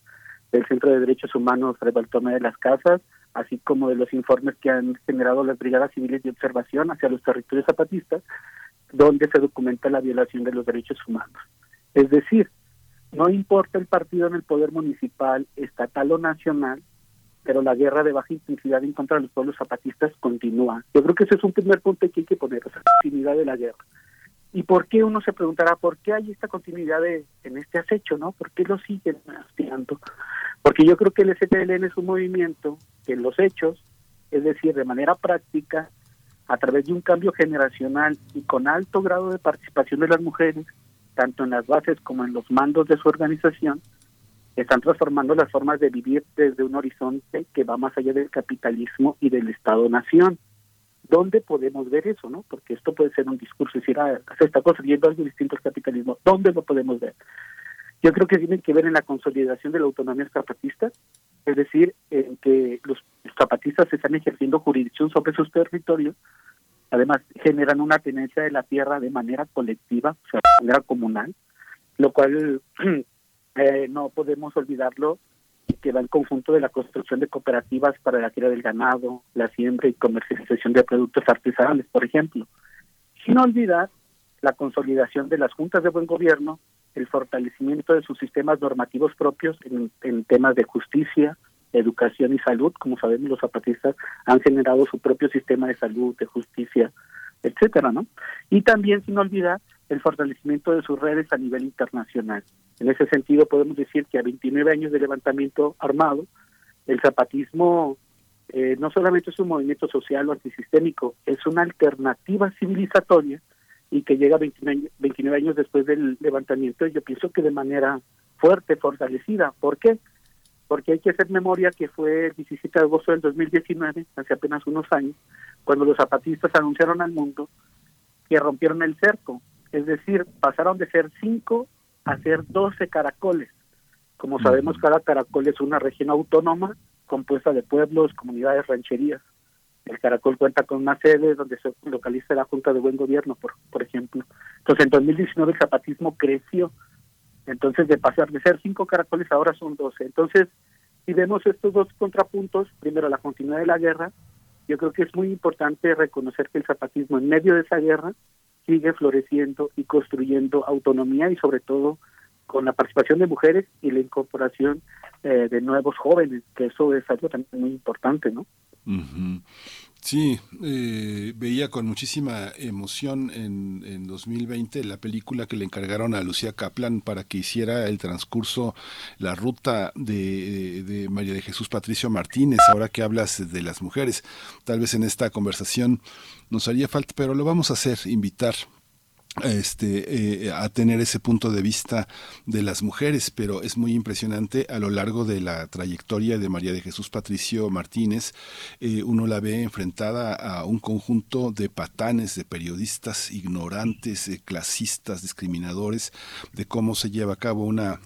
del Centro de Derechos Humanos Rebaltome de las Casas, así como de los informes que han generado las brigadas civiles de observación hacia los territorios zapatistas, donde se documenta la violación de los derechos humanos. Es decir, no importa el partido en el poder municipal, estatal o nacional, pero la guerra de baja intensidad en contra de los pueblos zapatistas continúa. Yo creo que ese es un primer punto que hay que poner, esa continuidad de la guerra. ¿Y por qué uno se preguntará por qué hay esta continuidad de, en este acecho, no? ¿Por qué lo siguen aspirando? Porque yo creo que el STLN es un movimiento que en los hechos, es decir, de manera práctica, a través de un cambio generacional y con alto grado de participación de las mujeres, tanto en las bases como en los mandos de su organización, están transformando las formas de vivir desde un horizonte que va más allá del capitalismo y del Estado-nación. ¿Dónde podemos ver eso, no? Porque esto puede ser un discurso, decir, ah, se está construyendo algo distinto al capitalismo. ¿Dónde lo podemos ver? Yo creo que tiene que ver en la consolidación de la autonomía zapatista, es decir, en que los zapatistas están ejerciendo jurisdicción sobre sus territorios, además generan una tenencia de la tierra de manera colectiva, o sea, de manera comunal, lo cual Eh, no podemos olvidarlo que va en conjunto de la construcción de cooperativas para la cría del ganado, la siembra y comercialización de productos artesanales, por ejemplo. Sin olvidar la consolidación de las juntas de buen gobierno, el fortalecimiento de sus sistemas normativos propios en, en temas de justicia, educación y salud. Como sabemos, los zapatistas han generado su propio sistema de salud, de justicia, etcétera, ¿no? Y también, sin olvidar, el fortalecimiento de sus redes a nivel internacional. En ese sentido, podemos decir que a 29 años de levantamiento armado, el zapatismo eh, no solamente es un movimiento social o antisistémico, es una alternativa civilizatoria y que llega 29, 29 años después del levantamiento, yo pienso que de manera fuerte, fortalecida. ¿Por qué? Porque hay que hacer memoria que fue el 17 de agosto del 2019, hace apenas unos años, cuando los zapatistas anunciaron al mundo que rompieron el cerco. Es decir, pasaron de ser cinco hacer 12 caracoles. Como sabemos, cada caracol es una región autónoma compuesta de pueblos, comunidades, rancherías. El caracol cuenta con una sede donde se localiza la Junta de Buen Gobierno, por, por ejemplo. Entonces, en 2019 el zapatismo creció. Entonces, de pasar de ser cinco caracoles, ahora son 12. Entonces, si vemos estos dos contrapuntos, primero la continuidad de la guerra, yo creo que es muy importante reconocer que el zapatismo en medio de esa guerra sigue floreciendo y construyendo autonomía y sobre todo con la participación de mujeres y la incorporación eh, de nuevos jóvenes, que eso es algo también muy importante, ¿no? Sí, eh, veía con muchísima emoción en, en 2020 la película que le encargaron a Lucía Kaplan para que hiciera el transcurso, la ruta de, de María de Jesús Patricio Martínez, ahora que hablas de las mujeres. Tal vez en esta conversación nos haría falta, pero lo vamos a hacer, invitar este, eh, a tener ese punto de vista de las mujeres, pero es muy impresionante a lo largo de la trayectoria de María de Jesús Patricio Martínez, eh, uno la ve enfrentada a un conjunto de patanes, de periodistas ignorantes, eh, clasistas, discriminadores, de cómo se lleva a cabo una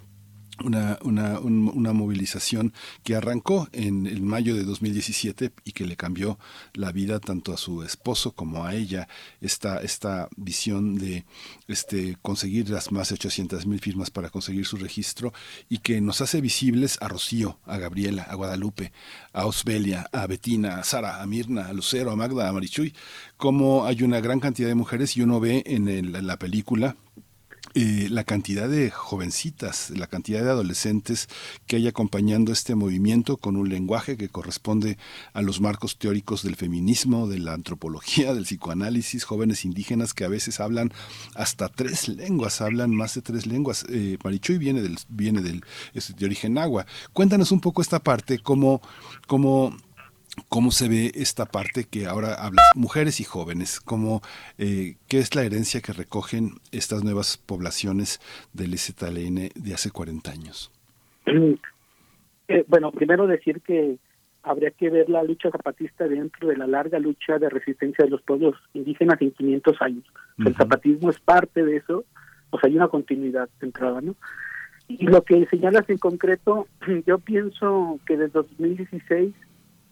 una, una, una, movilización que arrancó en el mayo de 2017 y que le cambió la vida tanto a su esposo como a ella. Esta, esta visión de este, conseguir las más de 800 mil firmas para conseguir su registro y que nos hace visibles a Rocío, a Gabriela, a Guadalupe, a Osbelia, a Betina, a Sara, a Mirna, a Lucero, a Magda, a Marichuy, como hay una gran cantidad de mujeres y uno ve en, en la película eh, la cantidad de jovencitas, la cantidad de adolescentes que hay acompañando este movimiento con un lenguaje que corresponde a los marcos teóricos del feminismo, de la antropología, del psicoanálisis, jóvenes indígenas que a veces hablan hasta tres lenguas, hablan más de tres lenguas. Eh, viene del, viene del, es de origen agua. Cuéntanos un poco esta parte, cómo, cómo cómo se ve esta parte que ahora hablas, mujeres y jóvenes, cómo, eh, qué es la herencia que recogen estas nuevas poblaciones del ZLN de hace 40 años. Eh, bueno, primero decir que habría que ver la lucha zapatista dentro de la larga lucha de resistencia de los pueblos indígenas en 500 años. El zapatismo es parte de eso, o sea, hay una continuidad de entrada, ¿no? Y lo que señalas en concreto, yo pienso que desde 2016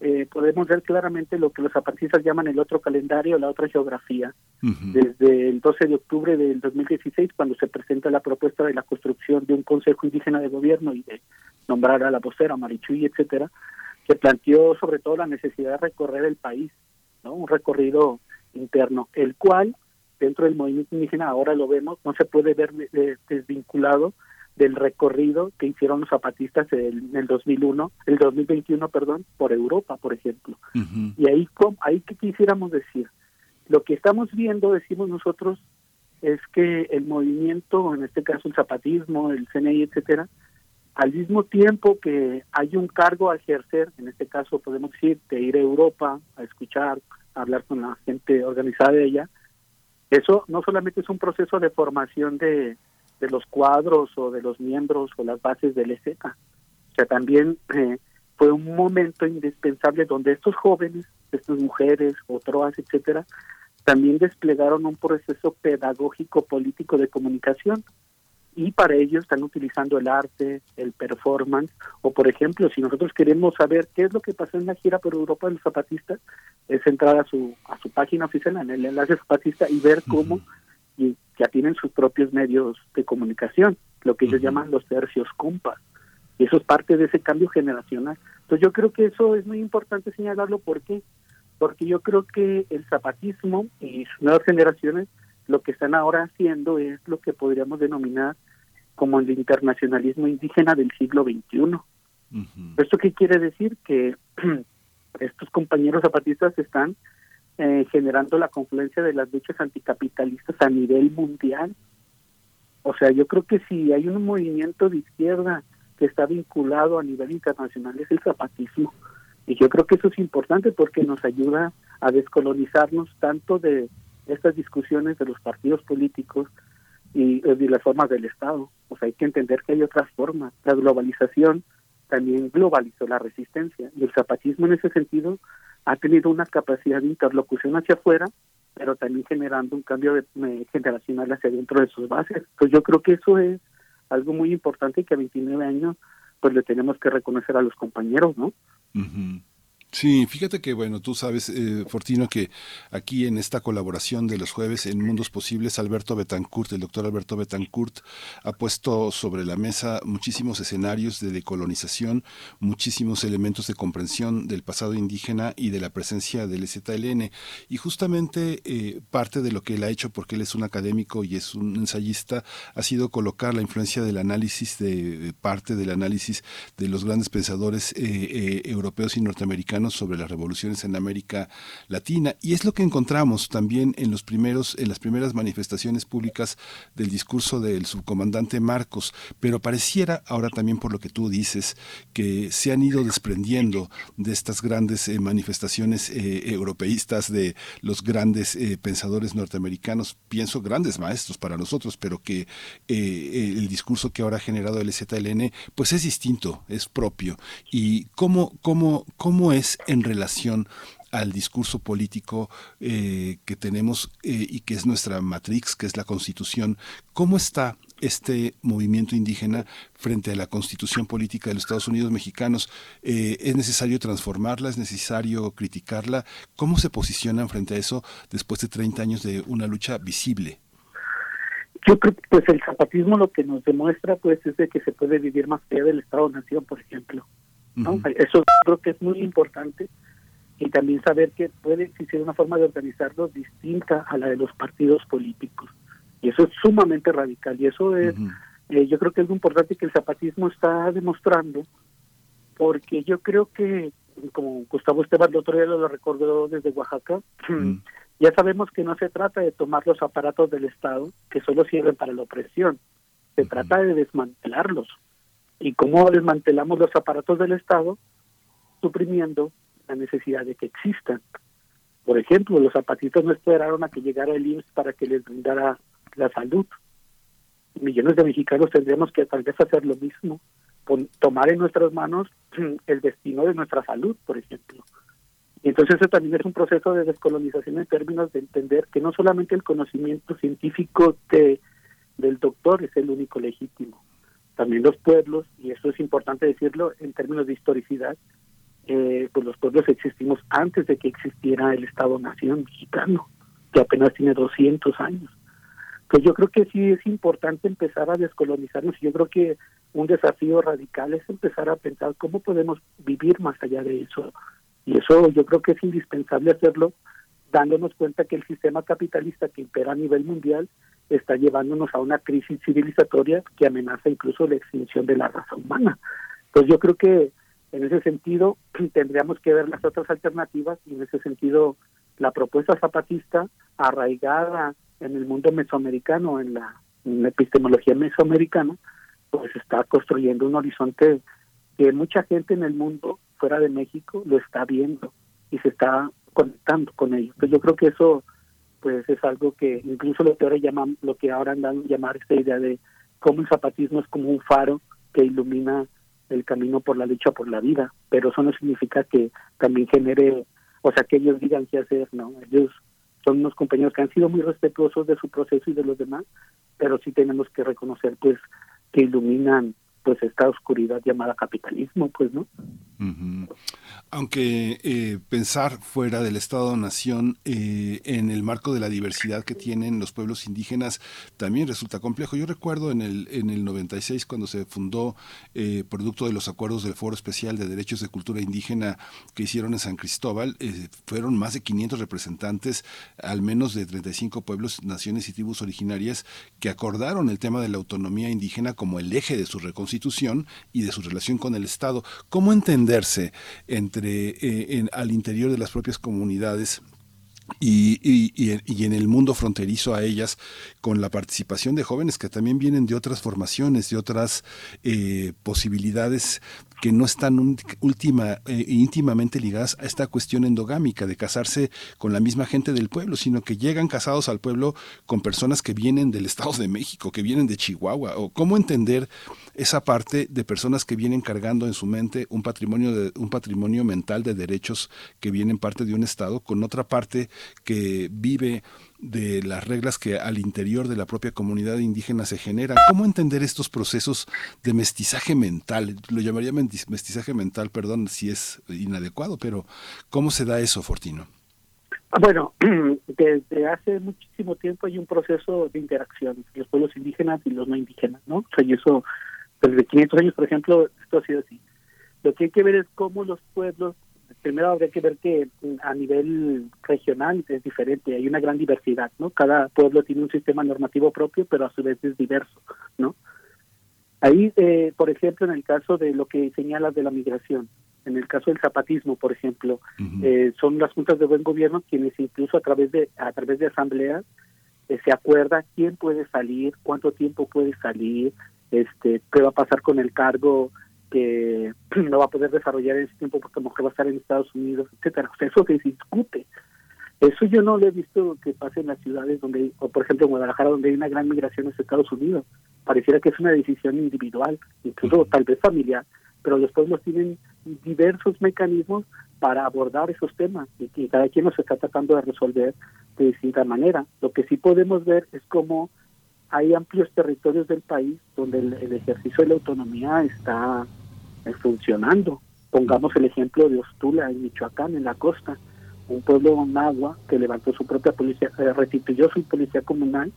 eh, podemos ver claramente lo que los zapatistas llaman el otro calendario, la otra geografía. Desde el 12 de octubre del 2016, cuando se presenta la propuesta de la construcción de un Consejo Indígena de Gobierno y de nombrar a la vocera, Marichuy, etcétera, se planteó sobre todo la necesidad de recorrer el país, ¿no? un recorrido interno, el cual dentro del movimiento indígena ahora lo vemos, no se puede ver desvinculado del recorrido que hicieron los zapatistas en el 2001, el 2021, perdón, por Europa, por ejemplo. Y ahí, ahí que quisiéramos decir, lo que estamos viendo, decimos nosotros, es que el movimiento, en este caso el zapatismo, el CNI, etcétera, al mismo tiempo que hay un cargo a ejercer, en este caso podemos decir de ir a Europa a escuchar, a hablar con la gente organizada de ella, eso no solamente es un proceso de formación de, de los cuadros o de los miembros o las bases del EZ. O sea, también eh, fue un momento indispensable donde estos jóvenes, estas mujeres, otros, etcétera, también desplegaron un proceso pedagógico político de comunicación y para ello están utilizando el arte, el performance, o por ejemplo, si nosotros queremos saber qué es lo que pasó en la gira por Europa de los zapatistas, es entrar a su a su página oficial en el enlace zapatista y ver cómo y ya tienen sus propios medios de comunicación, lo que ellos llaman los tercios compas. Y eso es parte de ese cambio generacional. Entonces yo creo que eso es muy importante señalarlo. ¿Por qué? Porque yo creo que el zapatismo y sus nuevas generaciones lo que están ahora haciendo es lo que podríamos denominar como el internacionalismo indígena del siglo XXI. ¿Esto qué quiere decir? Que estos compañeros zapatistas están eh, generando la confluencia de las luchas anticapitalistas a nivel mundial. O sea, yo creo que si hay un movimiento de izquierda que está vinculado a nivel internacional es el zapatismo. Y yo creo que eso es importante porque nos ayuda a descolonizarnos tanto de estas discusiones de los partidos políticos y de las formas del Estado. O sea, hay que entender que hay otras formas. La globalización también globalizó la resistencia y el zapatismo en ese sentido ha tenido una capacidad de interlocución hacia afuera, pero también generando un cambio de, generacional hacia dentro de sus bases. Pues yo creo que eso es algo muy importante y que a 29 años pues le tenemos que reconocer a los compañeros, ¿no? Sí, fíjate que, bueno, tú sabes, eh, Fortino, que aquí en esta colaboración de los jueves en Mundos Posibles, Alberto Betancourt, el doctor Alberto Betancourt, ha puesto sobre la mesa muchísimos escenarios de decolonización, muchísimos elementos de comprensión del pasado indígena y de la presencia del ZLN. Y justamente eh, parte de lo que él ha hecho, porque él es un académico y es un ensayista, ha sido colocar la influencia del análisis, de, parte del análisis de los grandes pensadores eh, europeos y norteamericanos sobre las revoluciones en América Latina. Y es lo que encontramos también en los primeros en las primeras manifestaciones públicas del discurso del subcomandante Marcos, pero pareciera ahora también por lo que tú dices que se han ido desprendiendo de estas grandes eh, manifestaciones eh, europeístas de los grandes eh, pensadores norteamericanos, pienso grandes maestros para nosotros, pero que el discurso que ahora ha generado el ZLN pues es distinto, es propio. Y cómo cómo cómo es en relación al discurso político eh, que tenemos eh, y que es nuestra matrix, que es la constitución. ¿Cómo está este movimiento indígena frente a la constitución política de los Estados Unidos mexicanos? Eh, ¿Es necesario transformarla? ¿Es necesario criticarla? ¿Cómo se posicionan frente a eso después de 30 años de una lucha visible? Yo creo que pues el zapatismo lo que nos demuestra pues es de que se puede vivir más allá del Estado-Nación, por ejemplo. Eso creo que es muy importante y también saber que puede existir una forma de organizarlos distinta a la de los partidos políticos. Y eso es sumamente radical y eso es, eh, yo creo que es muy importante que el zapatismo está demostrando, porque yo creo que, como Gustavo Esteban el otro día lo recordó desde Oaxaca, ya sabemos que no se trata de tomar los aparatos del Estado, que solo sirven para la opresión, se trata de desmantelarlos y cómo desmantelamos los aparatos del Estado suprimiendo la necesidad de que existan. Por ejemplo, los zapatitos no esperaron a que llegara el IMSS para que les brindara la salud. Millones de mexicanos tendríamos que tal vez hacer lo mismo, tomar en nuestras manos el destino de nuestra salud, por ejemplo. Y entonces eso también es un proceso de descolonización en términos de entender que no solamente el conocimiento científico de, del doctor es el único legítimo, también los pueblos, y eso es importante decirlo en términos de historicidad, eh, pues los pueblos existimos antes de que existiera el Estado-Nación mexicano, que apenas tiene 200 años. Pues yo creo que sí es importante empezar a descolonizarnos y yo creo que un desafío radical es empezar a pensar cómo podemos vivir más allá de eso. Y eso yo creo que es indispensable hacerlo dándonos cuenta que el sistema capitalista que impera a nivel mundial está llevándonos a una crisis civilizatoria que amenaza incluso la extinción de la raza humana. Pues yo creo que en ese sentido tendríamos que ver las otras alternativas y en ese sentido la propuesta zapatista arraigada en el mundo mesoamericano, en la, epistemología mesoamericana, pues está construyendo un horizonte que mucha gente en el mundo fuera de México lo está viendo y se está conectando con ellos. Pues yo creo que eso pues es algo que incluso lo que ahora llaman, lo que ahora andan llamar esta idea de cómo el zapatismo es como un faro que ilumina el camino por la lucha por la vida, pero eso no significa que también genere, o sea, que ellos digan qué hacer, no, ellos son unos compañeros que han sido muy respetuosos de su proceso y de los demás, pero sí tenemos que reconocer pues que iluminan pues esta oscuridad llamada capitalismo, pues, ¿no? Aunque eh, pensar fuera del Estado-Nación eh, en el marco de la diversidad que tienen los pueblos indígenas también resulta complejo. Yo recuerdo en el, en el 96 cuando se fundó, eh, producto de los acuerdos del Foro Especial de Derechos de Cultura Indígena que hicieron en San Cristóbal, fueron más de 500 representantes, al menos de 35 pueblos, naciones y tribus originarias, que acordaron el tema de la autonomía indígena como el eje de su y de su relación con el Estado. ¿Cómo entenderse entre eh, al interior de las propias comunidades y, y, en el mundo fronterizo a ellas, con la participación de jóvenes que también vienen de otras formaciones, de otras eh, posibilidades que no están última, eh, íntimamente ligadas a esta cuestión endogámica de casarse con la misma gente del pueblo, sino que llegan casados al pueblo con personas que vienen del Estado de México, que vienen de Chihuahua, o cómo entender esa parte de personas que vienen cargando en su mente un patrimonio de, un patrimonio mental de derechos que vienen parte de un estado con otra parte que vive de las reglas que al interior de la propia comunidad indígena se generan. ¿Cómo entender estos procesos de mestizaje mental? Lo llamaría mestizaje mental, perdón si es inadecuado, pero ¿cómo se da eso, Fortino? Ah, bueno, desde hace muchísimo tiempo hay un proceso de interacción entre los pueblos indígenas y los no indígenas, ¿no? O sea, y eso, desde 500 años, por ejemplo, esto ha sido así. Lo que hay que ver es cómo los pueblos primero habría que ver que mm, a nivel regional es diferente, hay una gran diversidad, ¿no? Cada pueblo tiene un sistema normativo propio, pero a su vez es diverso, ¿no? Ahí, eh, por ejemplo, en el caso de lo que señalas de la migración, en el caso del zapatismo, por ejemplo, eh, son las juntas de buen gobierno quienes incluso a través de a través de asambleas eh, se acuerda quién puede salir, cuánto tiempo puede salir, este, qué va a pasar con el cargo que no va a poder desarrollar en ese tiempo porque a lo mejor va a estar en Estados Unidos, etcétera. O sea, eso se discute. Eso yo no lo he visto que pase en las ciudades donde, o por ejemplo en Guadalajara, donde hay una gran migración hacia Estados Unidos. Pareciera que es una decisión individual, incluso tal vez familiar, pero los pueblos tienen diversos mecanismos para abordar esos temas y que cada quien los está tratando de resolver de distinta manera. Lo que sí podemos ver es cómo hay amplios territorios del país donde el ejercicio de la autonomía está funcionando. Pongamos el ejemplo de Ostula, en Michoacán, en la costa, un pueblo nahua que levantó su propia policía, eh, restituyó su policía comunal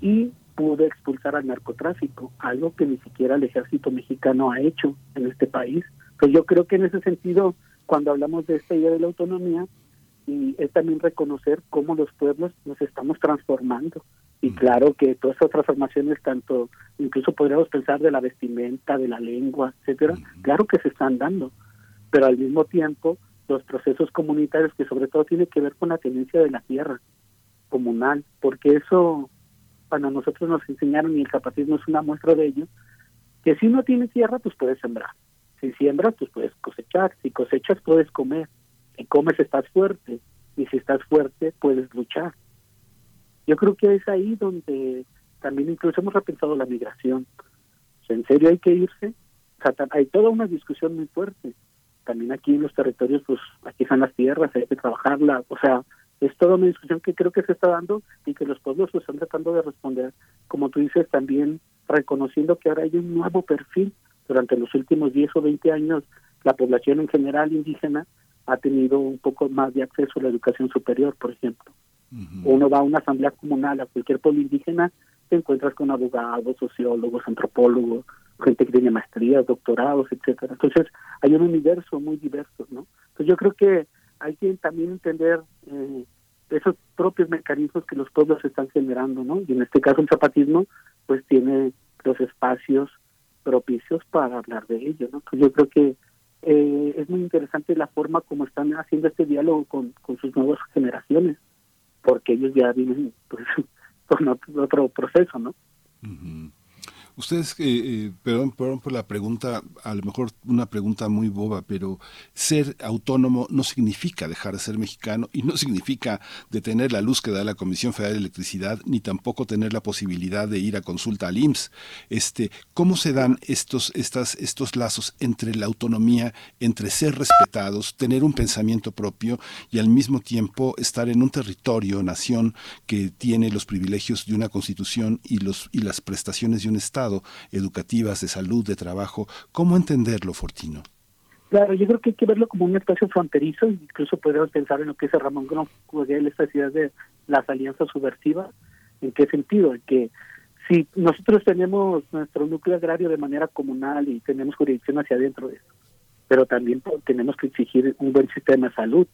y pudo expulsar al narcotráfico, algo que ni siquiera el ejército mexicano ha hecho en este país. Pues yo creo que en ese sentido, cuando hablamos de esta idea de la autonomía, y es también reconocer cómo los pueblos nos estamos transformando. Y claro que todas estas transformaciones, tanto incluso podríamos pensar de la vestimenta, de la lengua, etcétera, claro que se están dando, pero al mismo tiempo los procesos comunitarios que sobre todo tiene que ver con la tenencia de la tierra comunal, porque eso cuando nosotros nos enseñaron y el zapatismo es una muestra de ello, que si no tienes tierra pues puedes sembrar, si siembras pues puedes cosechar, si cosechas puedes comer, si comes estás fuerte. Y si estás fuerte puedes luchar. Yo creo que es ahí donde también incluso hemos repensado la migración. ¿En serio hay que irse? hay toda una discusión muy fuerte. También aquí en los territorios, pues aquí están las tierras, hay que trabajarla. O sea, es toda una discusión que creo que se está dando y que los pueblos lo están tratando de responder. Como tú dices, también reconociendo que ahora hay un nuevo perfil. Durante los últimos 10 o 20 años, la población en general indígena ha tenido un poco más de acceso a la educación superior, por ejemplo. Uno va a una asamblea comunal, a cualquier pueblo indígena, te encuentras con abogados, sociólogos, antropólogos, gente que tiene maestrías, doctorados, etcétera. Entonces, hay un universo muy diverso, ¿no? Entonces, yo creo que hay que también entender eh, esos propios mecanismos que los pueblos están generando, ¿no? Y en este caso el zapatismo, pues tiene los espacios propicios para hablar de ello, ¿no? Yo creo que eh, es muy interesante la forma como están haciendo este diálogo con, con sus nuevas generaciones porque ellos ya vienen pues, con otro, proceso, ¿no? Ustedes, eh, eh, perdón, perdón por la pregunta, a lo mejor una pregunta muy boba, pero ser autónomo no significa dejar de ser mexicano y no significa detener la luz que da la Comisión Federal de Electricidad, ni tampoco tener la posibilidad de ir a consulta al IMSS. Este, ¿Cómo se dan estos, estas, estos lazos entre la autonomía, entre ser respetados, tener un pensamiento propio y al mismo tiempo estar en un territorio, nación, que tiene los privilegios de una constitución y, los, y las prestaciones de un Estado? Educativas, de salud, de trabajo. ¿Cómo entenderlo, Fortino? Claro, yo creo que hay que verlo como un espacio fronterizo, incluso podríamos pensar en lo que dice Ramón Gromfuegel, esta idea de las alianzas subversivas. ¿En qué sentido? En que si nosotros tenemos nuestro núcleo agrario de manera comunal y tenemos jurisdicción hacia adentro de eso, pero también tenemos que exigir un buen sistema de salud,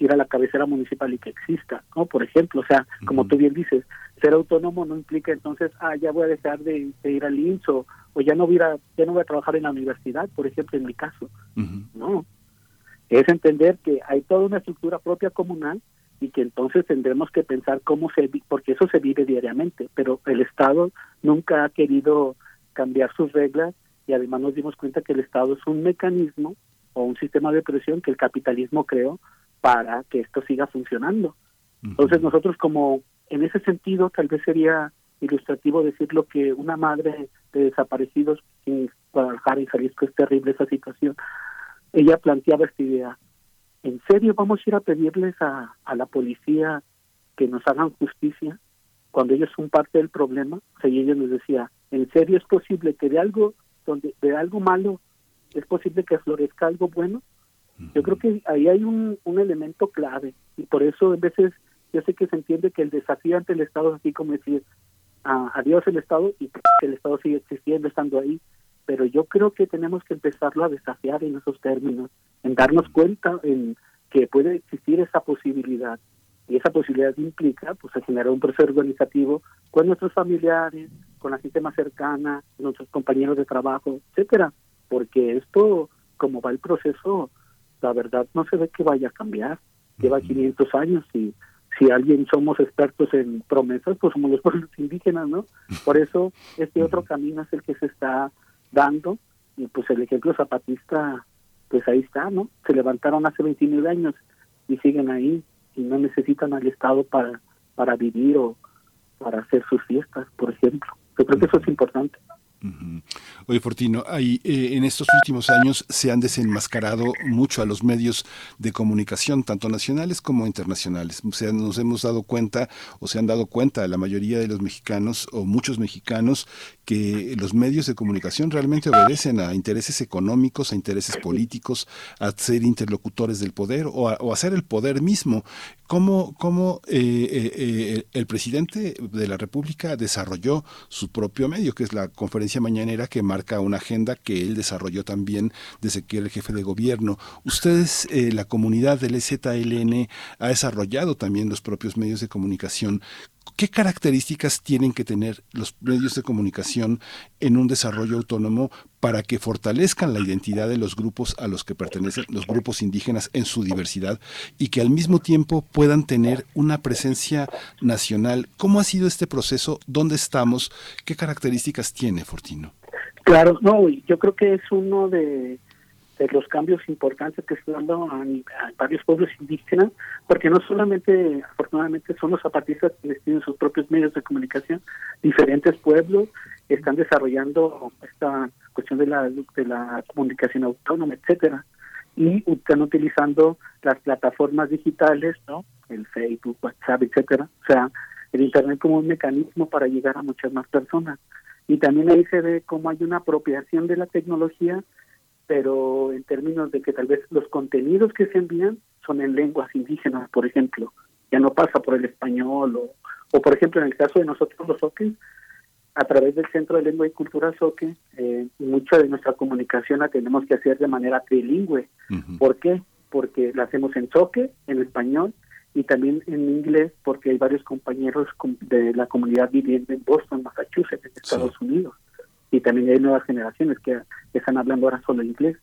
ir a la cabecera municipal y que exista, ¿no? Por ejemplo, o sea, como tú bien dices, ser autónomo no implica entonces, ah, ya voy a dejar de, ir al INSS o, ya no voy a, ya no voy a trabajar en la universidad, por ejemplo, en mi caso. No. Es entender que hay toda una estructura propia comunal y que entonces tendremos que pensar cómo se, porque eso se vive diariamente, pero el Estado nunca ha querido cambiar sus reglas y además nos dimos cuenta que el Estado es un mecanismo o un sistema de presión que el capitalismo creó para que esto siga funcionando. Entonces nosotros como en ese sentido tal vez sería ilustrativo decir lo que una madre de desaparecidos en Guadalajara y Jalisco es terrible esa situación. Ella planteaba esta idea. ¿En serio vamos a ir a pedirles a, a la policía que nos hagan justicia cuando ellos son parte del problema? O sea, y ella nos decía, ¿en serio es posible que de algo donde de algo malo es posible que florezca algo bueno? Yo creo que ahí hay un, un elemento clave y por eso a veces yo sé que se entiende que el desafío ante el Estado es así como decir, a, adiós el Estado y que el Estado sigue existiendo, estando ahí, pero yo creo que tenemos que empezarlo a desafiar en esos términos, en darnos cuenta en que puede existir esa posibilidad. Y esa posibilidad implica pues generar un proceso organizativo con nuestros familiares, con la gente más cercana, nuestros compañeros de trabajo, etcétera, porque esto como va el proceso, la verdad no se ve que vaya a cambiar, lleva 500 años y si alguien somos expertos en promesas, pues somos los pueblos indígenas, ¿no? Por eso este otro camino es el que se está dando y pues el ejemplo zapatista, pues ahí está, ¿no? Se levantaron hace 29 años y siguen ahí y no necesitan al Estado para, para vivir o para hacer sus fiestas, por ejemplo. Yo creo que eso es importante. Oye, Fortino, hay, eh, en estos últimos años se han desenmascarado mucho a los medios de comunicación, tanto nacionales como internacionales. O sea, nos hemos dado cuenta, o se han dado cuenta la mayoría de los mexicanos, o muchos mexicanos, que los medios de comunicación realmente obedecen a intereses económicos, a intereses políticos, a ser interlocutores del poder o a, ser el poder mismo. ¿Cómo, cómo eh, eh, el presidente de la República desarrolló su propio medio, que es la conferencia mañanera que marca una agenda que él desarrolló también desde que era el jefe de gobierno. Ustedes, eh, la comunidad del ZLN, ha desarrollado también los propios medios de comunicación. ¿Qué características tienen que tener los medios de comunicación en un desarrollo autónomo para que fortalezcan la identidad de los grupos a los que pertenecen los grupos indígenas en su diversidad y que al mismo tiempo puedan tener una presencia nacional? ¿Cómo ha sido este proceso? ¿Dónde estamos? ¿Qué características tiene Fortino? Claro, no, yo creo que es uno de de los cambios importantes que están dando a, varios pueblos indígenas, porque no solamente, afortunadamente, son los zapatistas quienes tienen sus propios medios de comunicación, diferentes pueblos están desarrollando esta cuestión de la, de la comunicación autónoma, etcétera, y están utilizando las plataformas digitales, ¿no? El Facebook, WhatsApp, etcétera, o sea, el Internet como un mecanismo para llegar a muchas más personas. Y también ahí se ve cómo hay una apropiación de la tecnología pero en términos de que tal vez los contenidos que se envían son en lenguas indígenas, por ejemplo, ya no pasa por el español o, o por ejemplo en el caso de nosotros los Soques, a través del Centro de Lengua y Cultura Soque, eh, mucha de nuestra comunicación la tenemos que hacer de manera trilingüe. ¿Por qué? Porque la hacemos en Soque, en español, y también en inglés, porque hay varios compañeros de la comunidad viviendo en Boston, Massachusetts, en Estados Unidos y también hay nuevas generaciones que están hablando ahora solo inglés.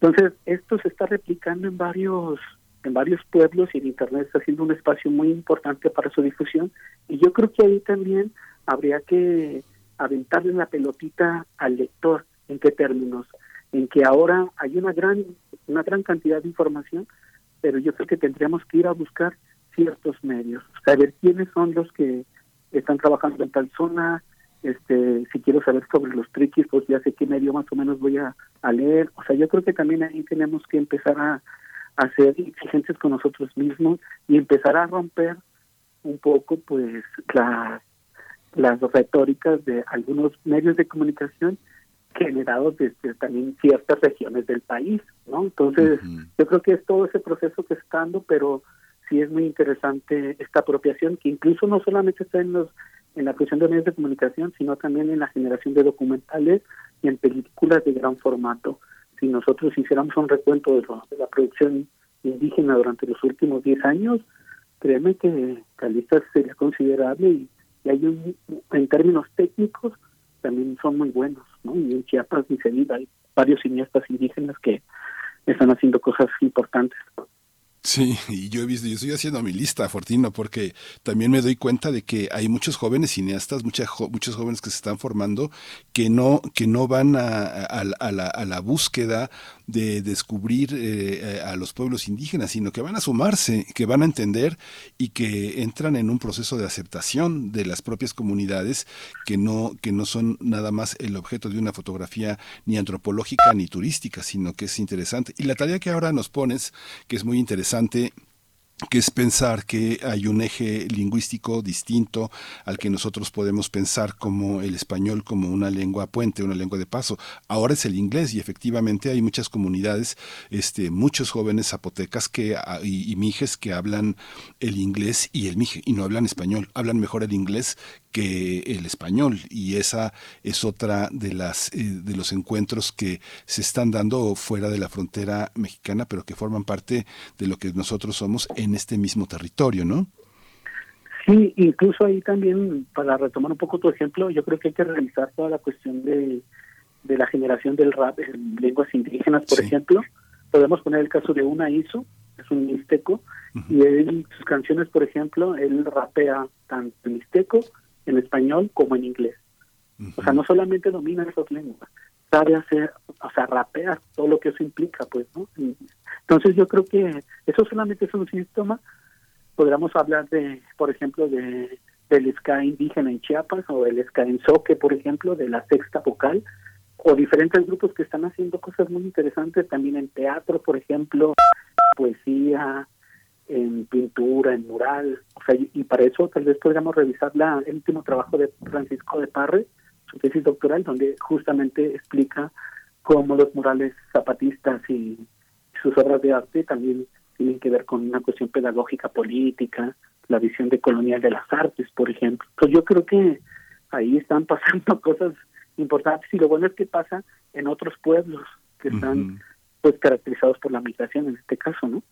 Entonces, esto se está replicando en varios en varios pueblos y el Internet está siendo un espacio muy importante para su difusión y yo creo que ahí también habría que aventarle la pelotita al lector. ¿En qué términos? En que ahora hay una gran una gran cantidad de información, pero yo creo que tendríamos que ir a buscar ciertos medios, saber quiénes son los que están trabajando en tal zona, este si quiero saber sobre los triquis pues ya sé qué medio más o menos voy a, leer. O sea yo creo que también ahí tenemos que empezar a, a ser exigentes con nosotros mismos y empezar a romper un poco pues las las retóricas de algunos medios de comunicación generados desde también ciertas regiones del país no entonces yo creo que es todo ese proceso que está dando pero sí es muy interesante esta apropiación que incluso no solamente está en los en la creación de medios de comunicación, sino también en la generación de documentales y en películas de gran formato. Si nosotros hiciéramos un recuento de, la producción indígena durante los últimos 10 años, créeme que la sería considerable y, hay un, en términos técnicos también son muy buenos, ¿no? Y en Chiapas ni se hay varios cineastas indígenas que están haciendo cosas importantes. Sí, y yo he visto, yo estoy haciendo mi lista, Fortino, porque también me doy cuenta de que hay muchos jóvenes cineastas, muchas, muchos jóvenes que se están formando que no, que no van a, a la, búsqueda de descubrir eh, a los pueblos indígenas, sino que van a sumarse, que van a entender y que entran en un proceso de aceptación de las propias comunidades que no, que no son nada más el objeto de una fotografía ni antropológica ni turística, sino que es interesante. Y la tarea que ahora nos pones, que es muy interesante, que es pensar que hay un eje lingüístico distinto al que nosotros podemos pensar como el español como una lengua puente, una lengua de paso. Ahora es el inglés y efectivamente hay muchas comunidades, este, muchos jóvenes zapotecas que, ah, y, y mijes que hablan el inglés y el mije y no hablan español, hablan mejor el inglés que el español y esa es otra de las eh, de los encuentros que se están dando fuera de la frontera mexicana pero que forman parte de lo que nosotros somos en este mismo territorio no sí incluso ahí también para retomar un poco tu ejemplo yo creo que hay que revisar toda la cuestión de, de la generación del rap en lenguas indígenas por ejemplo. Podemos poner el caso de una ISO es un mixteco y él, sus canciones por ejemplo él rapea tanto en mixteco en español como en inglés. O sea, no solamente domina esas lenguas, sabe hacer, o sea, rapea todo lo que eso implica, pues, ¿no? Entonces yo creo que eso solamente es un síntoma. Podríamos hablar de, por ejemplo, de del ska indígena en Chiapas o el ska en Soque, por ejemplo, de la sexta vocal, o diferentes grupos que están haciendo cosas muy interesantes también en teatro, por ejemplo, poesía, en pintura, en mural, o sea, y, para eso tal vez podríamos revisar la, el último trabajo de Francisco de Parre, su tesis doctoral, donde justamente explica cómo los murales zapatistas y sus obras de arte también tienen que ver con una cuestión pedagógica política, la visión de colonial de las artes, por ejemplo. Entonces yo creo que ahí están pasando cosas importantes y lo bueno es que pasa en otros pueblos que están pues caracterizados por la migración en este caso, ¿no?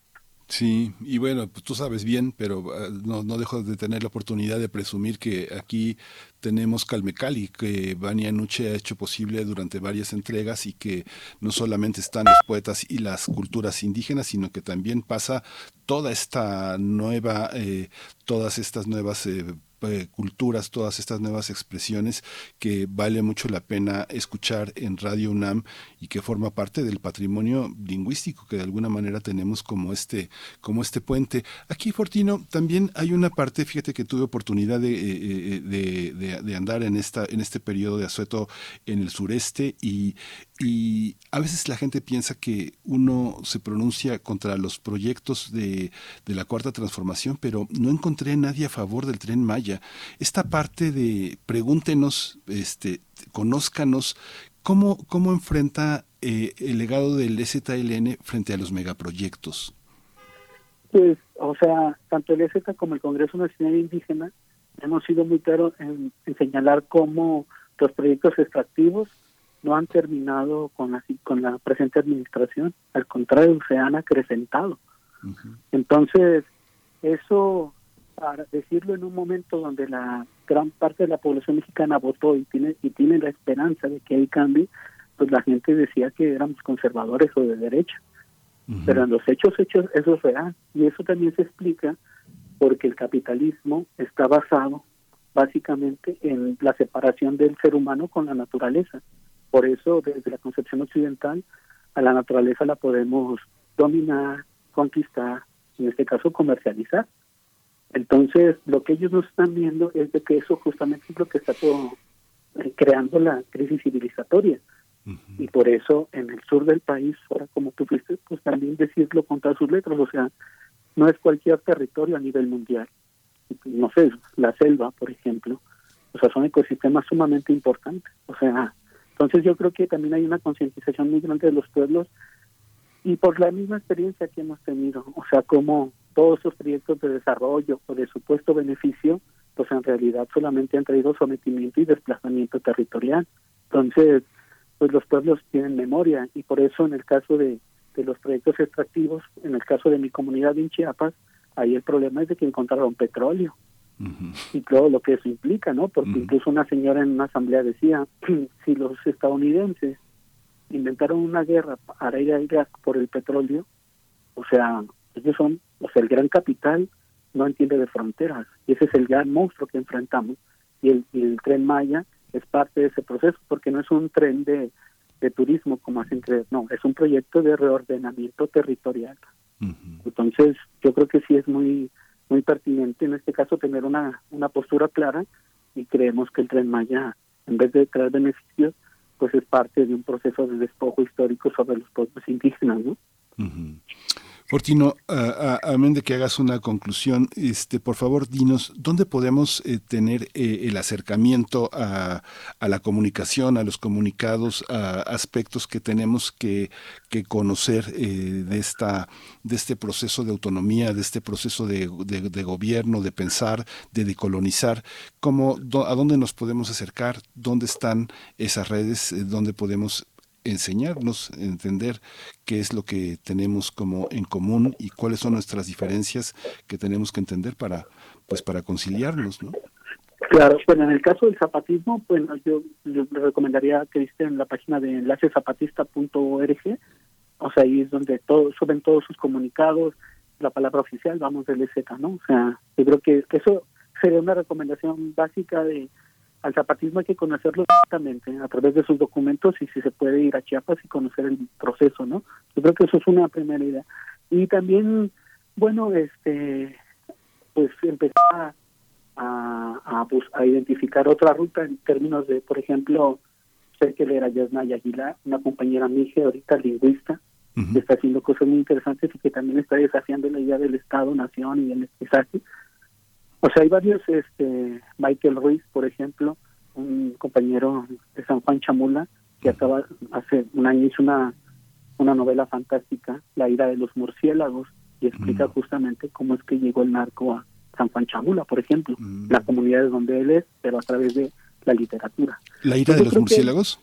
Sí, y bueno, pues tú sabes bien, pero ah, no, no dejo de tener la oportunidad de presumir que aquí tenemos Calmecali, que Bania Nuche ha hecho posible durante varias entregas y que no solamente están los poetas y las culturas indígenas, sino que también pasa toda esta nueva, eh, todas estas nuevas eh, eh, culturas, todas estas nuevas expresiones que vale mucho la pena escuchar en Radio UNAM y que forma parte del patrimonio lingüístico que de alguna manera tenemos como este, como este puente. Aquí, Fortino, también hay una parte, fíjate que tuve oportunidad de, eh, eh, de, andar en, esta, en este periodo de asueto en el sureste y, y a veces la gente piensa que uno se pronuncia contra los proyectos de, de la cuarta transformación, pero no encontré a nadie a favor del tren Maya esta parte de pregúntenos, este, conózcanos, ¿cómo, cómo enfrenta eh, el legado del STLN frente a los megaproyectos? Pues, o sea, tanto el EZ como el Congreso Nacional Indígena hemos sido muy claros en, señalar cómo los proyectos extractivos no han terminado con la, con la presente administración, al contrario, se han acrecentado. Entonces, eso para decirlo en un momento donde la gran parte de la población mexicana votó y tiene y tiene la esperanza de que hay cambio, pues la gente decía que éramos conservadores o de derecha. Pero en los hechos, hechos, eso es real. Y eso también se explica porque el capitalismo está basado básicamente en la separación del ser humano con la naturaleza. Por eso, desde la concepción occidental, a la naturaleza la podemos dominar, conquistar, en este caso comercializar. Entonces, lo que ellos no están viendo es de que eso justamente es lo que está todo, eh, creando la crisis civilizatoria. Y por eso en el sur del país, ahora como tú fuiste, pues también decirlo con todas sus letras, o sea, no es cualquier territorio a nivel mundial. No sé, la selva, por ejemplo, o sea, son ecosistemas sumamente importantes. O sea, entonces yo creo que también hay una concientización muy grande de los pueblos y por la misma experiencia que hemos tenido, o sea, como todos esos proyectos de desarrollo o de supuesto beneficio, pues en realidad solamente han traído sometimiento y desplazamiento territorial. Entonces, pues los pueblos tienen memoria y por eso en el caso de, los proyectos extractivos, en el caso de mi comunidad en Chiapas, ahí el problema es de que encontraron petróleo y todo lo que eso implica, ¿no? Porque incluso una señora en una asamblea decía, si los estadounidenses inventaron una guerra para ir a Irak por el petróleo, o sea, Ellos son, o sea, el gran capital no entiende de fronteras. Y ese es el gran monstruo que enfrentamos. Y el, y el tren Maya es parte de ese proceso porque no es un tren de, de turismo como hacen creer, no, es un proyecto de reordenamiento territorial. Entonces, yo creo que sí es muy muy pertinente en este caso tener una, una postura clara y creemos que el tren Maya, en vez de traer beneficios, pues es parte de un proceso de despojo histórico sobre los pueblos indígenas, ¿no? Fortino, amén de que hagas una conclusión, este, por favor, dinos, ¿dónde podemos eh, tener eh, el acercamiento a, la comunicación, a los comunicados, a aspectos que tenemos que, que conocer eh, de, esta, de este proceso de autonomía, de este proceso de, de, gobierno, de pensar, de decolonizar? ¿Cómo, ¿A dónde nos podemos acercar? ¿Dónde están esas redes? ¿Dónde podemos enseñarnos, entender qué es lo que tenemos como en común y cuáles son nuestras diferencias que tenemos que entender para, pues, para conciliarnos, ¿no? Claro, bueno, en el caso del zapatismo, bueno, yo, le recomendaría que visiten la página de enlacezapatista.org, o sea, ahí es donde todos suben todos sus comunicados, la palabra oficial, vamos, del EZ, ¿no? O sea, yo creo que eso sería una recomendación básica de al zapatismo hay que conocerlo directamente a través de sus documentos y si se puede ir a Chiapas y conocer el proceso, ¿no? Yo creo que eso es una primera idea. Y también, bueno, este, pues empezar a, a, a, identificar otra ruta en términos de, por ejemplo, sé que era Yasnaya Aguilar, una compañera mije, ahorita lingüista, que está haciendo cosas muy interesantes y que también está desafiando la idea del Estado-Nación y del mestizaje o sea, hay varios, este, Michael Ruiz, por ejemplo, un compañero de San Juan Chamula, que acaba, hace un año hizo una, una novela fantástica, La ira de los murciélagos, y explica justamente cómo es que llegó el narco a San Juan Chamula, por ejemplo, la comunidad de donde él es, pero a través de la literatura. ¿La ira de los murciélagos?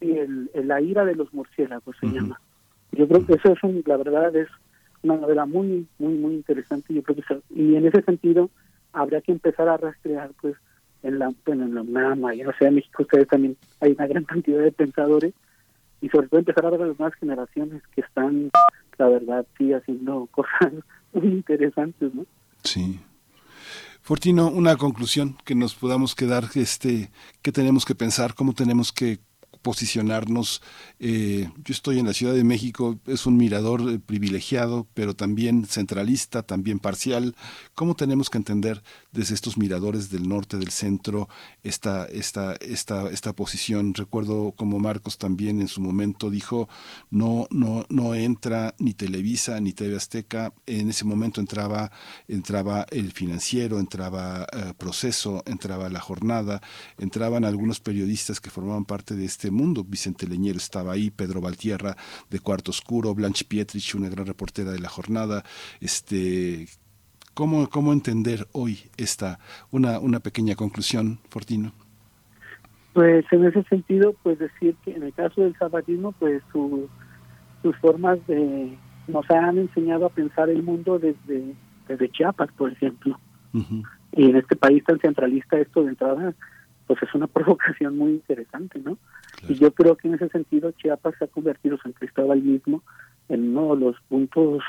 Sí, el, La ira de los murciélagos se llama. Yo creo que eso es, un, la verdad, es una novela muy, muy, muy interesante. Yo creo que y en ese sentido, habría que empezar a rastrear, pues, en la, en la y en la Ciudad de México, ustedes también hay una gran cantidad de pensadores, y sobre todo empezar a ver a las nuevas generaciones que están, la verdad, sí, haciendo cosas muy interesantes, ¿no? Sí. Fortino, una conclusión que nos podamos quedar, este, qué tenemos que pensar, cómo tenemos que posicionarnos. Eh, yo estoy en la Ciudad de México, es un mirador eh, privilegiado, pero también centralista, también parcial. ¿Cómo tenemos que entender desde estos miradores del norte, del centro, esta, esta, esta, esta posición? Recuerdo como Marcos también en su momento dijo, no, no, no entra ni Televisa ni TV Azteca. En ese momento entraba, entraba el financiero, entraba eh, Proceso, entraba La Jornada, entraban algunos periodistas que formaban parte de este mundo. Vicente Leñero estaba ahí, Pedro Valtierra de Cuarto Oscuro, Blanche Pietrich, una gran reportera de la jornada. Este, ¿cómo, cómo entender hoy esta, una, una pequeña conclusión, Fortino? Pues en ese sentido, pues decir que en el caso del zapatismo, pues sus formas de nos han enseñado a pensar el mundo desde, desde Chiapas, por ejemplo. Y en este país tan centralista, esto de entrada, pues es una provocación muy interesante, ¿no? Y yo creo que en ese sentido Chiapas se ha convertido, San Cristóbal mismo, en uno de los puntos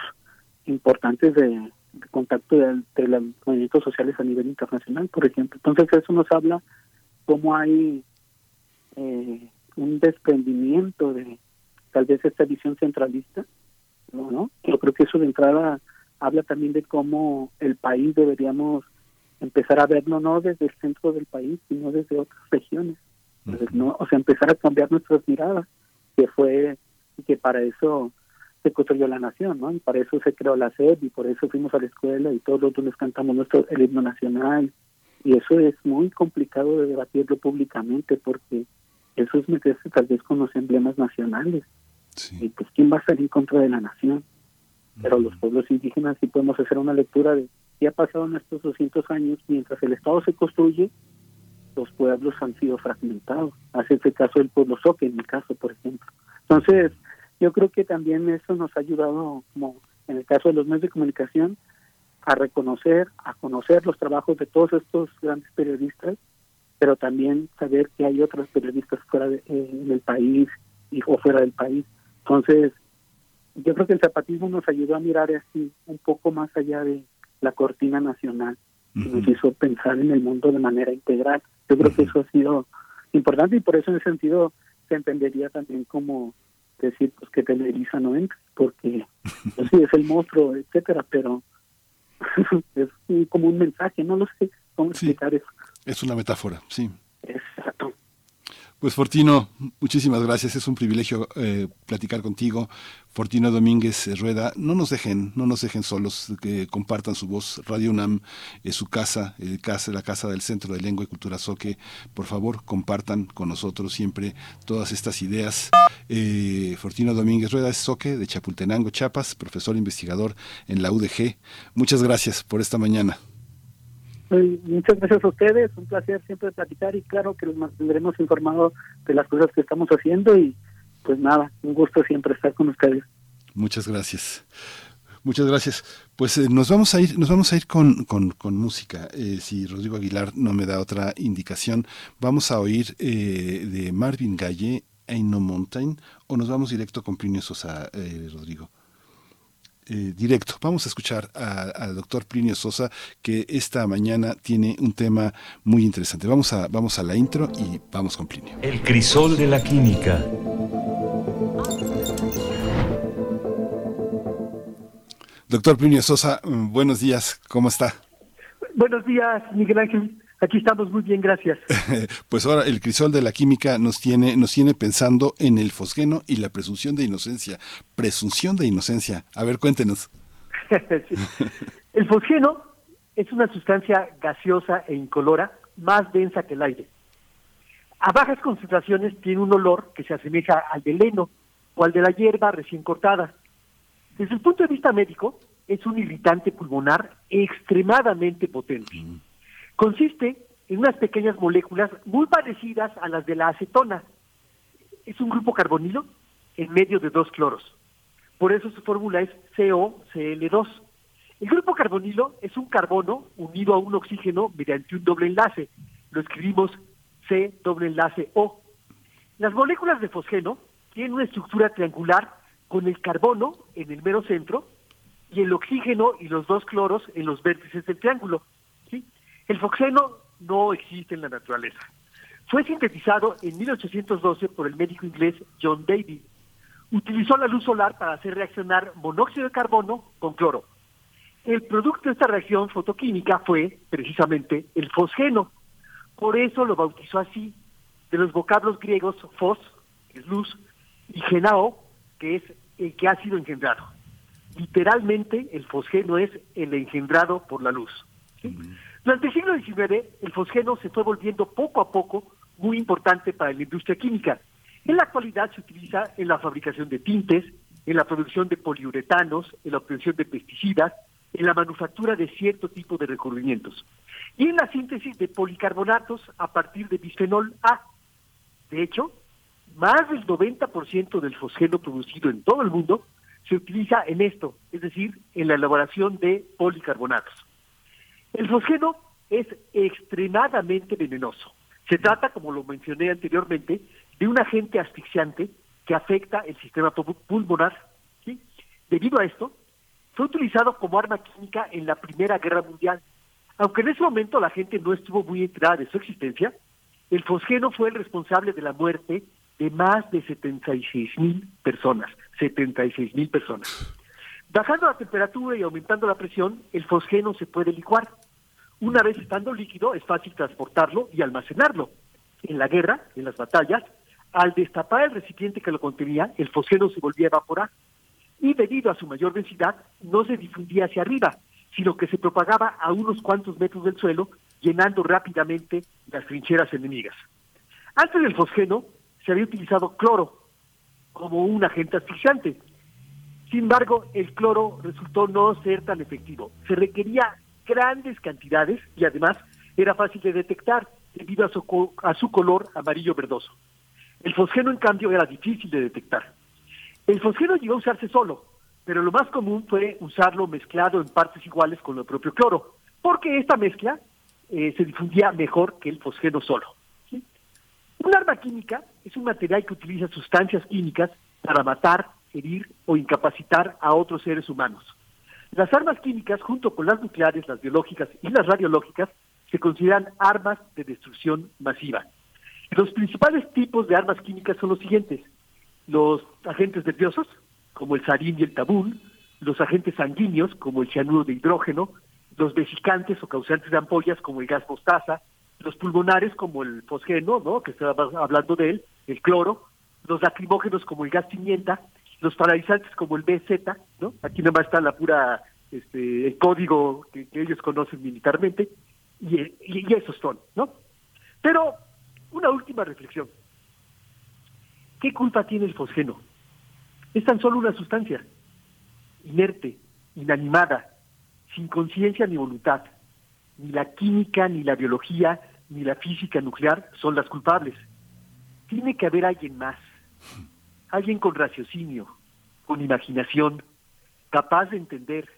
importantes de, contacto de, los movimientos sociales a nivel internacional, por ejemplo. Entonces eso nos habla cómo hay eh, un desprendimiento de tal vez esta visión centralista, ¿no? Yo creo que eso de entrada habla también de cómo el país deberíamos empezar a verlo no desde el centro del país, sino desde otras regiones. no, o sea, empezar a cambiar nuestras miradas, que fue que para eso se construyó la nación, ¿no? Y para eso se creó la SED y por eso fuimos a la escuela y todos los les cantamos nuestro el himno nacional. Y eso es muy complicado de debatirlo públicamente porque eso es meterse tal vez con los emblemas nacionales. Y pues, ¿quién va a en contra de la nación? Pero los pueblos indígenas sí podemos hacer una lectura de pasado en estos 200 años mientras el Estado se construye, los pueblos han sido fragmentados. Hace este caso el pueblo Soque, en mi caso, por ejemplo. Entonces, yo creo que también eso nos ha ayudado, como en el caso de los medios de comunicación, a reconocer, a conocer los trabajos de todos estos grandes periodistas, pero también saber que hay otros periodistas fuera de, eh, del país y o fuera del país. Entonces, yo creo que el zapatismo nos ayudó a mirar así un poco más allá de la cortina nacional, nos hizo pensar en el mundo de manera integral. Yo creo que eso ha sido importante y por eso en ese sentido se entendería también como decir pues que Televisa no entra, porque pues, sí es el monstruo, etcétera, pero es como un mensaje, no lo sé cómo explicar eso. Es una metáfora, sí. Exacto. Pues Fortino, muchísimas gracias. Es un privilegio eh, platicar contigo. Fortino Domínguez Rueda, no nos dejen, no nos dejen solos, que compartan su voz. Radio UNAM es su casa, casa, la casa del Centro de Lengua y Cultura Soque. Por favor, compartan con nosotros siempre todas estas ideas. Eh, Fortino Domínguez Rueda es Soque de Chapultenango, Chiapas, profesor investigador en la UDG. Muchas gracias por esta mañana. Muchas gracias a ustedes, un placer siempre platicar y claro que los mantendremos informados de las cosas que estamos haciendo y pues nada, un gusto siempre estar con ustedes. Muchas gracias. Muchas gracias. Pues eh, nos vamos a ir, nos vamos a ir con, con, música. Eh, si Rodrigo Aguilar no me da otra indicación, vamos a oír eh, de Marvin Gaye, Ain't No Mountain, o nos vamos directo con Plinio Sosa, Rodrigo. Eh, directo. Vamos a escuchar al doctor Plinio Sosa, que esta mañana tiene un tema muy interesante. Vamos a, vamos a la intro y vamos con Plinio. El crisol de la química. Doctor Plinio Sosa, mm, buenos días, ¿cómo está? Buenos días, Miguel Ángel. Aquí estamos muy bien, gracias. pues ahora el crisol de la química nos tiene, nos tiene pensando en el fosgeno y la presunción de inocencia. Presunción de inocencia. A ver, cuéntenos. El fosgeno es una sustancia gaseosa e incolora más densa que el aire. A bajas concentraciones tiene un olor que se asemeja al del heno o al de la hierba recién cortada. Desde el punto de vista médico, es un irritante pulmonar extremadamente potente. Mm. Consiste en unas pequeñas moléculas muy parecidas a las de la acetona. Es un grupo carbonilo en medio de dos cloros. Por eso su fórmula es COCl2. El grupo carbonilo es un carbono unido a un oxígeno mediante un doble enlace. Lo escribimos C doble enlace O. Las moléculas de fosgeno tienen una estructura triangular con el carbono en el mero centro y el oxígeno y los dos cloros en los vértices del triángulo. El foxeno no existe en la naturaleza. Fue sintetizado en 1812 por el médico inglés John Davy. Utilizó la luz solar para hacer reaccionar monóxido de carbono con cloro. El producto de esta reacción fotoquímica fue precisamente el fosgeno. Por eso lo bautizó así, de los vocablos griegos fos, que es luz, y genao, que es el que ha sido engendrado. Literalmente, el fosgeno es el engendrado por la luz. Durante el siglo XIX, el fosgeno se fue volviendo poco a poco muy importante para la industria química. En la actualidad se utiliza en la fabricación de tintes, en la producción de poliuretanos, en la obtención de pesticidas, en la manufactura de cierto tipo de recubrimientos y en la síntesis de policarbonatos a partir de bisfenol A. De hecho, más del 90% del fosgeno producido en todo el mundo se utiliza en esto, es decir, en la elaboración de policarbonatos. El fosgeno es extremadamente venenoso. Se trata, como lo mencioné anteriormente, de un agente asfixiante que afecta el sistema pulmonar. Debido a esto, fue utilizado como arma química en la Primera Guerra Mundial. Aunque en ese momento la gente no estuvo muy enterada de su existencia, el fosgeno fue el responsable de la muerte de más de 76 mil personas. 76 mil personas. Bajando la temperatura y aumentando la presión, el fosgeno se puede licuar. Una vez estando líquido, es fácil transportarlo y almacenarlo. En la guerra, en las batallas, al destapar el recipiente que lo contenía, el fosgeno se volvía a evaporar. Y debido a su mayor densidad, no se difundía hacia arriba, sino que se propagaba a unos cuantos metros del suelo, llenando rápidamente las trincheras enemigas. Antes del fosgeno, se había utilizado cloro como un agente asfixiante, sin embargo, el cloro resultó no ser tan efectivo. Se requería grandes cantidades y además era fácil de detectar debido a su, a su color amarillo verdoso. El fosgeno, en cambio, era difícil de detectar. El fosgeno llegó a usarse solo, pero lo más común fue usarlo mezclado en partes iguales con el propio cloro, porque esta mezcla eh, se difundía mejor que el fosgeno solo. Un arma química es un material que utiliza sustancias químicas para matar herir o incapacitar a otros seres humanos. Las armas químicas, junto con las nucleares, las biológicas y las radiológicas, se consideran armas de destrucción masiva. Los principales tipos de armas químicas son los siguientes. Los agentes nerviosos, como el sarín y el tabún, los agentes sanguíneos, como el cianuro de hidrógeno, los vesicantes o causantes de ampollas, como el gas mostaza, los pulmonares, como el fosgeno, ¿no? que estaba hablando de él, el cloro, los lacrimógenos, como el gas pimienta, los paralizantes, como el BZ, ¿no? aquí nomás está la pura, este, el código que, ellos conocen militarmente, y, y esos son, ¿no? Pero una última reflexión. ¿Qué culpa tiene el fosgeno? Es tan solo una sustancia, inerte, inanimada, sin conciencia ni voluntad. Ni la química, ni la biología, ni la física nuclear son las culpables. Tiene que haber alguien más, alguien con raciocinio, con imaginación, capaz de entender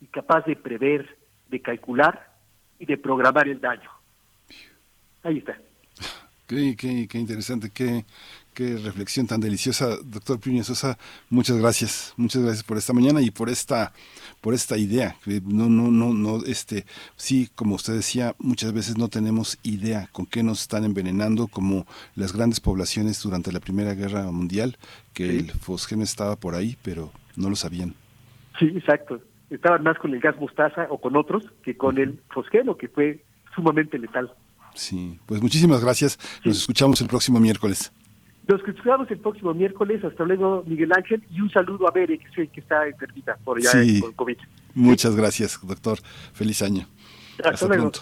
y capaz de prever, de calcular y de programar el daño. Ahí está. Qué, qué, qué interesante, qué, qué, reflexión tan deliciosa, doctor Plinio Sosa. Muchas gracias, muchas gracias por esta mañana y por esta, por esta idea. No, no, no, no, este, sí, como usted decía, muchas veces no tenemos idea con qué nos están envenenando, como las grandes poblaciones durante la Primera Guerra Mundial, que el fosgeno estaba por ahí, pero no lo sabían. Sí, exacto. Estaban más con el gas mostaza o con otros que con el fosgeno, que fue sumamente letal. Sí, pues muchísimas gracias. Nos escuchamos el próximo miércoles. Nos escuchamos el próximo miércoles. Hasta luego, Miguel Ángel. Y un saludo a Bere, que, que está enfermita por allá sí. con COVID. Muchas gracias, doctor. Feliz año. Hasta, pronto.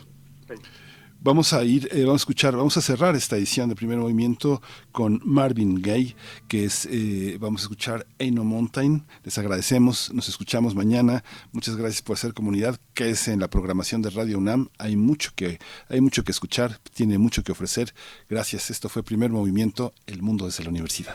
Vamos a ir, eh, vamos a escuchar, vamos a cerrar esta edición de Primer Movimiento con Marvin Gaye, que es, eh, vamos a escuchar Ain't No Mountain. Les agradecemos, nos escuchamos mañana. Muchas gracias por hacer comunidad. Que es en la programación de Radio UNAM. Hay mucho que, hay mucho que escuchar, tiene mucho que ofrecer. Gracias. Esto fue Primer Movimiento, El Mundo desde la Universidad.